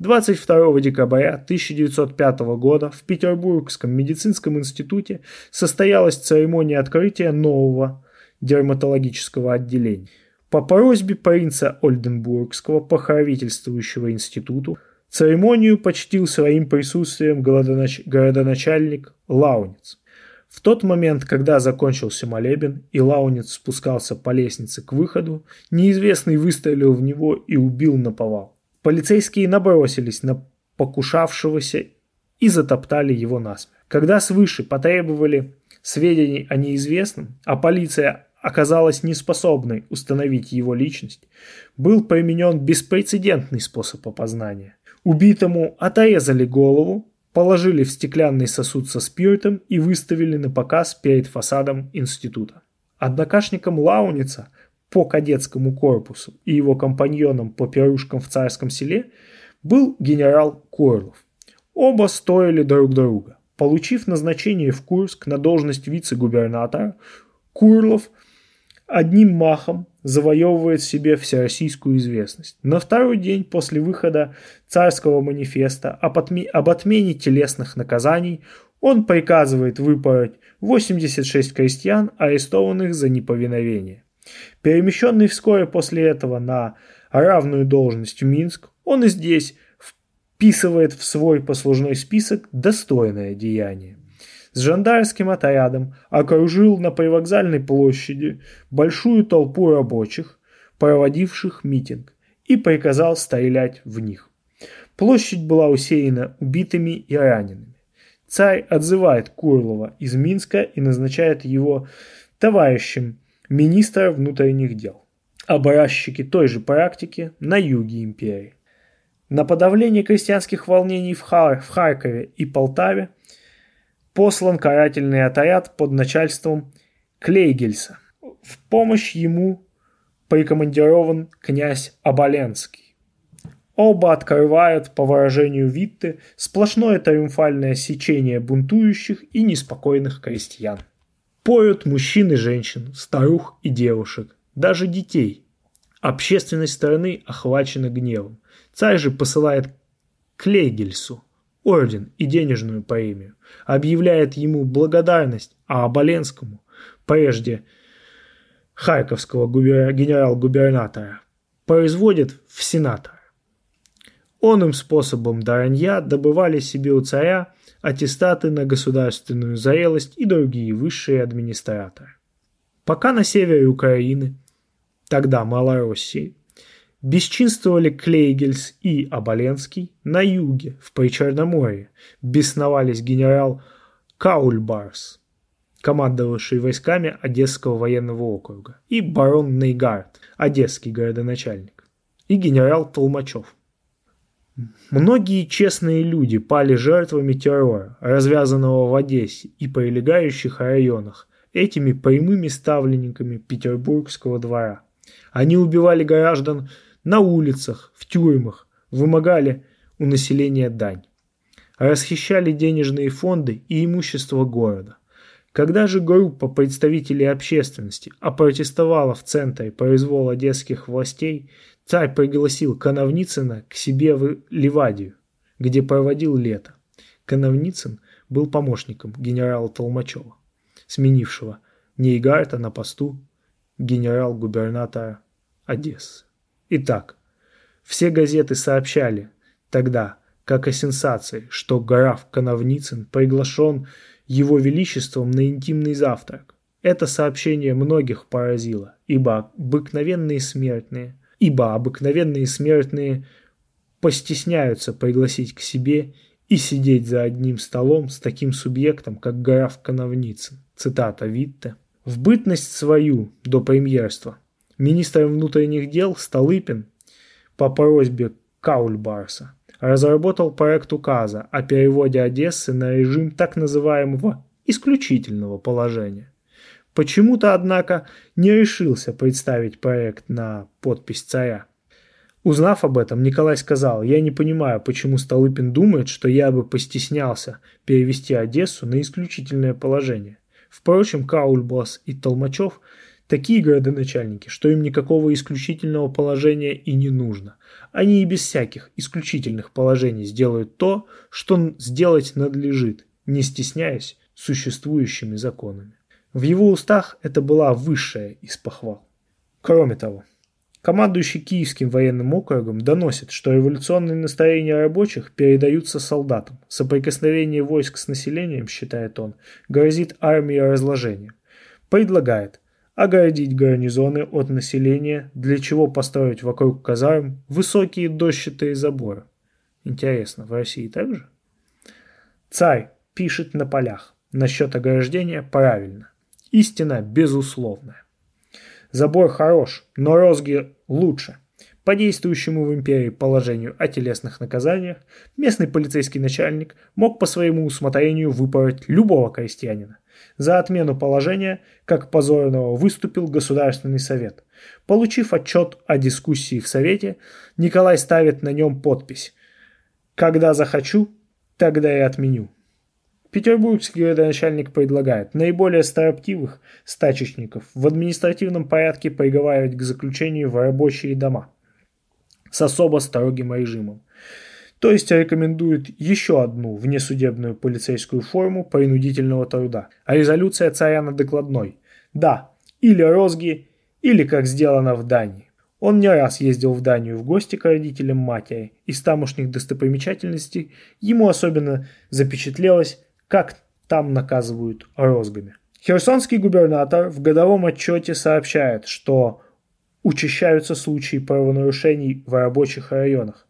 Speaker 1: 22 декабря 1905 года в Петербургском медицинском институте состоялась церемония открытия нового дерматологического отделения. По просьбе принца Ольденбургского покровительствующего институту церемонию почтил своим присутствием городонач... городоначальник Лауниц. В тот момент, когда закончился молебен и Лауниц спускался по лестнице к выходу, неизвестный выстрелил в него и убил наповал. Полицейские набросились на покушавшегося и затоптали его насмерть. Когда свыше потребовали сведений о неизвестном, а полиция оказалась неспособной установить его личность, был применен беспрецедентный способ опознания. Убитому отрезали голову, положили в стеклянный сосуд со спиртом и выставили на показ перед фасадом института. Однокашником Лауница по кадетскому корпусу и его компаньоном по пирушкам в царском селе был генерал Корлов. Оба стоили друг друга. Получив назначение в Курск на должность вице-губернатора, Курлов одним махом завоевывает себе всероссийскую известность. На второй день после выхода царского манифеста об, отме- об отмене телесных наказаний он приказывает выпороть 86 крестьян, арестованных за неповиновение. Перемещенный вскоре после этого на равную должность в Минск, он и здесь вписывает в свой послужной список достойное деяние с жандарским отрядом окружил на привокзальной площади большую толпу рабочих, проводивших митинг, и приказал стрелять в них. Площадь была усеяна убитыми и ранеными. Царь отзывает Курлова из Минска и назначает его товарищем министра внутренних дел. Образчики той же практики на юге империи. На подавление крестьянских волнений в, Хар- в Харькове и Полтаве послан карательный отряд под начальством Клейгельса. В помощь ему прикомандирован князь Оболенский. Оба открывают, по выражению Витте, сплошное триумфальное сечение бунтующих и неспокойных крестьян. Поют мужчин и женщин, старух и девушек, даже детей. Общественность страны охвачена гневом. Царь же посылает Клейгельсу орден и денежную премию, объявляет ему благодарность, а Оболенскому, прежде харьковского генерал-губернатора, производит в сенатора. Онным способом Даранья добывали себе у царя аттестаты на государственную зрелость и другие высшие администраторы. Пока на севере Украины, тогда Малороссии, Бесчинствовали Клейгельс и Оболенский на юге, в Причерноморье, бесновались генерал Каульбарс, командовавший войсками Одесского военного округа, и барон Нейгард, одесский городоначальник, и генерал Толмачев. Многие честные люди пали жертвами террора, развязанного в Одессе и прилегающих районах, этими прямыми ставленниками петербургского двора. Они убивали граждан на улицах, в тюрьмах, вымогали у населения дань. Расхищали денежные фонды и имущество города. Когда же группа представителей общественности опротестовала в центре произвол одесских властей, царь пригласил Коновницына к себе в Ливадию, где проводил лето. Коновницын был помощником генерала Толмачева, сменившего Нейгарта на посту генерал-губернатора Одессы. Итак, все газеты сообщали тогда, как о сенсации, что граф Коновницын приглашен его Величеством на интимный завтрак. Это сообщение многих поразило, ибо обыкновенные смертные, ибо обыкновенные смертные постесняются пригласить к себе и сидеть за одним столом с таким субъектом, как граф Коновницын. Цитата Витте. В бытность свою до премьерства министр внутренних дел Столыпин по просьбе Каульбарса разработал проект указа о переводе Одессы на режим так называемого исключительного положения. Почему-то, однако, не решился представить проект на подпись царя. Узнав об этом, Николай сказал, «Я не понимаю, почему Столыпин думает, что я бы постеснялся перевести Одессу на исключительное положение. Впрочем, Каульбас и Толмачев – такие городоначальники, что им никакого исключительного положения и не нужно. Они и без всяких исключительных положений сделают то, что сделать надлежит, не стесняясь существующими законами. В его устах это была высшая из похвал. Кроме того, командующий Киевским военным округом доносит, что революционные настроения рабочих передаются солдатам. Соприкосновение войск с населением, считает он, грозит армии разложением. Предлагает оградить гарнизоны от населения, для чего построить вокруг казарм высокие дощатые заборы. Интересно, в России также? Царь пишет на полях. Насчет ограждения правильно. Истина безусловная. Забор хорош, но розги лучше. По действующему в империи положению о телесных наказаниях, местный полицейский начальник мог по своему усмотрению выпороть любого крестьянина. За отмену положения, как позорного, выступил Государственный совет. Получив отчет о дискуссии в Совете, Николай ставит на нем подпись «Когда захочу, тогда и отменю». Петербургский градоначальник предлагает наиболее строптивых стачечников в административном порядке приговаривать к заключению в рабочие дома с особо строгим режимом. То есть рекомендует еще одну внесудебную полицейскую форму принудительного труда. А резолюция царя на докладной. Да, или розги, или как сделано в Дании. Он не раз ездил в Данию в гости к родителям матери. Из тамошних достопримечательностей ему особенно запечатлелось, как там наказывают розгами. Херсонский губернатор в годовом отчете сообщает, что учащаются случаи правонарушений в рабочих районах.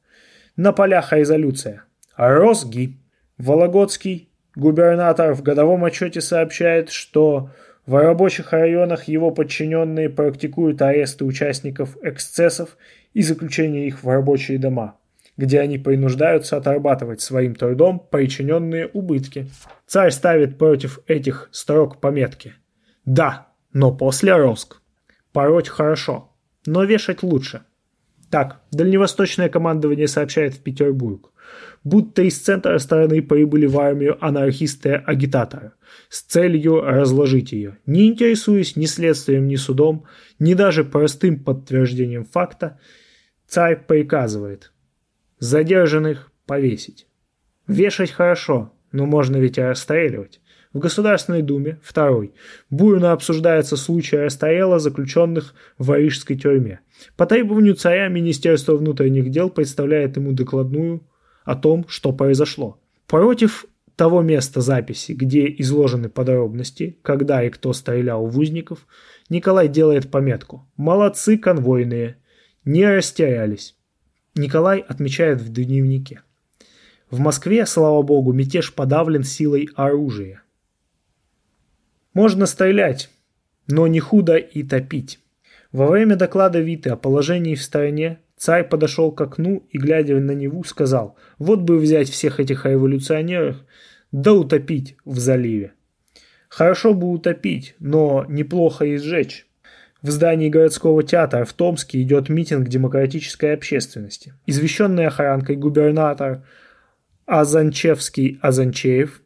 Speaker 1: На полях резолюция. Розги. Вологодский губернатор в годовом отчете сообщает, что в рабочих районах его подчиненные практикуют аресты участников эксцессов и заключение их в рабочие дома, где они принуждаются отрабатывать своим трудом причиненные убытки. Царь ставит против этих строк пометки. Да, но после Роск. Пороть хорошо, но вешать лучше – так, дальневосточное командование сообщает в Петербург, будто из центра страны прибыли в армию анархисты-агитаторы с целью разложить ее, не интересуясь ни следствием, ни судом, ни даже простым подтверждением факта, царь приказывает задержанных повесить. Вешать хорошо, но можно ведь и расстреливать. В Государственной Думе, второй, бурно обсуждается случай расстрела заключенных в Рижской тюрьме. По требованию царя Министерство внутренних дел представляет ему докладную о том, что произошло. Против того места записи, где изложены подробности, когда и кто стрелял в узников, Николай делает пометку «Молодцы конвойные, не растерялись». Николай отмечает в дневнике. В Москве, слава богу, мятеж подавлен силой оружия. Можно стрелять, но не худо и топить. Во время доклада Виты о положении в стране царь подошел к окну и, глядя на Неву, сказал, вот бы взять всех этих революционеров, да утопить в заливе. Хорошо бы утопить, но неплохо и сжечь. В здании городского театра в Томске идет митинг демократической общественности. Извещенный охранкой губернатор Азанчевский Азанчеев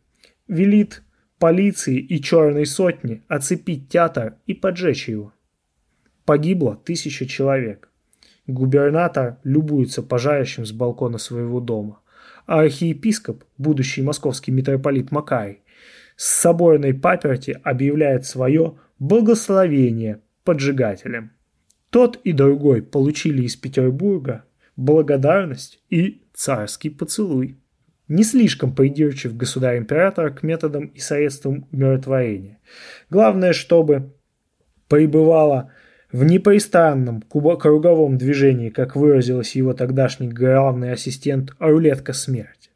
Speaker 1: велит полиции и черной сотни оцепить театр и поджечь его. Погибло тысяча человек. Губернатор любуется пожарищем с балкона своего дома, а архиепископ, будущий московский митрополит Макарий, с соборной паперти объявляет свое благословение поджигателям. Тот и другой получили из Петербурга благодарность и царский поцелуй. Не слишком придирчив государь-император к методам и средствам умиротворения. Главное, чтобы пребывала в непрестанном круговом движении, как выразилась его тогдашний главный ассистент, рулетка смерти.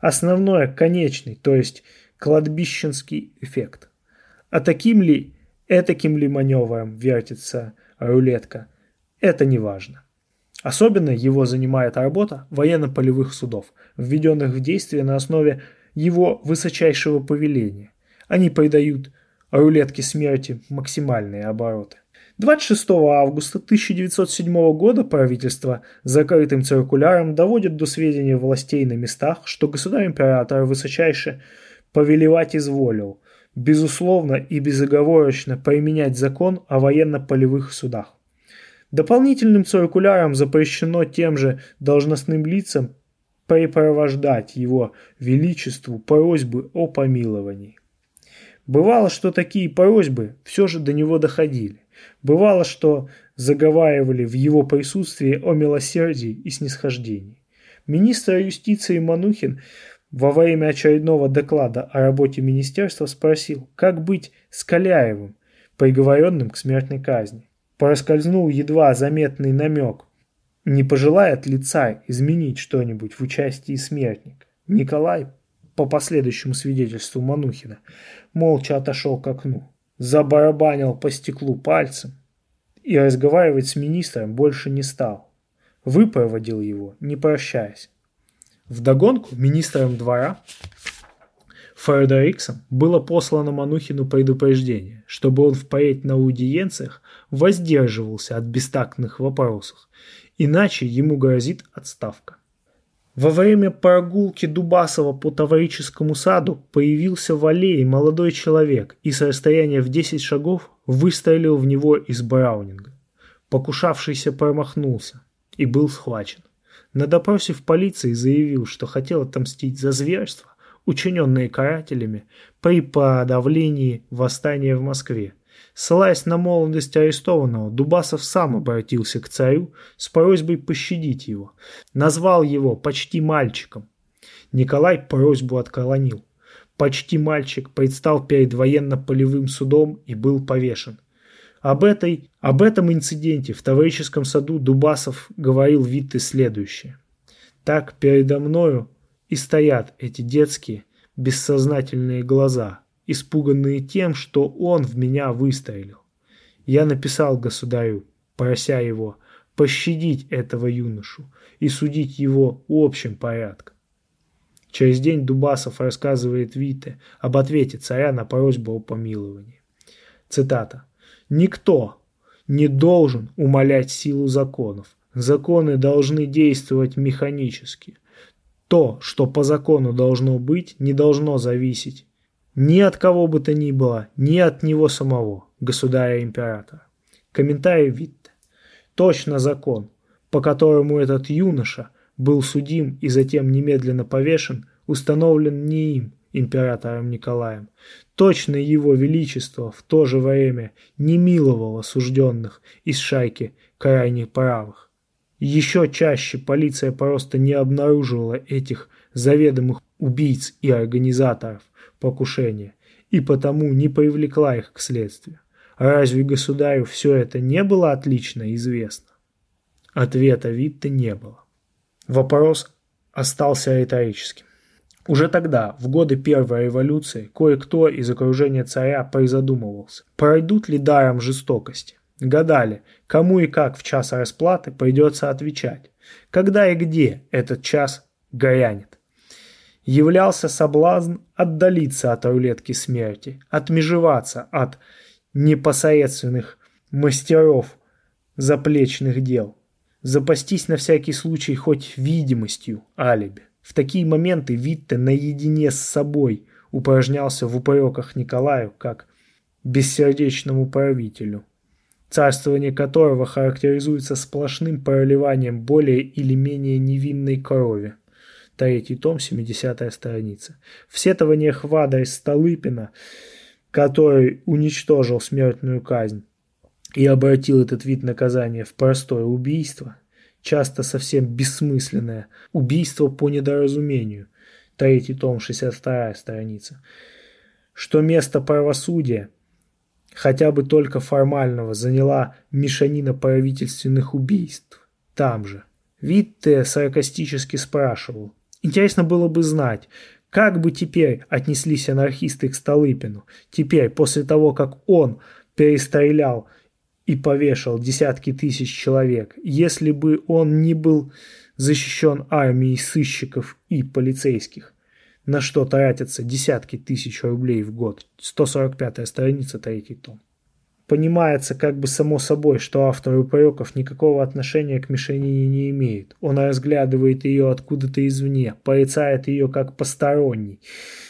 Speaker 1: Основное – конечный, то есть кладбищенский эффект. А таким ли, этаким ли маневром вертится рулетка, это не важно. Особенно его занимает работа военно-полевых судов, введенных в действие на основе его высочайшего повеления. Они придают рулетке смерти максимальные обороты. 26 августа 1907 года правительство закрытым циркуляром доводит до сведения властей на местах, что государь-император высочайше повелевать изволил, безусловно и безоговорочно применять закон о военно-полевых судах. Дополнительным циркуляром запрещено тем же должностным лицам препровождать его величеству просьбы о помиловании. Бывало, что такие просьбы все же до него доходили. Бывало, что заговаривали в его присутствии о милосердии и снисхождении. Министр юстиции Манухин во время очередного доклада о работе министерства спросил, как быть с Каляевым, приговоренным к смертной казни. Проскользнул едва заметный намек. Не пожелает ли царь изменить что-нибудь в участии смертника? Николай, по последующему свидетельству Манухина, молча отошел к окну забарабанил по стеклу пальцем и разговаривать с министром больше не стал. Выпроводил его, не прощаясь. Вдогонку министром двора Фредериксом было послано Манухину предупреждение, чтобы он впредь на аудиенциях воздерживался от бестактных вопросов, иначе ему грозит отставка. Во время прогулки Дубасова по Таврическому саду появился в аллее молодой человек и с расстояния в 10 шагов выстрелил в него из браунинга. Покушавшийся промахнулся и был схвачен. На допросе в полиции заявил, что хотел отомстить за зверство, учиненные карателями при подавлении восстания в Москве – Ссылаясь на молодость арестованного, Дубасов сам обратился к царю с просьбой пощадить его. Назвал его почти мальчиком. Николай просьбу отклонил. Почти мальчик предстал перед военно-полевым судом и был повешен. Об, этой, об этом инциденте в Таврическом саду Дубасов говорил Витте следующее. Так передо мною и стоят эти детские, бессознательные глаза, испуганные тем, что он в меня выстрелил. Я написал государю, прося его пощадить этого юношу и судить его общим порядком. Через день Дубасов рассказывает Вите об ответе царя на просьбу о помиловании. Цитата. «Никто не должен умолять силу законов. Законы должны действовать механически. То, что по закону должно быть, не должно зависеть ни от кого бы то ни было, ни от него самого, государя-императора. Комментарий Витте. Точно закон, по которому этот юноша был судим и затем немедленно повешен, установлен не им, императором Николаем. Точно его величество в то же время не миловало осужденных из шайки крайне правых. Еще чаще полиция просто не обнаруживала этих заведомых убийц и организаторов покушения и потому не привлекла их к следствию. Разве государю все это не было отлично известно? Ответа Витте не было. Вопрос остался риторическим. Уже тогда, в годы Первой революции, кое-кто из окружения царя призадумывался, пройдут ли даром жестокости. Гадали, кому и как в час расплаты придется отвечать, когда и где этот час горянет. Являлся соблазн отдалиться от рулетки смерти, отмежеваться от непосредственных мастеров заплечных дел, запастись на всякий случай хоть видимостью алиби. В такие моменты Витте наедине с собой упражнялся в упреках Николаю как бессердечному правителю, царствование которого характеризуется сплошным проливанием более или менее невинной крови. Третий том, 70-я страница. В сетованиях Вада из Столыпина, который уничтожил смертную казнь и обратил этот вид наказания в простое убийство, часто совсем бессмысленное, убийство по недоразумению, третий том, 62 страница, что место правосудия, хотя бы только формального, заняла мешанина правительственных убийств. Там же. Витте саркастически спрашивал. Интересно было бы знать, как бы теперь отнеслись анархисты к Столыпину, теперь, после того, как он перестрелял и повешал десятки тысяч человек, если бы он не был защищен армией сыщиков и полицейских, на что тратятся десятки тысяч рублей в год. 145 страница, третий том. Понимается как бы само собой, что автор упреков никакого отношения к мишенине не имеет. Он разглядывает ее откуда-то извне, порицает ее как посторонний.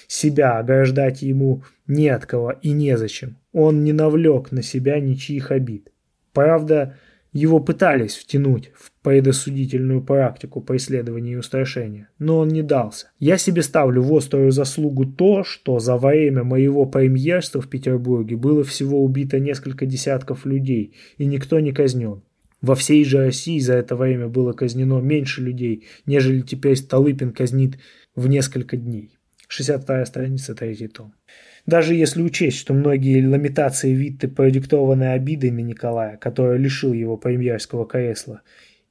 Speaker 1: Себя ограждать ему не от кого и незачем. Он не навлек на себя ничьих обид. Правда, его пытались втянуть в предосудительную практику преследования и устрашения, но он не дался. Я себе ставлю в острую заслугу то, что за время моего премьерства в Петербурге было всего убито несколько десятков людей, и никто не казнен. Во всей же России за это время было казнено меньше людей, нежели теперь Столыпин казнит в несколько дней. 62 страница, третий том. Даже если учесть, что многие ламентации Витте продиктованы обидой на Николая, который лишил его премьерского кресла,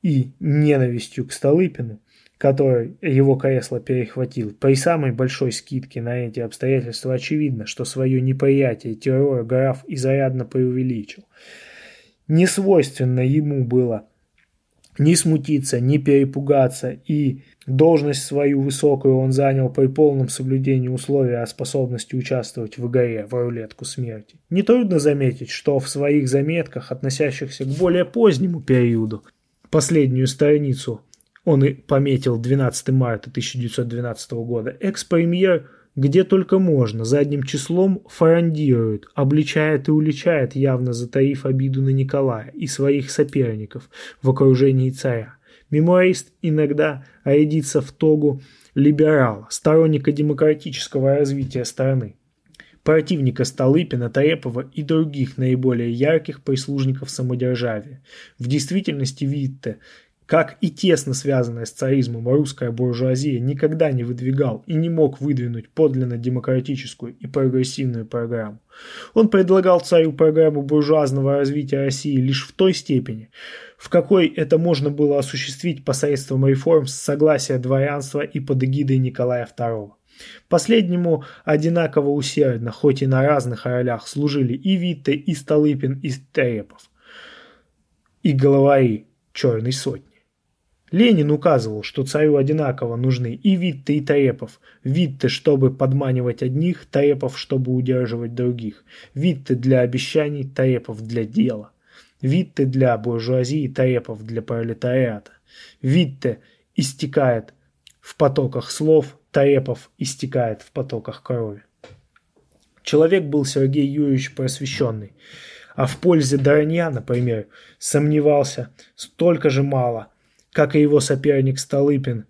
Speaker 1: и ненавистью к Столыпину, который его кресло перехватил, при самой большой скидке на эти обстоятельства очевидно, что свое неприятие террора граф изрядно преувеличил. Не свойственно ему было ни смутиться, ни перепугаться, и должность свою высокую он занял при полном соблюдении условия о способности участвовать в игре в рулетку смерти. Нетрудно заметить, что в своих заметках, относящихся к более позднему периоду, последнюю страницу он и пометил 12 марта 1912 года, экс-премьер – где только можно, задним числом фарандирует, обличает и уличает, явно затаив обиду на Николая и своих соперников в окружении царя. Мемуарист иногда рядится в тогу либерала, сторонника демократического развития страны, противника Столыпина, Тарепова и других наиболее ярких прислужников самодержавия. В действительности Витте как и тесно связанная с царизмом русская буржуазия никогда не выдвигал и не мог выдвинуть подлинно демократическую и прогрессивную программу. Он предлагал царю программу буржуазного развития России лишь в той степени, в какой это можно было осуществить посредством реформ с согласия дворянства и под эгидой Николая II. Последнему одинаково усердно, хоть и на разных ролях, служили и Витте, и Столыпин, и Терепов, и главари Черной сотни. Ленин указывал, что царю одинаково нужны и Витте, и Тарепов. Витте, чтобы подманивать одних, Тарепов, чтобы удерживать других. Витте для обещаний, Тарепов для дела. Витте для буржуазии, Тарепов для пролетариата. Витте истекает в потоках слов, Тарепов истекает в потоках крови. Человек был Сергей Юрьевич просвещенный, а в пользе Доронья, например, сомневался столько же мало – как и его соперник Столыпин,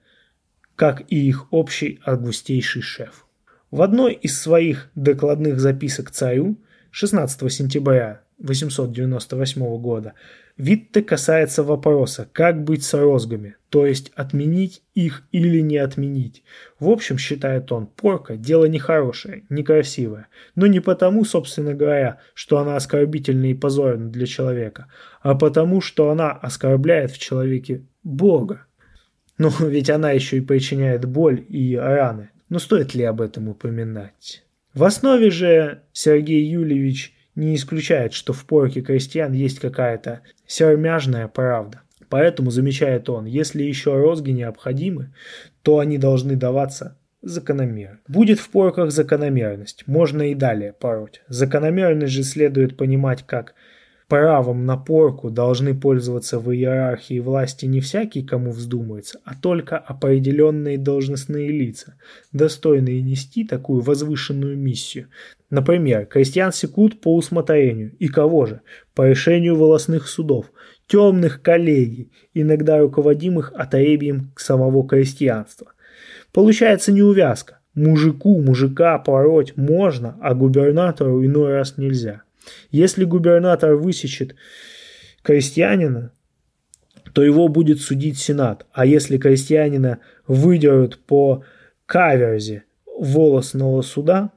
Speaker 1: как и их общий августейший шеф. В одной из своих докладных записок царю 16 сентября 898 года Витте касается вопроса, как быть с розгами, то есть отменить их или не отменить. В общем, считает он, порка – дело нехорошее, некрасивое, но не потому, собственно говоря, что она оскорбительна и позорна для человека, а потому, что она оскорбляет в человеке Бога. Но ведь она еще и причиняет боль и раны но стоит ли об этом упоминать? В основе же Сергей Юльевич не исключает, что в порке крестьян есть какая-то сермяжная правда. Поэтому, замечает он, если еще розги необходимы, то они должны даваться закономерно. Будет в порках закономерность, можно и далее пороть. Закономерность же следует понимать как правом на порку должны пользоваться в иерархии власти не всякий, кому вздумается, а только определенные должностные лица, достойные нести такую возвышенную миссию. Например, крестьян секут по усмотрению, и кого же? По решению волосных судов, темных коллегий, иногда руководимых отребием самого крестьянства. Получается неувязка. Мужику мужика пороть можно, а губернатору иной раз нельзя. Если губернатор высечет крестьянина, то его будет судить Сенат. А если крестьянина выдерут по каверзе волосного суда,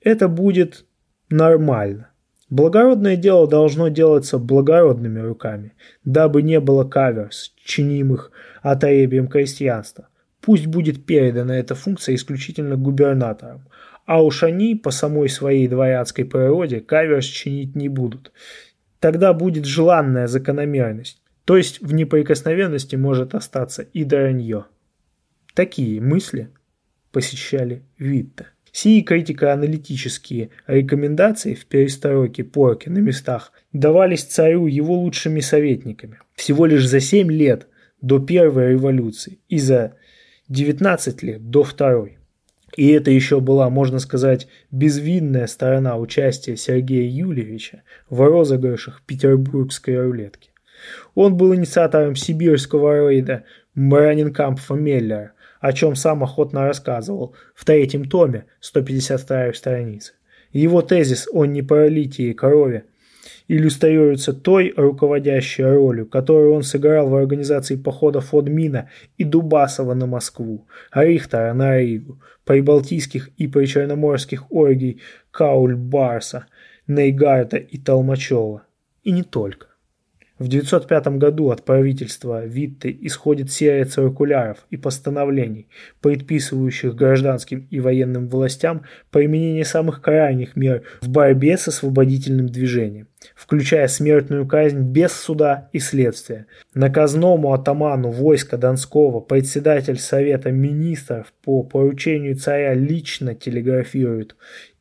Speaker 1: это будет нормально. Благородное дело должно делаться благородными руками, дабы не было каверс, чинимых отребием крестьянства. Пусть будет передана эта функция исключительно губернаторам, а уж они по самой своей дворянской природе каверс чинить не будут. Тогда будет желанная закономерность, то есть в неприкосновенности может остаться и Доранье. Такие мысли посещали Витта. Сии критико-аналитические рекомендации в перестройке порки на местах давались царю его лучшими советниками. Всего лишь за 7 лет до первой революции и за 19 лет до второй. И это еще была, можно сказать, безвинная сторона участия Сергея Юльевича в розыгрышах петербургской рулетки. Он был инициатором сибирского рейда Маранинкампфа Меллера, о чем сам охотно рассказывал в третьем томе, 152 страница. Его тезис о непролитии крови иллюстрируется той руководящей ролью, которую он сыграл в организации похода Фодмина и Дубасова на Москву, Рихтера на Ригу, прибалтийских и причерноморских оргий Кауль-Барса, Нейгарта и Толмачева. И не только. В 905 году от правительства Витте исходит серия циркуляров и постановлений, предписывающих гражданским и военным властям применение самых крайних мер в борьбе с освободительным движением, включая смертную казнь без суда и следствия. Наказному атаману войска Донского председатель Совета министров по поручению царя лично телеграфирует,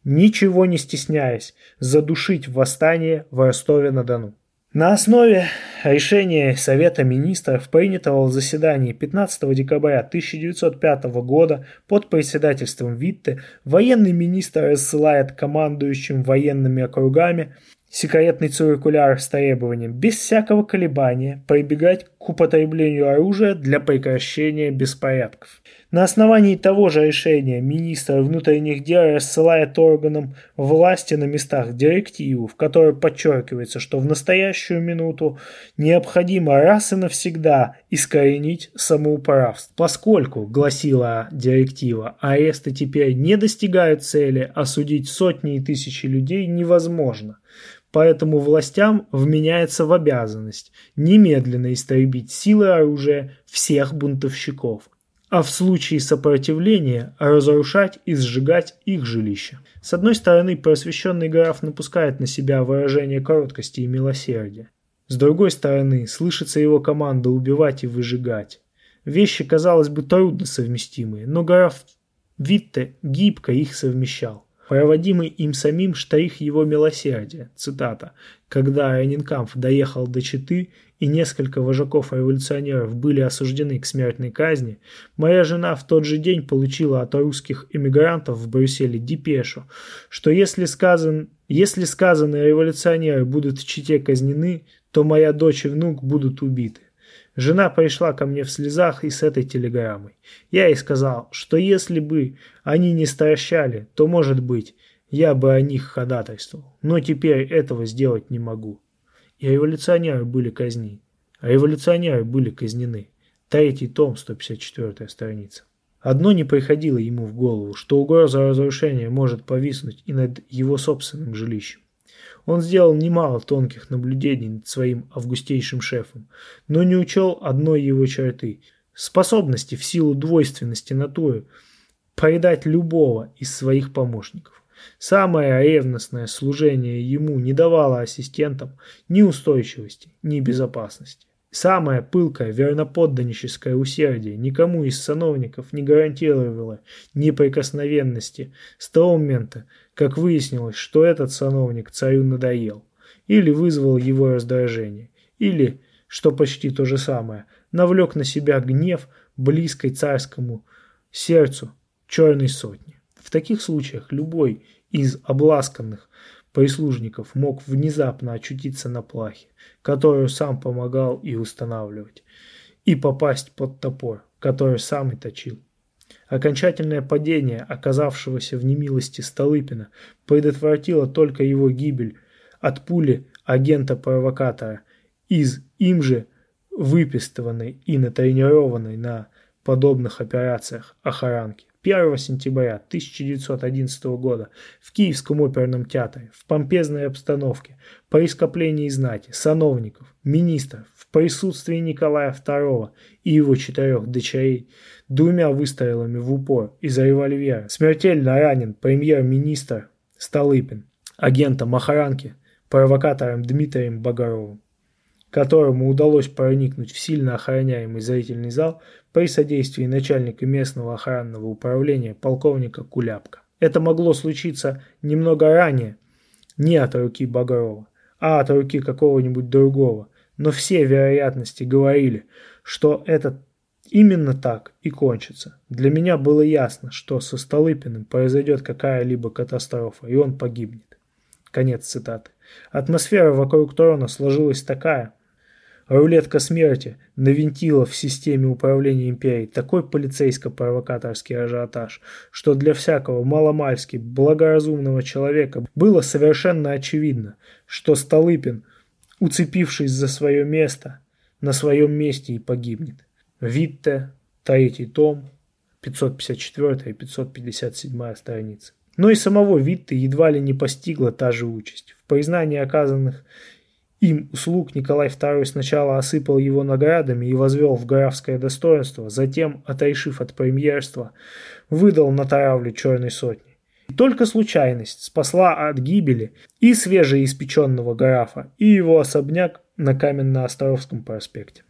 Speaker 1: ничего не стесняясь, задушить восстание в Ростове-на-Дону. На основе решения Совета министров, принятого в заседании 15 декабря 1905 года под председательством Витте, военный министр рассылает командующим военными округами секретный циркуляр с требованием без всякого колебания прибегать к употреблению оружия для прекращения беспорядков. На основании того же решения министр внутренних дел рассылает органам власти на местах директиву, в которой подчеркивается, что в настоящую минуту необходимо раз и навсегда искоренить самоуправство. Поскольку, гласила директива, аресты теперь не достигают цели, а судить сотни и тысячи людей невозможно. Поэтому властям вменяется в обязанность немедленно истребить силы оружия всех бунтовщиков, а в случае сопротивления разрушать и сжигать их жилища. С одной стороны, просвещенный граф напускает на себя выражение короткости и милосердия. С другой стороны, слышится его команда убивать и выжигать. Вещи, казалось бы, трудно совместимые, но граф Витте гибко их совмещал проводимый им самим штрих его милосердия. Цитата. «Когда Ренинкамф доехал до Читы и несколько вожаков-революционеров были осуждены к смертной казни, моя жена в тот же день получила от русских эмигрантов в Брюсселе депешу, что если, сказан, если сказанные революционеры будут в Чите казнены, то моя дочь и внук будут убиты. Жена пришла ко мне в слезах и с этой телеграммой. Я ей сказал, что если бы они не стращали, то, может быть, я бы о них ходатайствовал. Но теперь этого сделать не могу. И революционеры были казни. А революционеры были казнены. Третий том, 154 страница. Одно не приходило ему в голову, что угроза разрушения может повиснуть и над его собственным жилищем. Он сделал немало тонких наблюдений над своим августейшим шефом, но не учел одной его черты – способности в силу двойственности натуры предать любого из своих помощников. Самое ревностное служение ему не давало ассистентам ни устойчивости, ни безопасности. Самое пылкое верноподданническое усердие никому из сановников не гарантировало неприкосновенности с того момента, как выяснилось, что этот сановник царю надоел, или вызвал его раздражение, или, что почти то же самое, навлек на себя гнев близкой царскому сердцу черной сотни. В таких случаях любой из обласканных прислужников мог внезапно очутиться на плахе, которую сам помогал и устанавливать, и попасть под топор, который сам и точил. Окончательное падение оказавшегося в немилости Столыпина предотвратило только его гибель от пули агента-провокатора из им же выпистыванной и натренированной на подобных операциях охранки. 1 сентября 1911 года в Киевском оперном театре в помпезной обстановке по ископлении знати, сановников, министров в присутствии Николая II и его четырех дочерей двумя выстрелами в упор из револьвера смертельно ранен премьер-министр Столыпин, агентом охранки, провокатором Дмитрием Багаровым которому удалось проникнуть в сильно охраняемый зрительный зал при содействии начальника местного охранного управления полковника Куляпка. Это могло случиться немного ранее, не от руки Багрова, а от руки какого-нибудь другого, но все вероятности говорили, что это именно так и кончится. Для меня было ясно, что со Столыпиным произойдет какая-либо катастрофа, и он погибнет. Конец цитаты. Атмосфера вокруг трона сложилась такая, Рулетка смерти навинтила в системе управления империей такой полицейско-провокаторский ажиотаж, что для всякого маломальски благоразумного человека было совершенно очевидно, что Столыпин, уцепившись за свое место, на своем месте и погибнет. Витте, третий том, 554 и 557 страницы. Но и самого Витте едва ли не постигла та же участь. В признании оказанных им услуг Николай II сначала осыпал его наградами и возвел в графское достоинство, затем, отрешив от премьерства, выдал на таравлю черной сотни. И только случайность спасла от гибели и свежеиспеченного графа, и его особняк на Каменно-Островском проспекте.